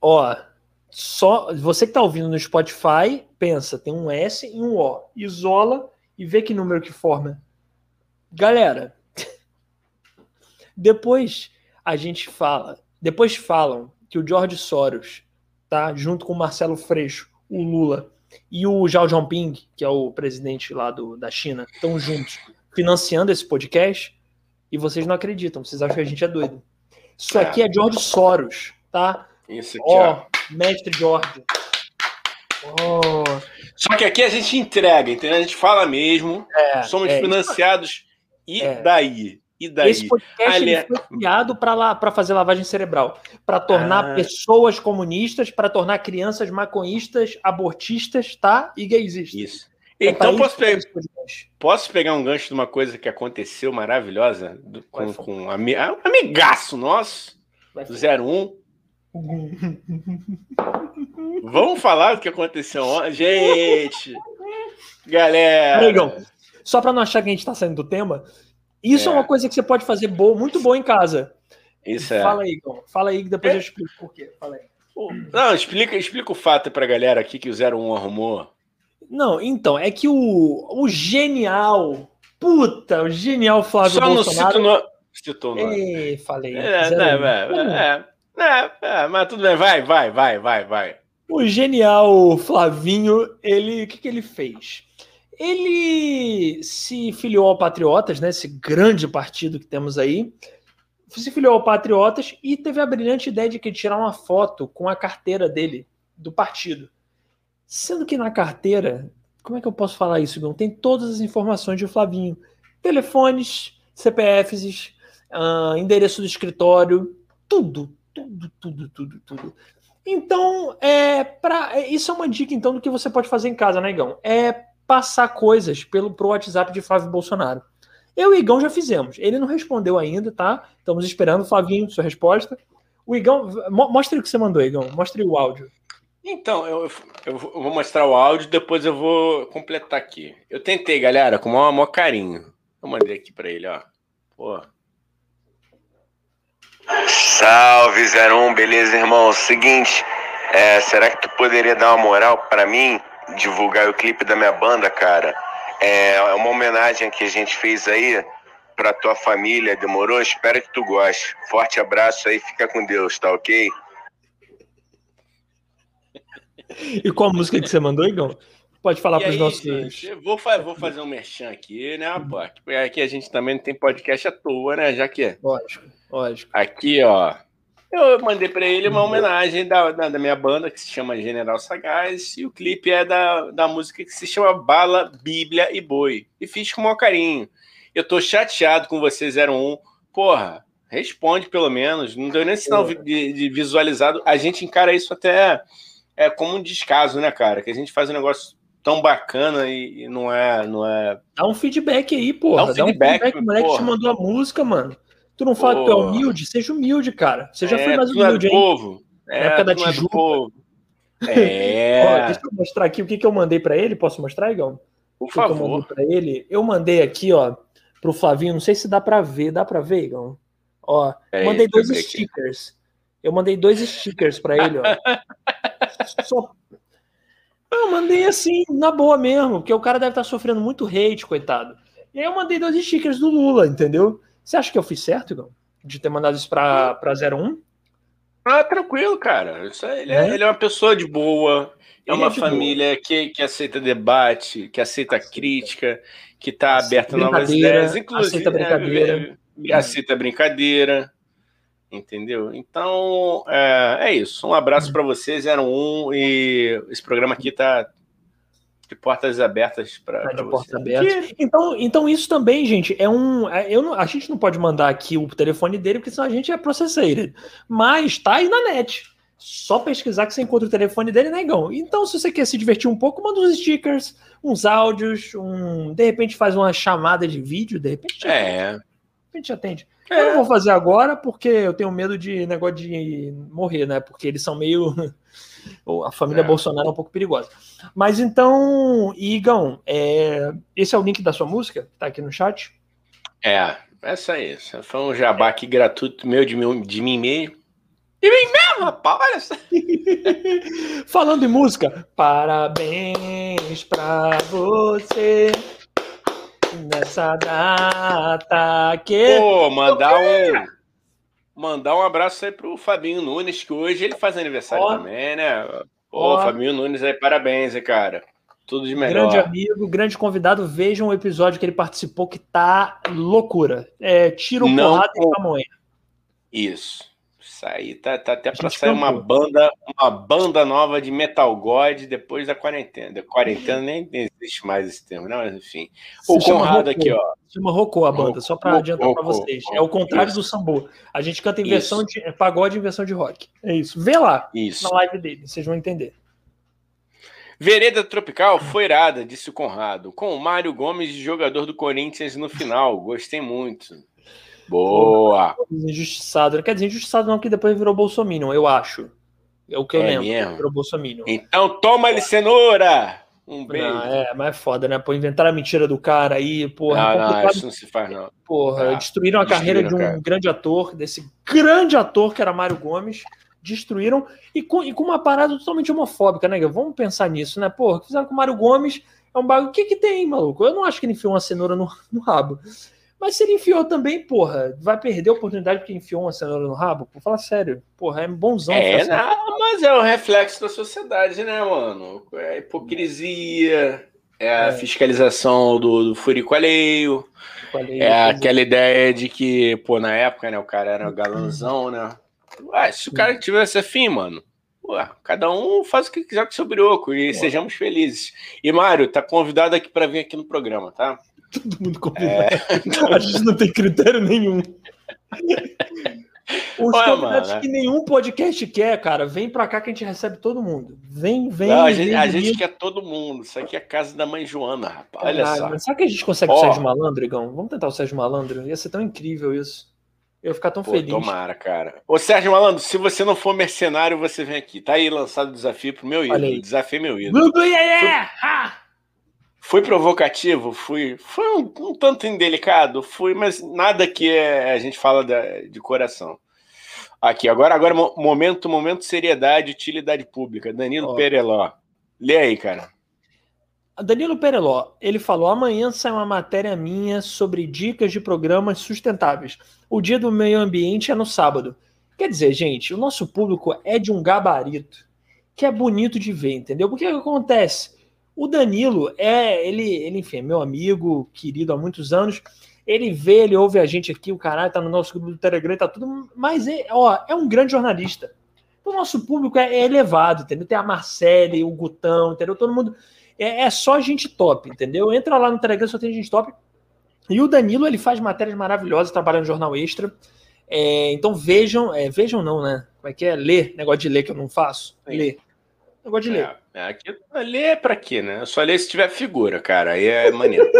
Ó, só você que tá ouvindo no Spotify, pensa, tem um S e um O. Isola e vê que número que forma. Galera, <laughs> depois a gente fala, depois falam que o George Soros, tá, junto com o Marcelo Freixo, o Lula e o Zhao Jinping, que é o presidente lá do, da China, estão juntos financiando esse podcast e vocês não acreditam, vocês acham que a gente é doido. Isso é. aqui é George Soros, tá? Isso aqui, ó. ó. Mestre George. Oh. Só que aqui a gente entrega, entendeu? A gente fala mesmo. É, somos é, financiados. E é. daí? E daí? Esse podcast Ali... foi criado para fazer lavagem cerebral, para tornar ah. pessoas comunistas, para tornar crianças maconhistas, abortistas, tá? E gaysistas. Isso. Então posso pegar, posso pegar um gancho de uma coisa que aconteceu maravilhosa do, com, com um amigaço nosso, do 01. <laughs> Vamos falar do que aconteceu ontem? Gente! Galera! Amigão, só para não achar que a gente está saindo do tema, isso é. é, uma coisa que você pode fazer boa, muito boa em casa. Isso é. Fala aí, Igor. Fala aí que depois é. eu explico por quê. Fala aí. Não, explica, explica o fato pra galera aqui que o 01 arrumou. Não, então, é que o, o genial, puta, o genial Flávio Só Bolsonaro... Só não citou no... Ei, falei. É, é, é, é, é, mas tudo bem, vai, vai, vai, vai, vai. O genial Flavinho, ele, o que, que ele fez? Ele se filiou ao Patriotas, né, esse grande partido que temos aí, se filiou ao Patriotas e teve a brilhante ideia de que tirar uma foto com a carteira dele, do partido. Sendo que na carteira, como é que eu posso falar isso, Não Tem todas as informações de Flavinho: telefones, CPFs, uh, endereço do escritório, tudo, tudo, tudo, tudo, tudo. Então, é para é, isso é uma dica então do que você pode fazer em casa, né, Igão? É passar coisas pelo pro WhatsApp de Flávio Bolsonaro. Eu e o Igão já fizemos. Ele não respondeu ainda, tá? Estamos esperando, Flavinho, sua resposta. O Igão, mostre o que você mandou, Igão. Mostre o áudio. Então, eu, eu, vou mostrar o áudio, depois eu vou completar aqui. Eu tentei, galera, com o maior, maior carinho. Eu mandei aqui para ele, ó. Pô. Salve 01, beleza, irmão? Seguinte, é, será que tu poderia dar uma moral para mim, divulgar o clipe da minha banda, cara? É, é uma homenagem que a gente fez aí pra tua família, demorou? Espero que tu goste. Forte abraço aí, fica com Deus, tá ok? E qual música que você mandou, Igor? Pode falar para os nossos. Gente, vou, vou, fazer um merchan aqui, né, rapaz? Porque aqui a gente também não tem podcast à toa, né? Já que. Lógico, lógico. Aqui, ó. Eu mandei para ele uma homenagem da, da, da, minha banda, que se chama General Sagaz, e o clipe é da, da música que se chama Bala, Bíblia e Boi. E fiz com o maior carinho. Eu tô chateado com você, 01. Porra, responde pelo menos. Não deu nem sinal de, de visualizado. A gente encara isso até é como um descaso, né, cara? Que a gente faz um negócio tão bacana e, e não é, não é. Dá um feedback aí, porra. Dá um feedback, Dá um feedback moleque porra. te mandou a música, mano. Tu não fala que tu é humilde? Seja humilde, cara. Você já é, foi mais humilde, é povo. É, Na época da Tijuca. <laughs> É. Ó, deixa eu mostrar aqui o que, que eu mandei para ele. Posso mostrar, Igão? Por o favor. eu mandei para ele. Eu mandei aqui, ó, pro Flavinho. Não sei se dá para ver. Dá para ver, Igão? Ó, é mandei dois stickers. Aqui. Eu mandei dois stickers para ele, ó. <laughs> Só... Eu mandei assim, na boa mesmo, porque o cara deve estar tá sofrendo muito hate, coitado. E aí eu mandei dois stickers do Lula, entendeu? Você acha que eu fiz certo, Igor? De ter mandado isso pra, pra 01? Ah, tranquilo, cara. Isso ele, é, é? ele, é, uma pessoa de boa, é uma é família que, que aceita debate, que aceita crítica, que está aberta a novas ideias, inclusive. Aceita brincadeira. É, aceita brincadeira. Entendeu? Então, é, é isso. Um abraço para vocês, eram um, e esse programa aqui tá de portas abertas para tá de portas abertas. Que... Então, então isso também, gente, é um. É, eu não, a gente não pode mandar aqui o telefone dele, porque senão a gente é processator. Mas tá aí na net. Só pesquisar que você encontra o telefone dele, negão. Então, se você quer se divertir um pouco, manda uns stickers, uns áudios, um. De repente faz uma chamada de vídeo, de repente. É. De repente atende. É. Eu não vou fazer agora porque eu tenho medo de negócio de morrer, né? Porque eles são meio. <laughs> A família é. Bolsonaro é um pouco perigosa. Mas então, Igão, é... esse é o link da sua música? Tá aqui no chat? É, essa aí. Essa foi um jabá aqui gratuito meu de, mim, de mim mesmo. De mim mesmo, rapaz, olha só. <laughs> Falando em música, parabéns pra você nessa data que. Pô, mandar um. Mandar um abraço aí pro Fabinho Nunes, que hoje ele faz aniversário também, né? Pô, Fabinho Nunes aí, parabéns, hein, cara. Tudo de melhor. Grande amigo, grande convidado. Vejam o episódio que ele participou, que tá loucura. É, tiro, Não, porrada e pamonha. Isso. Isso aí tá, tá até para sair uma banda, uma banda nova de Metal God depois da quarentena. quarentena nem existe mais esse termo, não, mas enfim. O Conrado aqui, ó. Chama Rocô a banda, só para adiantar para vocês. É o contrário do Sambo. A gente canta em versão isso. de é pagode em versão de rock. É isso. Vê lá isso. na live dele, vocês vão entender. Vereda Tropical foi irada, disse o Conrado, com o Mário Gomes, jogador do Corinthians no final. Gostei muito. Boa! Injustiçado. Quer dizer, injustiçado não, que depois virou Bolsonaro, eu acho. É o que eu é lembro. Mesmo? Virou. Então toma ele cenoura! Um beijo. Não, é, mas é foda, né? Pô, inventar a mentira do cara aí, porra. Não, não, isso não se faz, não. Porra, ah, destruíram a carreira de um cara. grande ator, desse grande ator que era Mário Gomes. Destruíram e com, e com uma parada totalmente homofóbica, né? Vamos pensar nisso, né? Porra, fizeram com o Mário Gomes. É um bagulho. O que que tem, maluco? Eu não acho que ele enfiou uma cenoura no, no rabo. Mas se ele enfiou também, porra, vai perder a oportunidade porque enfiou uma cenoura no rabo? Por falar sério, porra, é bonzão. É, não, mas é o reflexo da sociedade, né, mano? É a hipocrisia, é a é. fiscalização do, do furico alheio, alheio é aquela ideia de que, pô, na época, né, o cara era galanzão, né? Ué, se o cara tivesse afim, mano, ué, cada um faz o que quiser com seu brioco e sejamos felizes. E, Mário, tá convidado aqui para vir aqui no programa, tá? <laughs> Todo mundo convidado. É... <laughs> A gente não tem critério nenhum. <laughs> Os Olha, convidados mano, que nenhum podcast quer, cara, vem pra cá que a gente recebe todo mundo. Vem, vem. Não, a, gente, a gente, quer todo mundo. Isso aqui é a casa da mãe Joana, rapaz. Olha ah, só. Será que a gente consegue oh. o Sérgio Malandro, Igão? Vamos tentar o Sérgio Malandro? Ia ser tão incrível isso. Eu ia ficar tão Pô, feliz. Tomara, cara. Ô, Sérgio Malandro, se você não for mercenário, você vem aqui. Tá aí lançado o desafio pro meu ídolo. O desafio é meu ídolo. Gugu, yeah, yeah. Fui provocativo, fui, fui um, um, tanto indelicado, fui, mas nada que é, a gente fala de, de coração. Aqui, agora, agora momento, momento seriedade, utilidade pública. Danilo oh. Pereló. Lê aí, cara. Danilo Pereló, ele falou: amanhã sai uma matéria minha sobre dicas de programas sustentáveis. O dia do meio ambiente é no sábado. Quer dizer, gente, o nosso público é de um gabarito que é bonito de ver, entendeu? Porque o que acontece? O Danilo é, ele, ele, enfim, é meu amigo, querido há muitos anos. Ele vê, ele ouve a gente aqui, o canal tá no nosso grupo do Telegram, tá tudo, mas é, ó, é um grande jornalista. O nosso público é, é elevado, entendeu? Tem a Marcele, o Gutão, entendeu? Todo mundo é, é só gente top, entendeu? Entra lá no Telegram, só tem gente top. E o Danilo, ele faz matérias maravilhosas, trabalha no Jornal Extra. É, então vejam, é, vejam não, né? Como é que é? Ler, negócio de ler que eu não faço. Ler. Negócio de ler. É. Aqui, ler é pra quê, né? Eu só ler se tiver figura, cara. Aí é maneiro.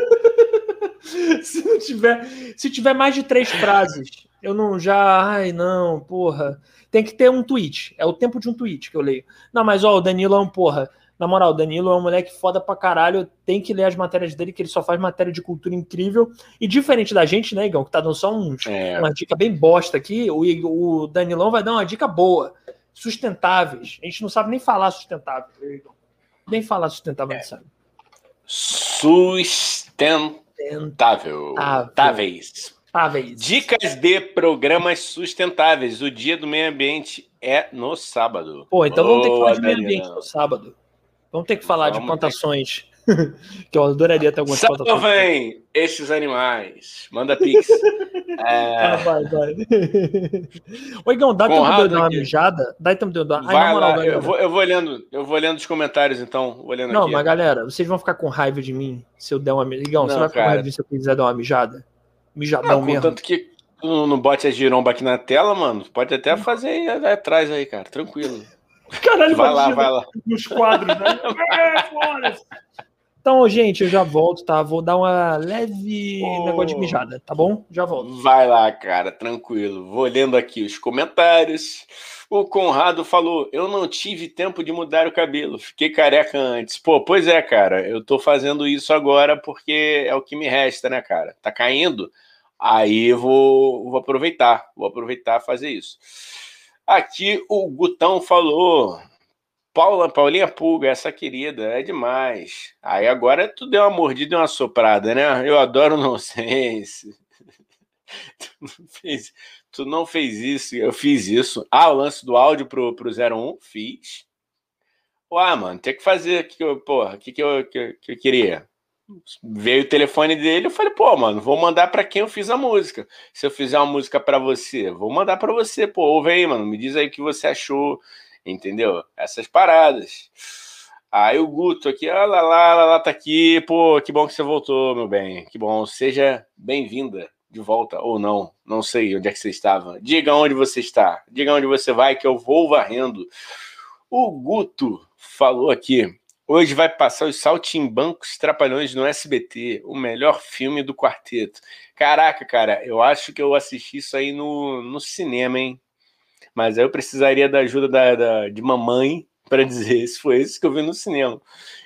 <laughs> se não tiver, se tiver mais de três frases, eu não já, ai não, porra. Tem que ter um tweet. É o tempo de um tweet que eu leio. Não, mas ó, o Danilo é um porra. Na moral, o Danilo é um moleque foda pra caralho. Tem que ler as matérias dele, que ele só faz matéria de cultura incrível. E diferente da gente, né, Igão, que tá dando só uns, é. uma dica bem bosta aqui, o, o Danilão vai dar uma dica boa sustentáveis. A gente não sabe nem falar sustentável. Nem falar sustentável, é. sabe. Sustentável. Táveis. sustentáveis. Dicas de programas sustentáveis. O dia do meio ambiente é no sábado. Pô, então vamos ter que falar de meio ambiente no sábado. Vamos ter que falar vamos de plantações. Que eu adoraria ter algumas fotos. vem esses animais. Manda pix. <laughs> é... Ah, vai, vai. Ô, Igão, dá tempo de eu dar uma mijada? Dá tempo de eu dar vai moral, lá, eu vou, eu, vou lendo, eu vou lendo os comentários, então. Vou lendo não, aqui. mas galera, vocês vão ficar com raiva de mim se eu der uma mijada. Igão, não, você vai ficar com raiva de mim se eu quiser dar uma mijada? Mijadão não, mesmo. Tanto que tu não bote a giromba aqui na tela, mano, pode até fazer aí, atrás aí, cara. Tranquilo. <laughs> Caralho, vai lá, vai lá. Nos quadros, né? <laughs> é, então, gente, eu já volto, tá? Vou dar uma leve oh. negócio de mijada, tá bom? Já volto. Vai lá, cara, tranquilo. Vou lendo aqui os comentários. O Conrado falou: Eu não tive tempo de mudar o cabelo, fiquei careca antes. Pô, pois é, cara, eu tô fazendo isso agora porque é o que me resta, né, cara? Tá caindo? Aí eu vou, vou aproveitar, vou aproveitar fazer isso. Aqui o Gutão falou: Paula, Paulinha Pulga, essa querida, é demais. Aí agora tu deu uma mordida e uma soprada, né? Eu adoro <laughs> nonsense. tu, não fez, tu não fez isso, eu fiz isso. Ah, o lance do áudio pro, pro 01, fiz. Ué, mano, tem que fazer que eu, porra, que, que, eu, que, que eu queria? Veio o telefone dele, eu falei, pô, mano, vou mandar para quem eu fiz a música. Se eu fizer uma música para você, vou mandar para você, pô, ouve aí, mano, me diz aí o que você achou entendeu? Essas paradas. Aí o Guto aqui, ah, lá, lá, lá, lá, tá aqui, pô, que bom que você voltou, meu bem, que bom, seja bem-vinda de volta ou não, não sei onde é que você estava. Diga onde você está, diga onde você vai, que eu vou varrendo. O Guto falou aqui, hoje vai passar os Saltimbancos Trapalhões no SBT, o melhor filme do quarteto. Caraca, cara, eu acho que eu assisti isso aí no, no cinema, hein? Mas aí eu precisaria da ajuda da, da de mamãe para dizer se foi esse que eu vi no cinema.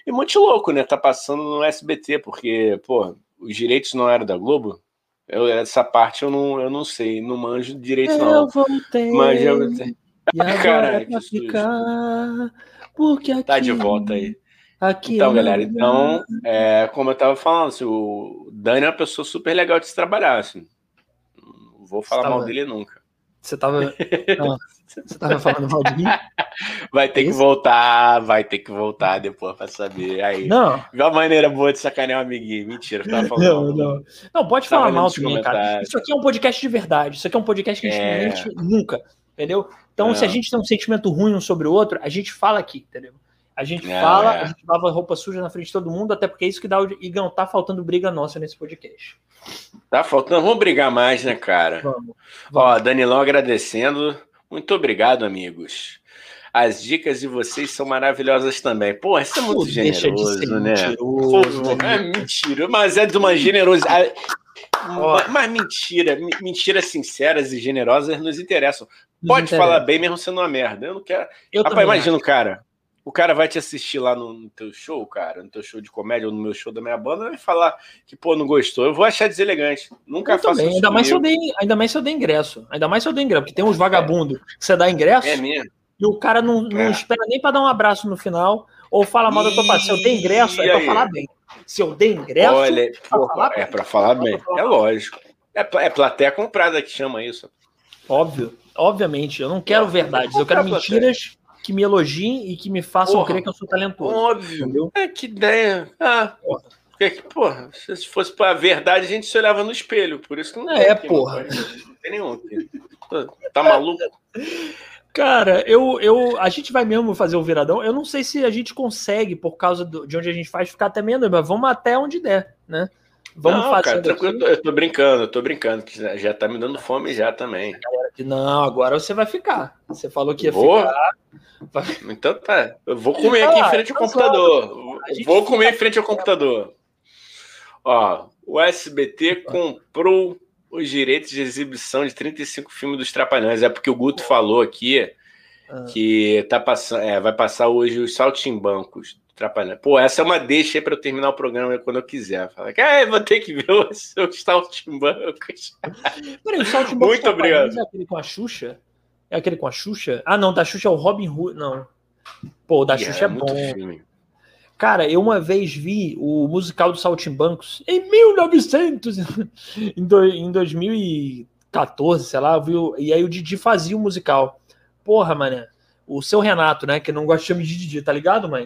E muito louco, né? Tá passando no SBT, porque, pô, os direitos não eram da Globo. Eu, essa parte eu não, eu não sei, não manjo direito, não. Eu voltei. Mas eu voltei. E <laughs> agora Caralho, é ficar, porque aqui, Tá de volta aí. Aqui então, galera, então, é, como eu tava falando, assim, o Dani é uma pessoa super legal de se trabalhar, assim. Não vou falar mal dele nunca. Você tava. <laughs> Não, você tava falando mal de mim? Vai ter é que voltar, vai ter que voltar depois pra saber. Aí. Não. Viu a maneira boa de sacanear um amiguinho. Mentira, tava falando. Não, mal. não. Não, pode falar mal de mim, cara. Isso aqui é um podcast de verdade. Isso aqui é um podcast que a gente é... mente nunca. Entendeu? Então, não. se a gente tem um sentimento ruim um sobre o outro, a gente fala aqui, entendeu? A gente é, fala, é. a gente lava roupa suja na frente de todo mundo, até porque é isso que dá o. Igão, tá faltando briga nossa nesse podcast. Tá faltando, vamos brigar mais, né, cara? Vamos. vamos. Ó, Danilão agradecendo. Muito obrigado, amigos. As dicas de vocês são maravilhosas também. Pô, isso é muito Pô, generoso, de né? Mentiroso, Pô, é mentira, mas é de uma generosidade. Mas mentira, mentiras sinceras e generosas nos interessam. Pode interessa. falar bem mesmo sendo uma merda. Eu não quero. Eu Rapaz, imagina o cara o cara vai te assistir lá no, no, teu show, cara, no teu show de comédia ou no meu show da minha banda, vai falar que, pô, não gostou. Eu vou achar deselegante. Nunca eu faço isso. Ainda mais, se eu dei, ainda mais se eu dei ingresso. Ainda mais se eu dei ingresso, porque tem uns vagabundos que você dá ingresso é mesmo. e o cara não, não é. espera nem para dar um abraço no final ou fala mal da tua parte. Se eu dei ingresso, é para falar bem. Se eu dei ingresso, Olha, é pra falar é para falar bem. É lógico. É, é plateia comprada que chama isso. Óbvio, obviamente. Eu não quero verdades, eu quero mentiras que me elogiem e que me façam porra, crer que eu sou talentoso. Óbvio. Entendeu? É que ideia. Ah, porra. Porque, porra, se fosse para a verdade, a gente se olhava no espelho. Por isso que não é, aqui, porra. Não tem nenhum. Tá maluco? Cara, eu, eu, a gente vai mesmo fazer o viradão. Eu não sei se a gente consegue, por causa do, de onde a gente faz, ficar até menos, mas vamos até onde der, né? Vamos não, fazer. Cara, tranquilo, eu tô brincando, eu tô brincando, que já tá me dando fome já também. Não, agora você vai ficar. Você falou que ia vou? ficar. Então tá. Eu vou comer aqui em frente ao computador. Vou comer em frente ao computador. Ó, o SBT comprou os direitos de exibição de 35 filmes dos Trapalhões. É porque o Guto falou aqui ah. que tá passando, é, vai passar hoje os Saltimbancos Trapalhões. Pô, essa é uma deixa aí para eu terminar o programa quando eu quiser. Fala que ah, vou ter que ver os <laughs> seus Saltimbancos. Peraí, o Saltimbancos Muito obrigado. É aquele com a Xuxa? É aquele com a Xuxa? Ah, não, da Xuxa é o Robin Hood. Não. Pô, o da yeah, Xuxa é, é bom. Filme. Cara, eu uma vez vi o musical do Saltimbancos em 1900, <laughs> em, do, em 2014, sei lá, viu? E aí o Didi fazia o musical. Porra, mané. O seu Renato, né? Que não gosta de chamar de Didi, tá ligado, mãe?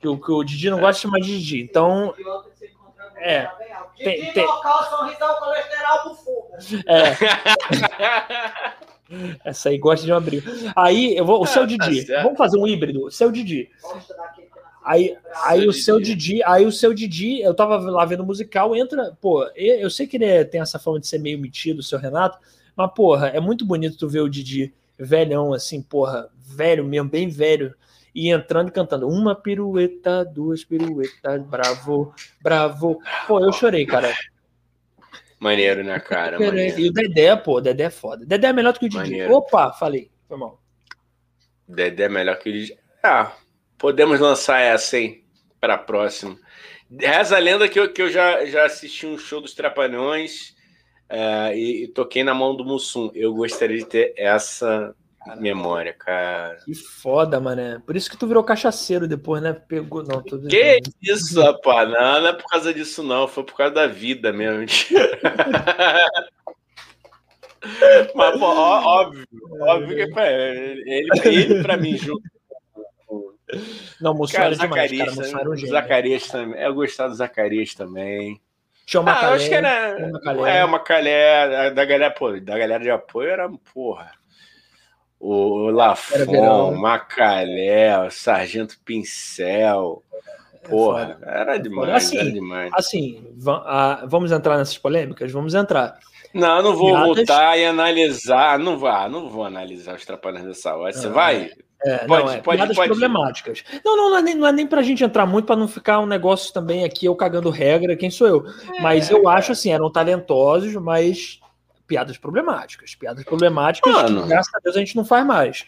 Que o, que o Didi não gosta de chamar de Didi. Então. É. Tem, tem... local, sorrisão, colesterol É. <laughs> Essa aí gosta de um abril. Aí eu vou. O seu ah, Didi. Tá vamos fazer um híbrido. Seu Didi. Aí, aí o seu Didi, aí o seu Didi, eu tava lá vendo o musical, entra, pô, eu sei que ele é, tem essa forma de ser meio metido, o seu Renato, mas porra, é muito bonito tu ver o Didi velhão assim, porra, velho mesmo, bem velho, e entrando e cantando uma pirueta, duas piruetas, bravo, bravo. Pô, eu chorei, cara. Maneiro, né, cara? Maneiro. E o Dedé, pô, o Dedé é foda. Dedé é melhor do que o Didi. Maneiro. Opa, falei, foi mal. Dedé é melhor que o Didi. Ah, podemos lançar essa, hein, pra próxima. Reza a lenda que eu, que eu já, já assisti um show dos Trapalhões uh, e, e, toquei na mão do Mussum. Eu gostaria de ter essa memória, cara. Que foda, mané. Por isso que tu virou cachaceiro depois, né? Pegou, não. Tô que isso, rapaz? Não, não é por causa disso, não. Foi por causa da vida mesmo. <laughs> Mas, pô, óbvio, óbvio que ele, ele pra mim, junto. Não, o Mussum era demais, cara. Mussum era um gênio. Zacarias também. Eu gostava do Zacarias também. Tinha uma ah, acho que era. Uma é, uma calé da galera, pô, da galera de apoio era, porra o Lafon, Macalé, o Sargento Pincel. É Porra, é era demais, assim, era demais. Assim, vamos entrar nessas polêmicas? Vamos entrar. Não, não vou Piadas... voltar e analisar. Não vá, não vou analisar os trapalhões dessa hora. Você ah, vai? É, pode, não, é, pode, piadas pode. problemáticas. Não, não, não é, nem, não é nem pra gente entrar muito para não ficar um negócio também aqui eu cagando regra, quem sou eu. É, mas eu acho assim, eram talentosos, mas piadas problemáticas. Piadas problemáticas Mano. que, graças a Deus, a gente não faz mais.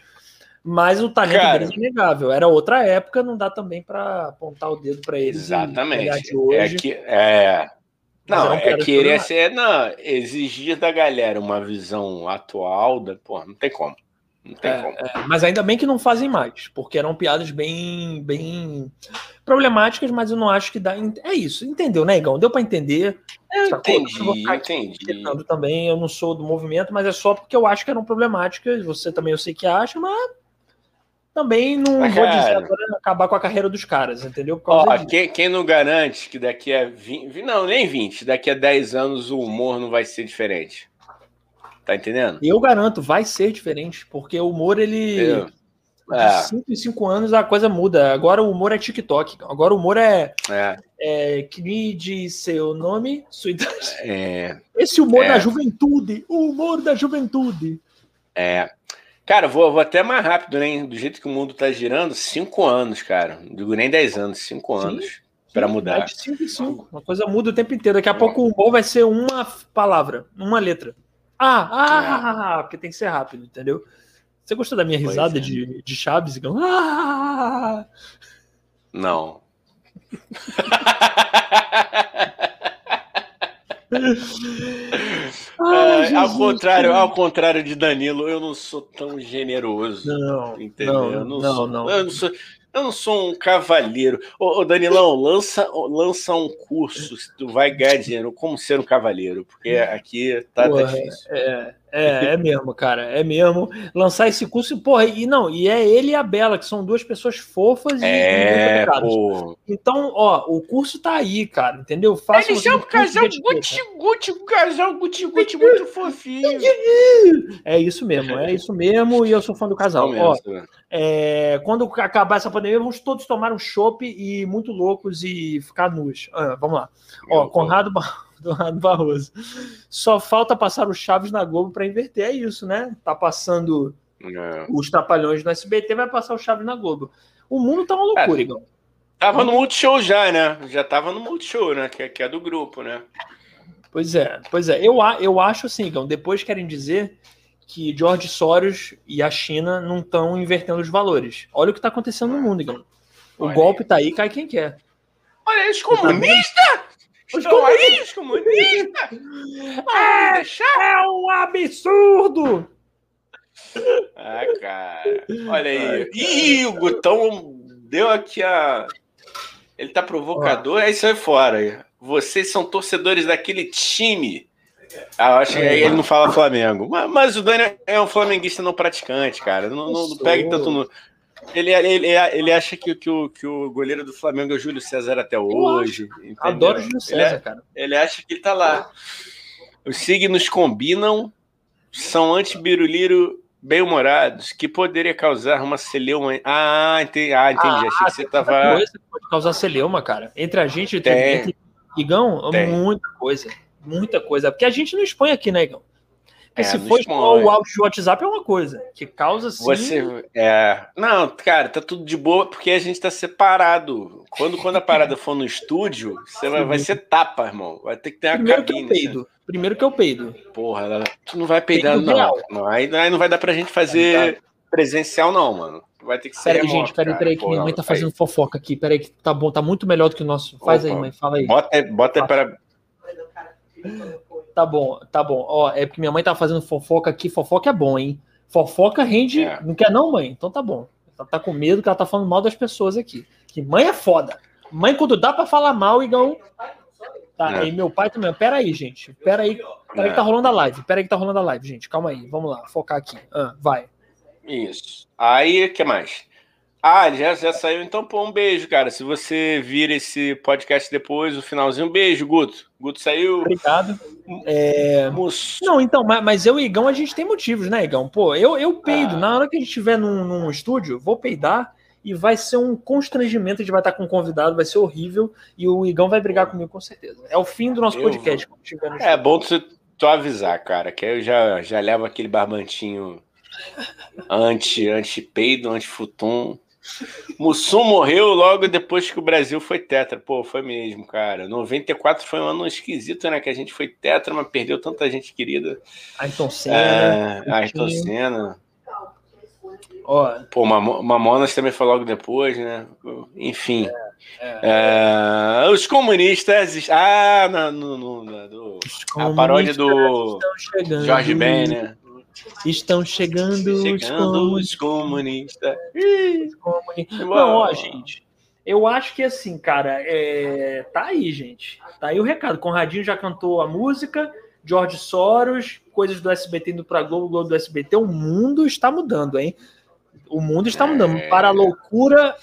Mas o talento Cara, deles é inegável. Era outra época, não dá também para apontar o dedo para eles. Exatamente. É que, é... Não, é querer ser, não, exigir da galera uma visão atual, da, pô, não tem como. Não tem é, como. É, mas ainda bem que não fazem mais, porque eram piadas bem, bem problemáticas, mas eu não acho que dá. É isso, entendeu, né, Igão? Deu para entender. Eu entendi, eu entendi. Também, eu não sou do movimento, mas é só porque eu acho que eram problemáticas. Você também eu sei que acha, mas também não mas, vou cara, dizer agora acabar com a carreira dos caras, entendeu? Ó, quem, quem, não garante que daqui a 20. Não, nem 20, daqui a 10 anos o humor não vai ser diferente. Tá entendendo? Eu garanto, vai ser diferente, porque o humor, ele. É. De 5 em 5 anos a coisa muda. Agora o humor é TikTok. Agora o humor é. É. é que diz seu nome, sua idade. É. Esse humor é. da juventude. O humor da juventude. É. Cara, vou, vou até mais rápido, né? Do jeito que o mundo tá girando, 5 anos, cara. Não digo nem 10 anos, 5 anos. Para mudar. De 5 em 5. Uma coisa muda o tempo inteiro. Daqui a pouco o humor vai ser uma palavra, uma letra. Ah, ah, é. ah, porque tem que ser rápido, entendeu? Você gostou da minha risada é. de, de Chaves? Ah! Não. <laughs> Ai, ao contrário, ao contrário de Danilo, eu não sou tão generoso. Não, entendeu? Não, eu não, não, sou, não. Eu não sou, eu não sou um cavalheiro. Ô, ô, Danilão, lança, lança um curso, tu vai ganhar dinheiro, como ser um cavalheiro, porque aqui tá, Porra, tá difícil. É, é, é mesmo, cara, é mesmo. Lançar esse curso, porra, e não, e é ele e a Bela, que são duas pessoas fofas é, e pô. Então, ó, o curso tá aí, cara, entendeu? Faça Eles são um casal guti-guti, um casal guti-guti muito fofinho. É isso mesmo, é isso mesmo, e eu sou fã do casal. Ó, é, quando acabar essa pandemia, vamos todos tomar um chopp e muito loucos e ficar nus. Ah, vamos lá. Ó, Conrado <laughs> do Conrado Barroso. Só falta passar o Chaves na Globo para inverter. É isso, né? Tá passando é. os Trapalhões no SBT, vai passar o Chaves na Globo. O mundo tá uma loucura, é. Tava no Multishow já, né? Já tava no Multishow, né? Que, é, que é do grupo, né? Pois é, pois é. Eu, eu acho assim, Igão, depois querem dizer que George Soros e a China não estão invertendo os valores. Olha o que está acontecendo no mundo, Igão. O Olha golpe aí. tá aí, cai quem quer. Olha, os comunistas! Os comunistas! comunistas! <laughs> É, é um absurdo! Ah, cara. Olha aí. Ih, o Gutão deu aqui a. Ele tá provocador, aí sai fora. Vocês são torcedores daquele time. Ah, acho que aí ele não fala Flamengo. Mas, mas, o Dani é um flamenguista não praticante, cara. Não, não, não pegue tanto no. Ele, ele, ele acha que, que, o, que o goleiro do Flamengo é o Júlio César até hoje. Adoro o Júlio César, ele, cara. Ele acha que ele tá lá. Os signos combinam, são anti-biruliro bem-humorados, que poderia causar uma celeuma. Ah, entendi. Ah, entendi. Ah, Achei que você tava. Coisa que pode causar celeuma, cara. Entre a gente e entre Igão, tem. muita coisa. Muita coisa. Porque a gente não expõe aqui, né, Igão? Porque é, se for o áudio de WhatsApp é uma coisa. Que causa sim. Você. É. Não, cara, tá tudo de boa porque a gente tá separado. Quando, quando a parada for no estúdio, você vai, vai ser tapa, irmão. Vai ter que ter uma Primeiro cabine. Que eu peido. Você... Primeiro que eu peido. Porra, tu não vai peidar, não. não. Aí, aí não vai dar pra gente fazer presencial, não, mano. Vai ter que ser. Peraí, gente, peraí, peraí, que minha mãe tá fazendo fofoca aqui. Peraí, que tá bom, tá muito melhor do que o nosso. Faz Opa. aí, mãe, fala aí. Bota, bota para. Tá bom, tá bom. Ó, é porque minha mãe tá fazendo fofoca aqui. Fofoca é bom, hein? Fofoca rende. É. Não quer, não, mãe? Então tá bom. Ela tá com medo que ela tá falando mal das pessoas aqui. Que mãe é foda. Mãe, quando dá pra falar mal, igual Tá, é. e meu pai também. Pera aí, gente. Pera aí. Pera aí que tá é. rolando a live. Pera aí que tá rolando a live, gente. Calma aí. Vamos lá. Focar aqui. Ah, vai. Isso. Aí, o que mais? Ah, já, já saiu. Então, pô, um beijo, cara. Se você vir esse podcast depois, o finalzinho, um beijo, Guto. Guto saiu. Obrigado. É... Não, então, mas, mas eu e Igão, a gente tem motivos, né, Igão? Pô, eu, eu peido. Ah. Na hora que a gente estiver num, num estúdio, vou peidar e vai ser um constrangimento. A gente vai estar com um convidado, vai ser horrível. E o Igão vai brigar comigo com certeza. É o fim do nosso eu podcast. É bom tu, tu avisar, cara, que eu já, já levo aquele barbantinho anti, anti-peido, anti-futum. Mussum morreu logo depois que o Brasil foi tetra. Pô, foi mesmo, cara. 94 foi um ano esquisito, né? Que a gente foi tetra, mas perdeu tanta gente querida. Ayrton Senna. É, Ayrton Senna. Ó, Pô, Mamonas também foi logo depois, né? Enfim. É, é. É, os comunistas. Ah, no, no, no, do, a paródia do Jorge Ben, né? Estão chegando, chegando os, comunistas. Os comunistas. Não, ó, gente. Eu acho que assim, cara, é... tá aí, gente. Tá aí o recado. Conradinho já cantou a música. George Soros, coisas do SBT indo para Globo, Globo do SBT. O mundo está mudando, hein? O mundo está mudando é... para a loucura,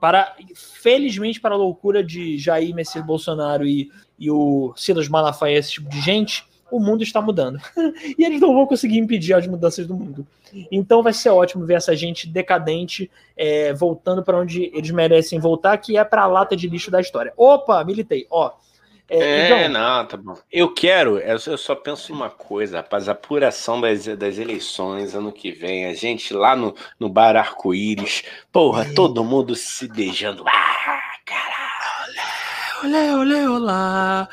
para felizmente para a loucura de Jair Messias Bolsonaro e, e o Silas Malafaia, esse tipo de gente, o mundo está mudando. <laughs> e eles não vão conseguir impedir as mudanças do mundo. Então vai ser ótimo ver essa gente decadente é, voltando para onde eles merecem voltar, que é para a lata de lixo da história. Opa, militei. Ó, é, é então... não, tá bom. Eu quero, eu só penso uma coisa, rapaz, a apuração das, das eleições ano que vem, a gente lá no, no bar Arco-Íris, porra, é. todo mundo se beijando. Ah, olé, olé, olá.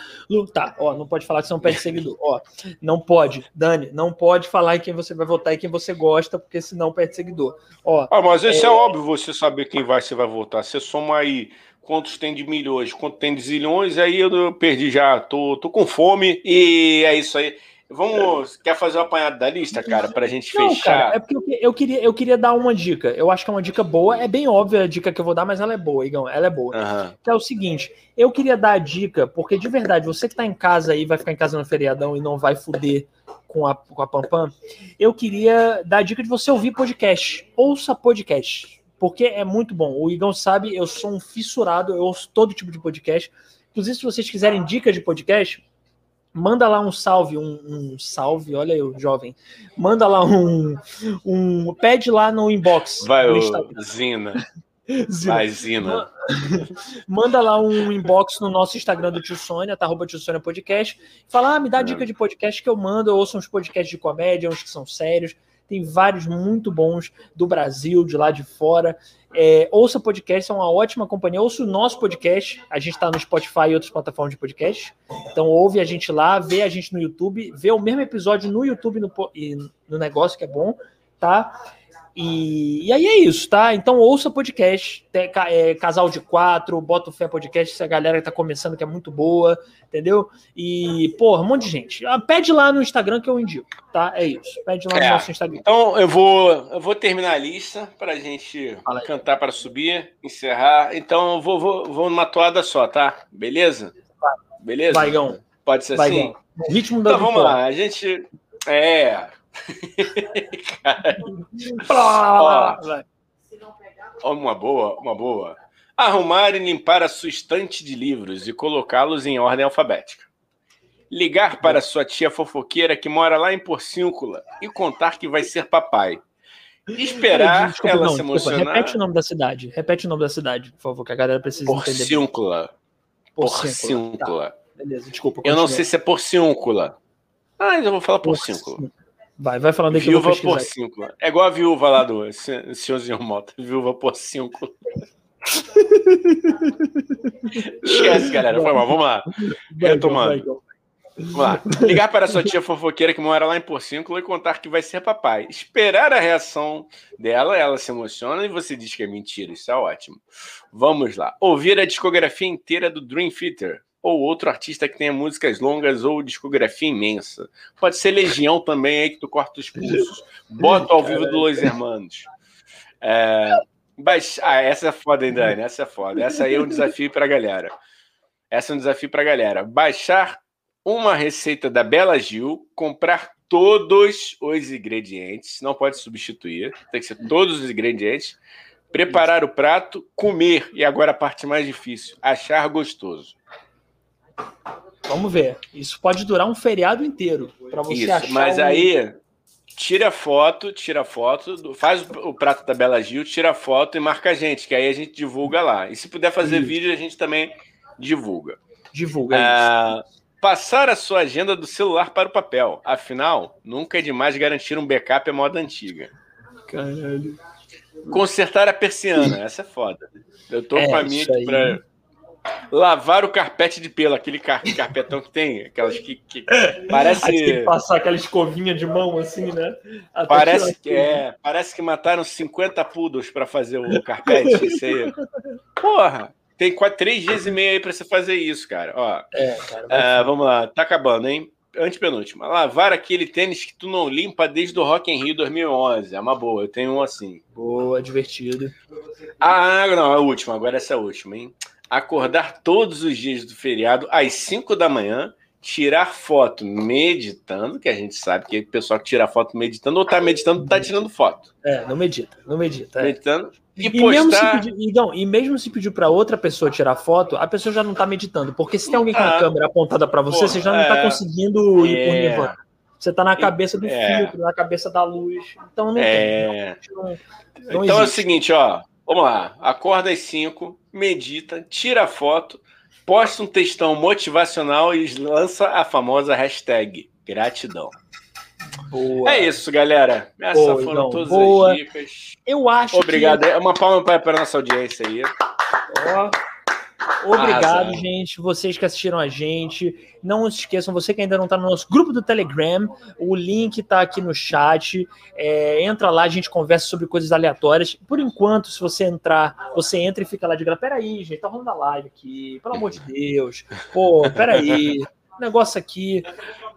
Tá, ó, não pode falar que você não perde seguidor. Ó, não pode, Dani, não pode falar em quem você vai votar e quem você gosta, porque senão perde seguidor. Ó, ah, mas isso é... é óbvio você saber quem vai, você vai votar. Você soma aí quantos tem de milhões, quanto tem de zilhões, aí eu perdi já, tô, tô com fome e é isso aí. Vamos, quer fazer o um apanhado da lista, cara, pra gente Não, fechar? Cara, é porque eu, eu, queria, eu queria dar uma dica. Eu acho que é uma dica boa. É bem óbvia a dica que eu vou dar, mas ela é boa, Igão. Ela é boa. Uhum. Que é o seguinte: eu queria dar a dica, porque de verdade, você que tá em casa aí, vai ficar em casa no feriadão e não vai fuder com a, com a Pampam, eu queria dar a dica de você ouvir podcast. Ouça podcast porque é muito bom. O Igão sabe, eu sou um fissurado, eu ouço todo tipo de podcast. Inclusive, se vocês quiserem dicas de podcast, manda lá um salve, um, um, salve, olha eu, jovem. Manda lá um, um pede lá no inbox. Vai, no Zina. <laughs> Zina. Vai, Zina. <laughs> Manda lá um inbox no nosso Instagram do Tio Sônia, tá? Arroba Tio Sônia Podcast. Fala, ah, me dá é. dica de podcast que eu mando. Eu ouço uns podcasts de comédia, uns que são sérios. Tem vários muito bons do Brasil, de lá de fora. É, ouça podcast, é uma ótima companhia. Ouça o nosso podcast. A gente está no Spotify e outras plataformas de podcast. Então ouve a gente lá, vê a gente no YouTube, vê o mesmo episódio no YouTube no, no negócio, que é bom, tá? E, e aí é isso, tá? Então ouça podcast, é, Casal de Quatro, Bota Fé Podcast, essa galera que tá começando que é muito boa, entendeu? E, porra, um monte de gente. Ah, pede lá no Instagram que eu indico, tá? É isso. Pede lá no é, nosso Instagram. Então eu vou, eu vou terminar a lista pra gente cantar para subir, encerrar. Então eu vou, vou, vou numa toada só, tá? Beleza? Beleza? Vaigão. Pode ser Vaigão. assim? O ritmo da Então vamos lá, a gente. É, <laughs> ó, uma boa, uma boa. Arrumar e limpar a sua estante de livros e colocá-los em ordem alfabética. Ligar para sua tia fofoqueira que mora lá em Porciúncula e contar que vai ser papai. Esperar desculpa, ela não, se emocionar. Repete o nome da cidade. Repete o nome da cidade, por favor, que a galera precisa Porciúncula. entender. Porciúncula. Porciúncula. Tá. Beleza, desculpa. Eu não sei se é Porciúncula. Ah, eu vou falar Porciúncula. Vai, vai falando aí que Viúva por cinco. É igual a viúva lá do Senhorzinho Mota. Viúva por cinco. <laughs> Esquece, galera. Foi mal. Vamos lá. Retomando. Vamos lá. Ligar para sua tia fofoqueira que mora lá em Porcíncula e contar que vai ser papai. Esperar a reação dela, ela se emociona e você diz que é mentira. Isso é ótimo. Vamos lá. Ouvir a discografia inteira do Dream Theater ou outro artista que tenha músicas longas ou discografia imensa. Pode ser Legião também, aí que tu corta os pulsos. Bota ao vivo do Los Hermanos. É, baix... Ah, essa é foda, hein, Dani? Essa é foda. Essa aí é um desafio para a galera. Essa é um desafio para a galera. Baixar uma receita da Bela Gil, comprar todos os ingredientes, não pode substituir, tem que ser todos os ingredientes, preparar o prato, comer, e agora a parte mais difícil, achar gostoso. Vamos ver. Isso pode durar um feriado inteiro para você Isso, achar. Mas um... aí tira foto, tira foto, faz o prato da Bela Gil, tira foto e marca a gente, que aí a gente divulga lá. E se puder fazer isso. vídeo, a gente também divulga. Divulga ah, isso. Passar a sua agenda do celular para o papel. Afinal, nunca é demais garantir um backup à moda antiga. Caralho. Consertar a persiana, essa é foda. Eu tô é, com a minha para lavar o carpete de pelo, aquele car carpetão que tem, aquelas que, que parece Aí tem que passar aquela escovinha de mão assim, né? Até parece que é, parece que mataram 50 poodles para fazer o carpete, <laughs> isso aí. Porra, tem quatro, três dias e meio aí para você fazer isso, cara. Ó, é, cara, uh, vamos lá, tá acabando, hein? Antepenúltima. Lavar aquele tênis que tu não limpa desde o Rock in Rio 2011. É uma boa, eu tenho um assim. Boa, divertido. Ah, não, a última, agora essa é a última, hein? Acordar todos os dias do feriado às 5 da manhã, tirar foto meditando, que a gente sabe que o pessoal que tira foto meditando ou tá meditando, tá tirando foto. É, não medita, não medita. É. Meditando. E, e postar... Mesmo pedir, não, e mesmo se pedir para outra pessoa tirar foto, a pessoa já não tá meditando, porque se tem alguém com a ah, câmera apontada para você, porra, você já não tá é, conseguindo ir por nível. Você tá na cabeça do é, filtro, na cabeça da luz. Então não é, tem. Não, não então é o seguinte, ó. Vamos lá. Acorda às 5, medita, tira a foto, posta um textão motivacional e lança a famosa hashtag gratidão. Boa. É isso, galera. Essas boa, foram então, todas boa. as dicas. Eu acho Obrigado. Que... É uma palma para a nossa audiência aí. Ó. Obrigado, Arrasa. gente. Vocês que assistiram a gente. Não se esqueçam, você que ainda não está no nosso grupo do Telegram, o link está aqui no chat. É, entra lá, a gente conversa sobre coisas aleatórias. Por enquanto, se você entrar, você entra e fica lá de graça. Peraí, gente, tá rolando a live aqui. Pelo amor de Deus. Pô, peraí. <laughs> negócio aqui.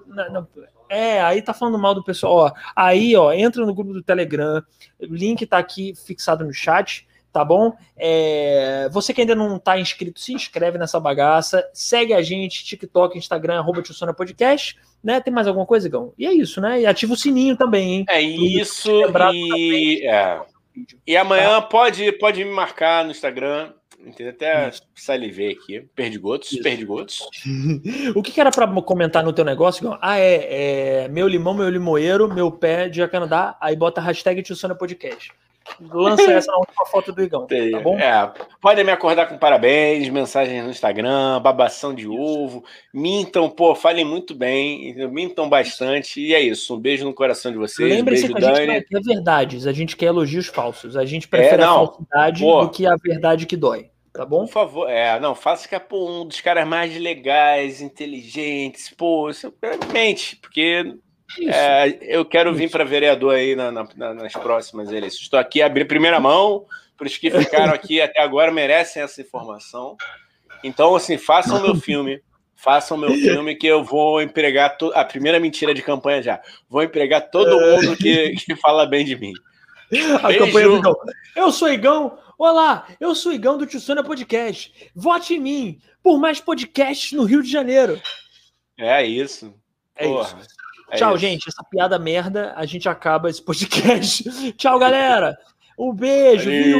Não, não, é, aí tá falando mal do pessoal. Ó, aí, ó, entra no grupo do Telegram. O link tá aqui fixado no chat tá bom? É, você que ainda não está inscrito, se inscreve nessa bagaça, segue a gente, TikTok, Instagram, arroba Podcast, né? Tem mais alguma coisa, Gão? E é isso, né? E ativa o sininho também, hein? É isso, e, é. e amanhã tá? pode, pode me marcar no Instagram, Entendeu? Até salivei aqui. Perdigotos, Isso. perdigotos. <laughs> o que, que era para comentar no teu negócio? Ah, é, é, meu limão, meu limoeiro, meu pé de Canadá, aí bota a hashtag Tio Podcast lança essa na última foto do Igão, tá bom? É, podem me acordar com parabéns, mensagens no Instagram, babação de ovo, mintam, pô, falem muito bem, mintam bastante, e é isso, um beijo no coração de vocês, Lembre-se que a gente não quer verdades, a gente quer elogios falsos, a gente prefere é, a falsidade pô, do que a verdade que dói. Tá bom? Por favor, é, não, faça que é um dos caras mais legais, inteligentes, pô, isso, mente, porque É, eu quero vir para vereador aí na, na, nas próximas eleições. Estou aqui a abrir primeira mão, para os que ficaram aqui até agora merecem essa informação. Então, assim, façam meu filme. Façam meu filme que eu vou empregar to... a primeira mentira de campanha já. Vou empregar todo é. mundo que, que fala bem de mim. A Beijo. campanha do Igão. Eu sou Igão. Olá, eu sou Igão do Tissona Podcast. Vote em mim por mais podcasts no Rio de Janeiro. É isso. É Porra. isso. É Tchau, isso. gente. Essa piada merda, a gente acaba esse podcast. <laughs> Tchau, galera. Um beijo, viu?